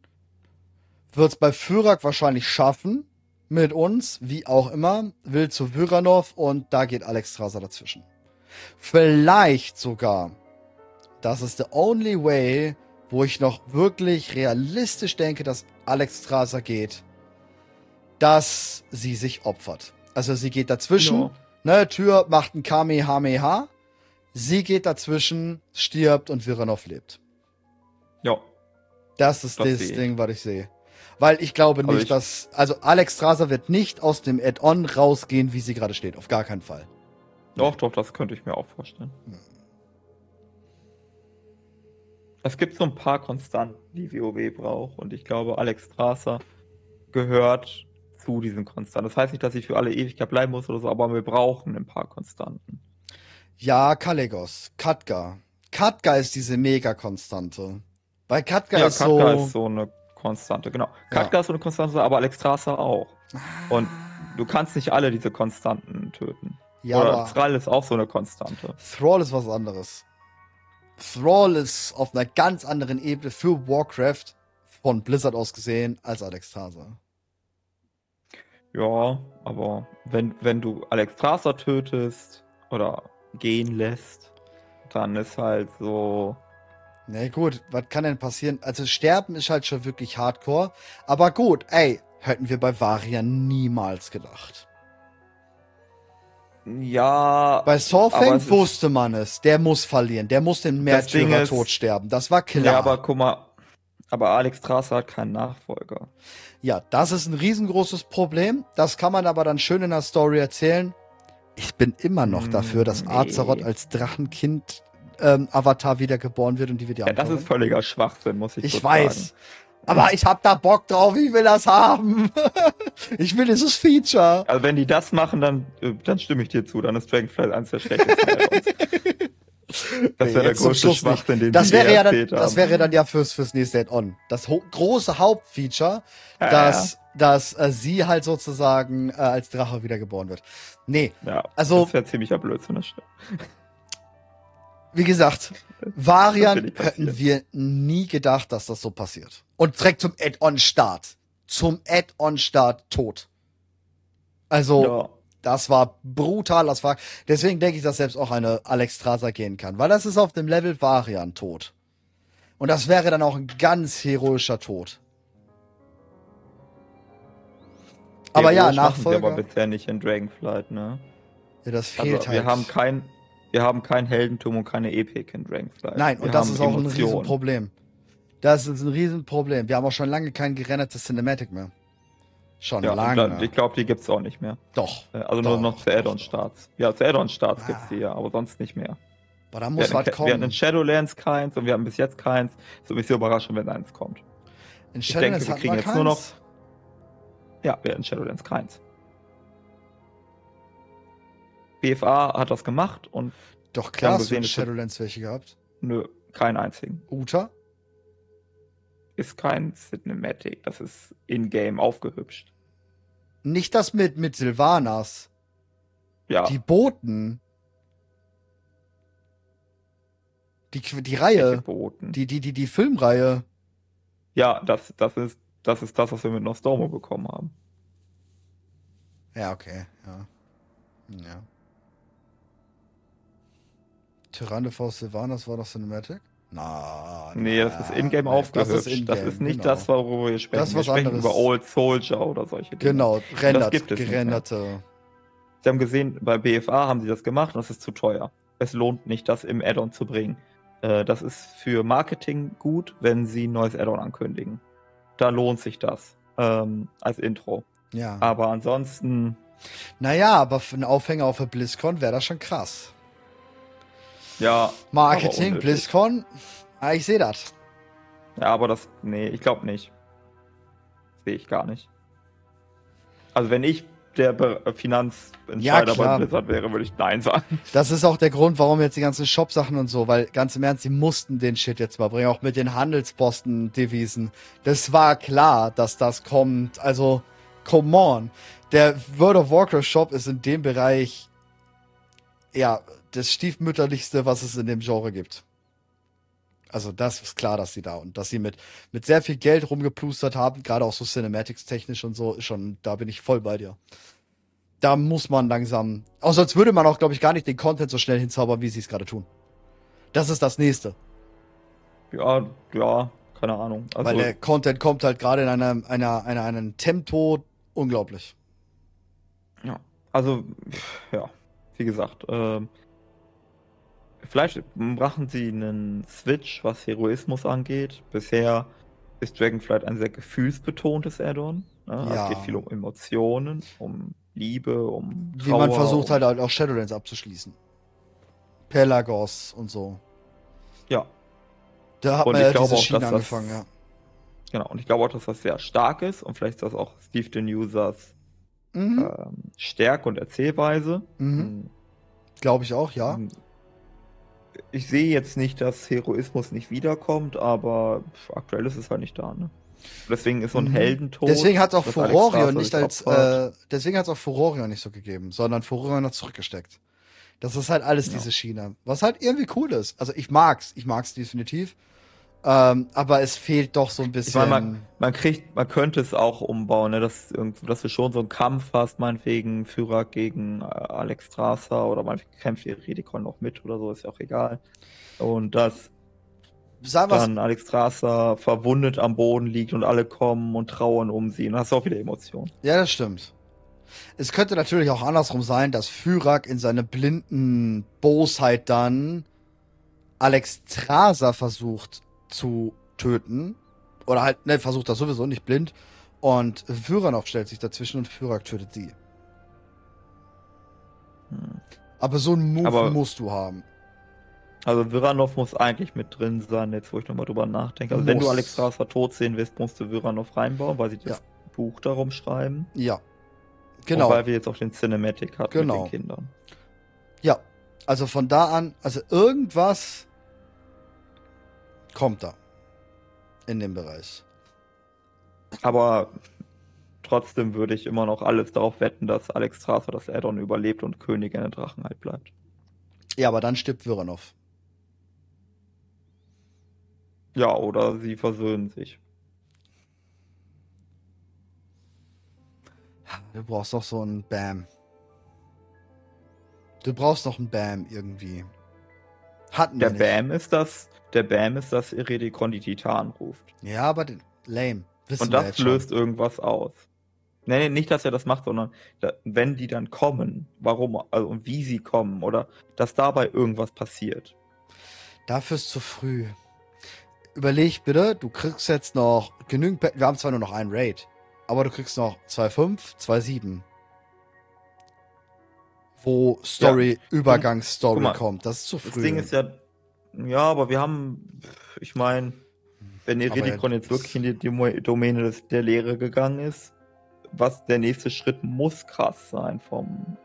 [SPEAKER 2] Wird es bei Fyrak wahrscheinlich schaffen. Mit uns, wie auch immer. Will zu Vyranov und da geht Alex Strasser dazwischen. Vielleicht sogar. Das ist the only way, wo ich noch wirklich realistisch denke, dass Alex Strasser geht. Dass sie sich opfert. Also sie geht dazwischen. No Ne, Tür macht ein Kamehameha. Sie geht dazwischen, stirbt und Viranov lebt.
[SPEAKER 1] Ja.
[SPEAKER 2] Das ist das, das Ding, was ich sehe. Weil ich glaube nicht, ich dass. Also Alex Strasser wird nicht aus dem Add-on rausgehen, wie sie gerade steht. Auf gar keinen Fall.
[SPEAKER 1] Doch, doch, das könnte ich mir auch vorstellen. Hm. Es gibt so ein paar Konstanten, die WoW braucht. Und ich glaube, Alex Strasser gehört zu diesen Konstanten. Das heißt nicht, dass ich für alle Ewigkeit bleiben muss oder so, aber wir brauchen ein paar Konstanten.
[SPEAKER 2] Ja, Kalegos, Katka. Katka ist diese Mega-Konstante. Bei Katka ja, ist Katka so.
[SPEAKER 1] Katka ist so eine Konstante, genau. Katka ja. ist so eine Konstante, aber Alexstrasza auch. Und du kannst nicht alle diese Konstanten töten. Ja, Oder Thrall ist auch so eine Konstante.
[SPEAKER 2] Thrall ist was anderes. Thrall ist auf einer ganz anderen Ebene für Warcraft von Blizzard aus gesehen als Alexstrasza.
[SPEAKER 1] Ja, aber wenn, wenn du Alex Strasser tötest oder gehen lässt, dann ist halt so.
[SPEAKER 2] Na gut, was kann denn passieren? Also sterben ist halt schon wirklich hardcore. Aber gut, ey, hätten wir bei Varian niemals gedacht.
[SPEAKER 1] Ja.
[SPEAKER 2] Bei Sorfang wusste man es. Der muss verlieren. Der muss den Märtyrer tot sterben. Das war klar. Ja,
[SPEAKER 1] aber guck mal. Aber Alex Strasser hat keinen Nachfolger.
[SPEAKER 2] Ja, das ist ein riesengroßes Problem. Das kann man aber dann schön in der Story erzählen. Ich bin immer noch mm, dafür, dass nee. Azeroth als Drachenkind ähm, Avatar wiedergeboren wird und die wird
[SPEAKER 1] ja. Ja, das ist völliger Schwachsinn, muss ich,
[SPEAKER 2] ich weiß. Sagen. Aber ich hab da Bock drauf, ich will das haben. ich will dieses Feature.
[SPEAKER 1] Also wenn die das machen, dann, äh, dann stimme ich dir zu. Dann ist Dragonflight eins der schlechtesten.
[SPEAKER 2] Das wäre der größte Schwachsinn, den das wäre ja dann, Das wäre dann ja fürs, fürs nächste Add-on. Das große Hauptfeature, ja, dass, ja. dass äh, sie halt sozusagen äh, als Drache wiedergeboren wird. Nee,
[SPEAKER 1] ja, also. Das wäre ziemlicher Blödsinn, das.
[SPEAKER 2] Wie gesagt, Varian hätten wir nie gedacht, dass das so passiert. Und direkt zum Add-on-Start. Zum Add-on-Start tot. Also, ja. Das war brutal. Das war, deswegen denke ich, dass selbst auch eine Alex Strasser gehen kann. Weil das ist auf dem Level Varian tot. Und das wäre dann auch ein ganz heroischer Tod.
[SPEAKER 1] Aber ja, Nachfolger. Wir aber bisher nicht in Dragonflight, ne?
[SPEAKER 2] Ja, das fehlt also,
[SPEAKER 1] halt. Wir haben kein, wir haben kein Heldentum und keine Epik in Dragonflight.
[SPEAKER 2] Nein, wir und das ist auch Emotionen. ein Riesenproblem. Das ist ein Riesenproblem. Wir haben auch schon lange kein gerendertes Cinematic mehr. Schon ja, lange.
[SPEAKER 1] ich glaube, die gibt es auch nicht mehr.
[SPEAKER 2] Doch.
[SPEAKER 1] Äh, also
[SPEAKER 2] doch,
[SPEAKER 1] nur noch zu Add-on-Starts. Ja, zu Add-on-Starts ah. gibt es die ja, aber sonst nicht mehr.
[SPEAKER 2] Aber da muss was kommen.
[SPEAKER 1] Wir hatten in Shadowlands keins und wir haben bis jetzt keins. So ein bisschen überraschend, wenn eins kommt.
[SPEAKER 2] In Shadowlands ich denke, wir kriegen jetzt keins? nur noch.
[SPEAKER 1] Ja, wir hatten Shadowlands keins. BFA hat das gemacht und.
[SPEAKER 2] Doch klar, hast du in Shadowlands welche gehabt?
[SPEAKER 1] Nö, keinen einzigen.
[SPEAKER 2] Uta?
[SPEAKER 1] Ist kein Cinematic, das ist in-game aufgehübscht.
[SPEAKER 2] Nicht das mit, mit Silvanas.
[SPEAKER 1] Ja.
[SPEAKER 2] Die Boten. Die, die Reihe.
[SPEAKER 1] Boten?
[SPEAKER 2] Die, die, die, die Filmreihe.
[SPEAKER 1] Ja, das, das, ist, das ist das, was wir mit Nostormo bekommen haben.
[SPEAKER 2] Ja, okay, ja. Ja. Tyranne Faust Silvanas war doch Cinematic?
[SPEAKER 1] Na, nee, das ist Ingame aufgehübscht. Das ist, in das ist nicht genau. das, worüber wir sprechen. Das wir sprechen anderes. über Old Soldier oder solche
[SPEAKER 2] Dinge. Genau, rendert, das gibt es gerenderte.
[SPEAKER 1] Sie haben gesehen, bei BFA haben sie das gemacht und das ist zu teuer. Es lohnt nicht, das im Add-on zu bringen. Äh, das ist für Marketing gut, wenn sie ein neues Add-on ankündigen. Da lohnt sich das ähm, als Intro.
[SPEAKER 2] Ja.
[SPEAKER 1] Aber ansonsten.
[SPEAKER 2] Naja, aber für einen Aufhänger auf der BlizzCon wäre das schon krass.
[SPEAKER 1] Ja.
[SPEAKER 2] Marketing, BlizzCon, ah, ich sehe das.
[SPEAKER 1] Ja, aber das, nee, ich glaube nicht. Sehe ich gar nicht. Also wenn ich der Finanzentscheider ja, bei Blizzard wäre, würde ich Nein sagen.
[SPEAKER 2] Das ist auch der Grund, warum jetzt die ganzen Shop-Sachen und so, weil ganz im Ernst, sie mussten den Shit jetzt mal bringen, auch mit den Handelsposten-Devisen. Das war klar, dass das kommt. Also, come on. Der World of Warcraft Shop ist in dem Bereich, ja, das stiefmütterlichste, was es in dem Genre gibt. Also das ist klar, dass sie da und dass sie mit, mit sehr viel Geld rumgeplustert haben, gerade auch so Cinematics technisch und so, schon, da bin ich voll bei dir. Da muss man langsam, auch sonst würde man auch, glaube ich, gar nicht den Content so schnell hinzaubern, wie sie es gerade tun. Das ist das nächste.
[SPEAKER 1] Ja, ja, keine Ahnung.
[SPEAKER 2] Also, Weil der Content kommt halt gerade in einer, einer, einer, einem Tempo unglaublich.
[SPEAKER 1] Ja, also, ja, wie gesagt, ähm, Vielleicht machen sie einen Switch, was Heroismus angeht. Bisher ist Dragonflight ein sehr gefühlsbetontes Add-on. Ne? Ja. Es geht viel um Emotionen, um Liebe, um
[SPEAKER 2] Trauer, Wie man versucht um... halt auch Shadowlands abzuschließen. Pelagos und so.
[SPEAKER 1] Ja.
[SPEAKER 2] Da hat und man ja diese Schiene angefangen, das, ja.
[SPEAKER 1] Genau, und ich glaube auch, dass das sehr stark ist und vielleicht ist das auch Steve den Users mhm. ähm, Stärke und Erzählweise.
[SPEAKER 2] Mhm. Mhm. Glaube ich auch, ja.
[SPEAKER 1] Ich sehe jetzt nicht, dass Heroismus nicht wiederkommt, aber aktuell ist es halt nicht da, ne? Deswegen ist so ein mhm. Heldentod.
[SPEAKER 2] Deswegen hat es auch Furorion nicht als, äh, deswegen hat es auch Furorion nicht so gegeben, sondern Furorion hat zurückgesteckt. Das ist halt alles ja. diese Schiene. Was halt irgendwie cool ist. Also ich mag's, ich mag's definitiv. Ähm, aber es fehlt doch so ein bisschen.
[SPEAKER 1] Ich meine, man, man, kriegt, man könnte es auch umbauen, ne? dass, dass du schon so einen Kampf hast, meinetwegen Führer gegen äh, Alex Strasser oder meinetwegen kämpft Redikon noch mit oder so, ist ja auch egal. Und dass dann Alex Strasser verwundet am Boden liegt und alle kommen und trauern um sie. Und hast du auch wieder Emotionen.
[SPEAKER 2] Ja, das stimmt. Es könnte natürlich auch andersrum sein, dass Fyrak in seiner blinden Bosheit dann Alex Traser versucht zu töten. Oder halt, ne, versucht das sowieso nicht blind. Und Führanov stellt sich dazwischen und Führer tötet sie. Hm. Aber so einen Move Aber, musst du haben.
[SPEAKER 1] Also Viranov muss eigentlich mit drin sein, jetzt wo ich nochmal drüber nachdenke. Also muss. wenn du Alex Strasser tot sehen willst, musst du Viranov reinbauen, weil sie das ja. Buch darum schreiben.
[SPEAKER 2] Ja. Genau.
[SPEAKER 1] Und weil wir jetzt auch den Cinematic hatten
[SPEAKER 2] genau.
[SPEAKER 1] mit den Kindern.
[SPEAKER 2] Ja. Also von da an, also irgendwas kommt da. In dem Bereich.
[SPEAKER 1] Aber trotzdem würde ich immer noch alles darauf wetten, dass Alex Strasser das Addon überlebt und Königin der Drachen halt bleibt.
[SPEAKER 2] Ja, aber dann stirbt Viranov.
[SPEAKER 1] Ja, oder sie versöhnen sich.
[SPEAKER 2] Du brauchst doch so ein Bam. Du brauchst noch ein Bam irgendwie.
[SPEAKER 1] Hatten Der Bam ist das, der Bam ist, dass Iredikon die Titan ruft.
[SPEAKER 2] Ja, aber lame.
[SPEAKER 1] Wissen und das löst schon. irgendwas aus. Nee, nee, nicht, dass er das macht, sondern da, wenn die dann kommen, warum also, und wie sie kommen oder dass dabei irgendwas passiert.
[SPEAKER 2] Dafür ist zu früh. Überleg bitte, du kriegst jetzt noch genügend. Wir haben zwar nur noch einen Raid, aber du kriegst noch 2.5, 2.7. Wo Story, ja. Übergangsstory kommt. Das ist zu früh.
[SPEAKER 1] Das Ding ist ja, ja, aber wir haben, ich meine, wenn Eridikon jetzt wirklich in die Domäne des, der Lehre gegangen ist, was der nächste Schritt muss krass sein vom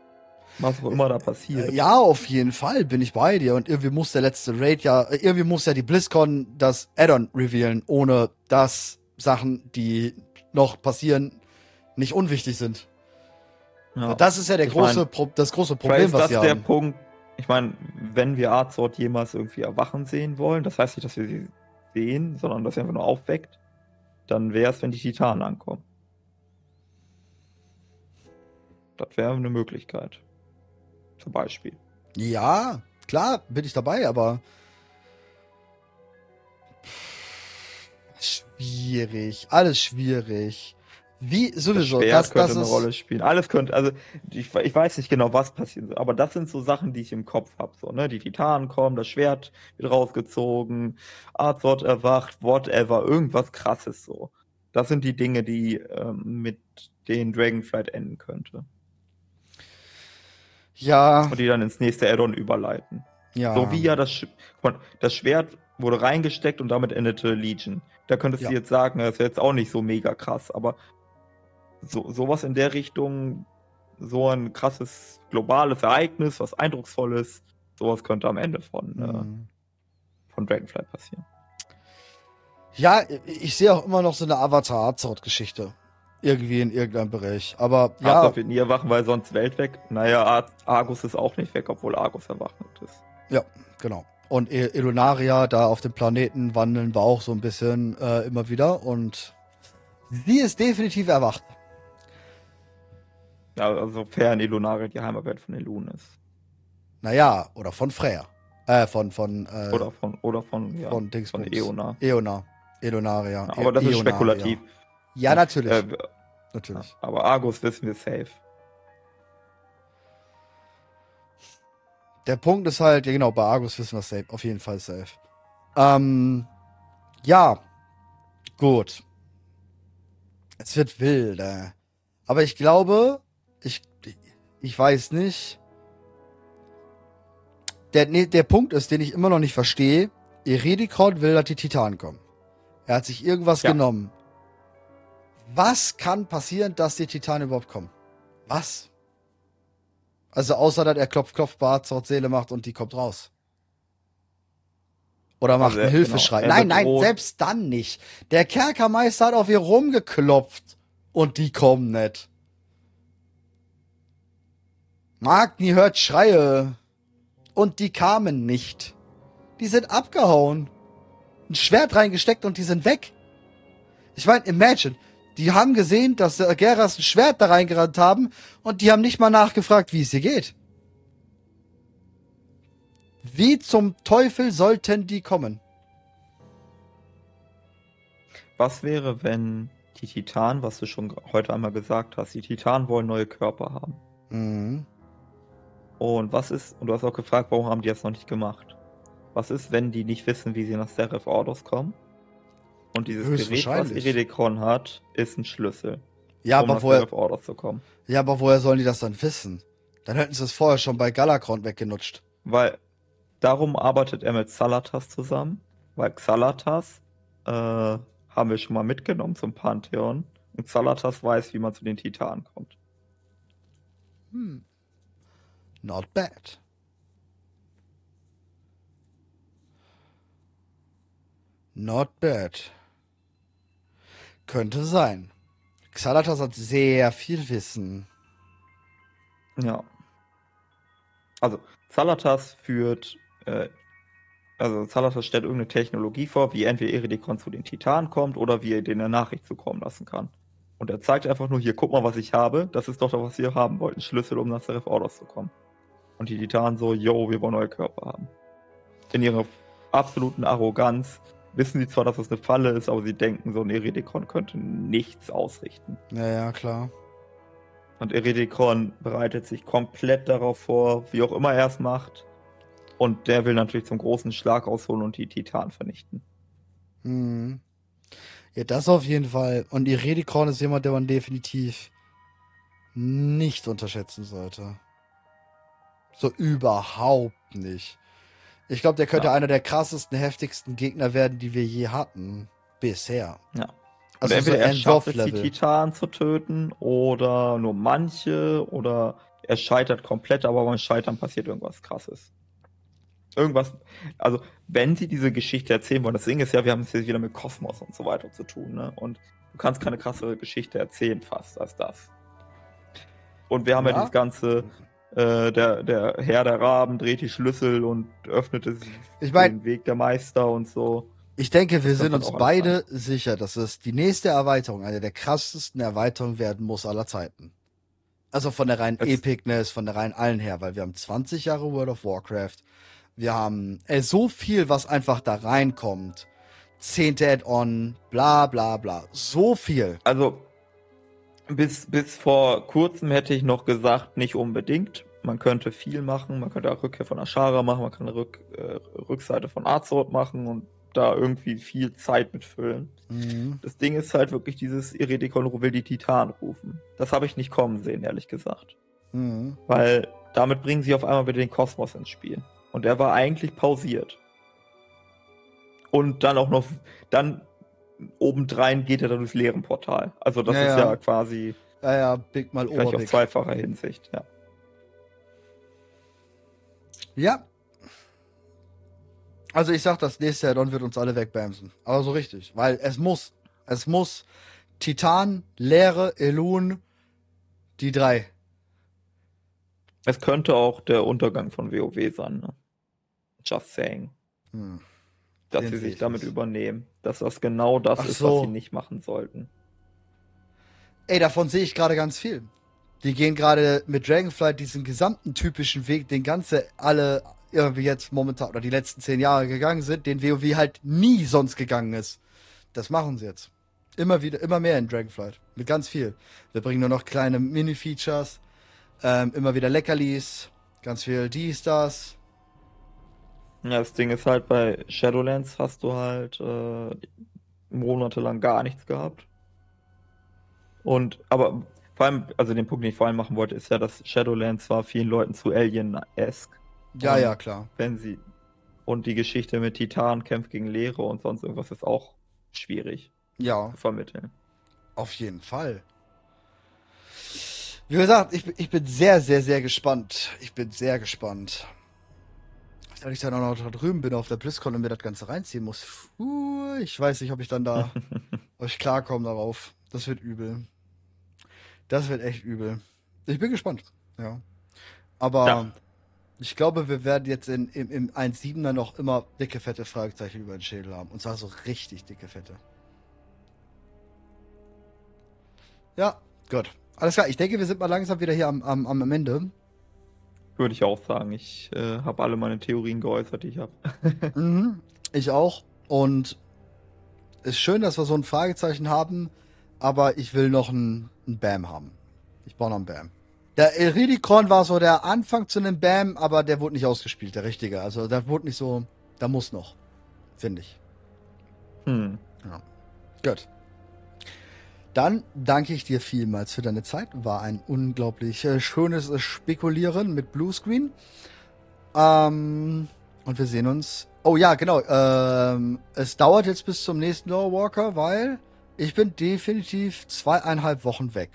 [SPEAKER 1] was auch immer da passiert.
[SPEAKER 2] Ja, auf jeden Fall bin ich bei dir. Und irgendwie muss der letzte Raid ja, irgendwie muss ja die BlizzCon das Addon revealen, ohne dass Sachen, die noch passieren, nicht unwichtig sind. Ja. Das ist ja der große, mein, Pro das große Problem, was wir haben. Das ist der
[SPEAKER 1] Punkt, ich meine, wenn wir Arzort jemals irgendwie erwachen sehen wollen, das heißt nicht, dass wir sie sehen, sondern dass sie einfach nur aufweckt, dann wäre es, wenn die Titanen ankommen. Das wäre eine Möglichkeit. Zum Beispiel.
[SPEAKER 2] Ja, klar, bin ich dabei, aber schwierig, alles schwierig. Wie sowieso.
[SPEAKER 1] Das, das könnte das eine Rolle spielen. Alles könnte, also ich, ich, weiß nicht genau, was passieren soll, aber das sind so Sachen, die ich im Kopf habe. So, ne? Die Titanen kommen, das Schwert wird rausgezogen, Arzort erwacht, whatever, irgendwas krasses so. Das sind die Dinge, die ähm, mit denen Dragonflight enden könnte.
[SPEAKER 2] Ja.
[SPEAKER 1] Und die dann ins nächste Addon überleiten.
[SPEAKER 2] Ja.
[SPEAKER 1] So wie ja das, das Schwert wurde reingesteckt und damit endete Legion. Da könntest ja. du jetzt sagen, das wäre jetzt auch nicht so mega krass, aber so, sowas in der Richtung, so ein krasses globales Ereignis, was eindrucksvolles, sowas könnte am Ende von, äh, mhm. äh, von Dragonfly passieren.
[SPEAKER 2] Ja, ich sehe auch immer noch so eine Avatar-Azeroth-Geschichte. Irgendwie in irgendeinem Bereich. Aber ja.
[SPEAKER 1] Azeroth wird nie erwachen, weil sonst Welt weg. Naja, Argus ist auch nicht weg, obwohl Argus erwacht ist.
[SPEAKER 2] Ja, genau. Und Elunaria da auf dem Planeten wandeln war auch so ein bisschen äh, immer wieder. Und sie ist definitiv erwacht.
[SPEAKER 1] Ja, also sofern Elunaria die Heimatwelt von Elun ist.
[SPEAKER 2] Naja, oder von Freya. Äh, von, von, äh,
[SPEAKER 1] oder von, oder von,
[SPEAKER 2] ja, von,
[SPEAKER 1] von Eona.
[SPEAKER 2] Eona. Elunaria.
[SPEAKER 1] Ja, aber das e ist spekulativ.
[SPEAKER 2] Ja, natürlich. Äh, natürlich.
[SPEAKER 1] Aber Argus wissen wir safe.
[SPEAKER 2] Der Punkt ist halt, ja genau, bei Argus wissen wir safe, auf jeden Fall safe. Ähm, ja, gut. Es wird wild, äh. Aber ich glaube, ich, ich weiß nicht. Der, nee, der Punkt ist, den ich immer noch nicht verstehe. Eredikon will, dass die Titanen kommen. Er hat sich irgendwas ja. genommen. Was kann passieren, dass die Titanen überhaupt kommen? Was? Also außer, dass er Klopf, Klopf, Bart, Zort, Seele macht und die kommt raus. Oder macht also, einen Hilfeschrei. Genau, nein, nein, selbst dann nicht. Der Kerkermeister hat auf ihr rumgeklopft und die kommen nicht. Magni hört Schreie und die kamen nicht. Die sind abgehauen ein Schwert reingesteckt und die sind weg. Ich meine, imagine, die haben gesehen, dass der Geras ein Schwert da reingerannt haben und die haben nicht mal nachgefragt, wie es hier geht. Wie zum Teufel sollten die kommen?
[SPEAKER 1] Was wäre, wenn die Titanen, was du schon heute einmal gesagt hast, die Titanen wollen neue Körper haben?
[SPEAKER 2] Mhm.
[SPEAKER 1] Und was ist, und du hast auch gefragt, warum haben die das noch nicht gemacht? Was ist, wenn die nicht wissen, wie sie nach Seraph Ordos kommen? Und dieses Gerät, was Iridikon hat, ist ein Schlüssel.
[SPEAKER 2] Ja, um aber woher,
[SPEAKER 1] Ordos zu kommen.
[SPEAKER 2] Ja, aber woher sollen die das dann wissen? Dann hätten sie es vorher schon bei Galakron weggenutscht.
[SPEAKER 1] Weil darum arbeitet er mit Xalatas zusammen, weil Xalatas äh, haben wir schon mal mitgenommen zum Pantheon. Und Xalatas weiß, wie man zu den Titanen kommt.
[SPEAKER 2] Hm. Not bad. Not bad. Könnte sein. Xalatas hat sehr viel Wissen.
[SPEAKER 1] Ja. Also, Xalatas führt, äh, also Xalatas stellt irgendeine Technologie vor, wie entweder Eridikon zu den Titanen kommt oder wie er denen eine Nachricht zukommen lassen kann. Und er zeigt einfach nur, hier, guck mal, was ich habe. Das ist doch das, was wir haben wollten. Schlüssel, um nach Seraph Ordos zu kommen. Und die Titanen so, yo, wir wollen neue Körper haben. In ihrer absoluten Arroganz wissen sie zwar, dass das eine Falle ist, aber sie denken, so ein Eridikon könnte nichts ausrichten.
[SPEAKER 2] Ja, ja, klar.
[SPEAKER 1] Und Eridikon bereitet sich komplett darauf vor, wie auch immer er es macht. Und der will natürlich zum großen Schlag ausholen und die Titan vernichten.
[SPEAKER 2] Hm. Ja, das auf jeden Fall. Und Eridikon ist jemand, der man definitiv nicht unterschätzen sollte. So überhaupt nicht. Ich glaube, der könnte ja. einer der krassesten, heftigsten Gegner werden, die wir je hatten. Bisher.
[SPEAKER 1] Ja. Also entweder so er schafft es, die Titanen zu töten, oder nur manche, oder er scheitert komplett, aber beim Scheitern passiert irgendwas krasses. Irgendwas, also wenn sie diese Geschichte erzählen wollen, das Ding ist ja, wir haben es jetzt wieder mit Kosmos und so weiter zu tun, ne? Und du kannst keine krassere Geschichte erzählen fast als das. Und wir haben ja, ja das ganze äh, der, der Herr der Raben dreht die Schlüssel und öffnete
[SPEAKER 2] ich mein,
[SPEAKER 1] den Weg der Meister und so.
[SPEAKER 2] Ich denke, wir das sind uns beide sein. sicher, dass es die nächste Erweiterung eine der krassesten Erweiterungen werden muss aller Zeiten. Also von der reinen Epicness, von der reinen allen her, weil wir haben 20 Jahre World of Warcraft. Wir haben äh, so viel, was einfach da reinkommt. Zehnte Add-on, bla bla bla. So viel.
[SPEAKER 1] Also, Bis, bis vor kurzem hätte ich noch gesagt, nicht unbedingt. Man könnte viel machen, man könnte auch Rückkehr von Ashara machen, man kann eine Rück, äh, Rückseite von Azeroth machen und da irgendwie viel Zeit mitfüllen. Mhm. Das Ding ist halt wirklich dieses Iredikon will die Titan rufen. Das habe ich nicht kommen sehen, ehrlich gesagt. Mhm. Weil damit bringen sie auf einmal wieder den Kosmos ins Spiel. Und der war eigentlich pausiert. Und dann auch noch, dann obendrein geht er dann durchs leeren Portal. Also das ja, ist ja, quasi.
[SPEAKER 2] Ja, ja, Big mal
[SPEAKER 1] Oberbig. auf zweifacher Hinsicht, ja.
[SPEAKER 2] Ja. Also ich sag, das nächste Addon wird uns alle wegbamsen. Aber so richtig. Weil es muss. Es muss. Titan, Leere, Elun, die drei.
[SPEAKER 1] Es könnte auch der Untergang von WoW sein, ne? Just saying. Hm. Dass Den sie sich damit nicht. übernehmen. Dass das genau das Ach ist, so. was sie nicht machen sollten.
[SPEAKER 2] Ey, davon sehe ich gerade ganz viel. Die gehen gerade mit Dragonflight diesen gesamten typischen Weg, den ganze alle irgendwie jetzt momentan oder die letzten zehn Jahre gegangen sind, den WoW halt nie sonst gegangen ist. Das machen sie jetzt. Immer wieder, immer mehr in Dragonflight. Mit ganz viel. Wir bringen nur noch kleine Mini-Features, ähm, immer wieder Leckerlis, ganz viel dies, das.
[SPEAKER 1] Ja, das Ding ist halt, bei Shadowlands hast du halt äh, monatelang gar nichts gehabt. Und, aber vor allem, also den Punkt, den ich vor allem machen wollte, ist ja, dass Shadowlands war vielen Leuten zu Alien-esque.
[SPEAKER 2] Ja, und ja, klar.
[SPEAKER 1] Wenn sie. Und die Geschichte mit Titan kämpft gegen Leere und sonst irgendwas ist auch schwierig
[SPEAKER 2] ja.
[SPEAKER 1] zu vermitteln.
[SPEAKER 2] Auf jeden Fall. Wie gesagt, ich, ich bin sehr, sehr, sehr gespannt. Ich bin sehr gespannt. Dass ich dann auch noch da drüben bin auf der BlizzCon und mir das Ganze reinziehen muss. Uh, ich weiß nicht, ob ich dann da euch klarkomme darauf. Das wird übel. Das wird echt übel. Ich bin gespannt. Ja. Aber ja. ich glaube, wir werden jetzt in, im, im 1.7er noch immer dicke, fette Fragezeichen über den Schädel haben. Und zwar so richtig dicke, fette. Ja, gut. Alles klar, ich denke, wir sind mal langsam wieder hier am, am, am Ende.
[SPEAKER 1] Würde ich auch sagen. Ich äh, habe alle meine Theorien geäußert, die ich habe.
[SPEAKER 2] mhm, ich auch. Und es ist schön, dass wir so ein Fragezeichen haben, aber ich will noch ein, ein Bam haben. Ich brauche noch ein Bam. Der Iridikron war so der Anfang zu einem Bam, aber der wurde nicht ausgespielt, der richtige. Also der wurde nicht so, da muss noch, finde ich. Hm. Ja. Gut. Dann danke ich dir vielmals für deine Zeit. War ein unglaublich äh, schönes Spekulieren mit Bluescreen. Ähm, und wir sehen uns. Oh ja, genau. Ähm, es dauert jetzt bis zum nächsten Lore Walker, weil ich bin definitiv zweieinhalb Wochen weg.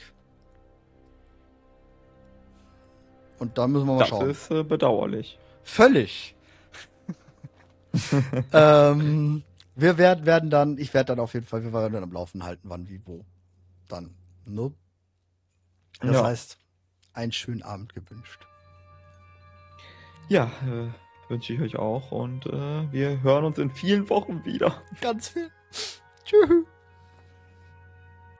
[SPEAKER 2] Und da müssen wir mal
[SPEAKER 1] das
[SPEAKER 2] schauen.
[SPEAKER 1] Das ist äh, bedauerlich.
[SPEAKER 2] Völlig. ähm, wir werden, werden dann, ich werde dann auf jeden Fall, wir werden dann am Laufen halten, wann, wie, wo dann. Ne? Das ja. heißt, einen schönen Abend gewünscht.
[SPEAKER 1] Ja, äh, wünsche ich euch auch und äh, wir hören uns in vielen Wochen wieder.
[SPEAKER 2] Ganz viel. Tschüss.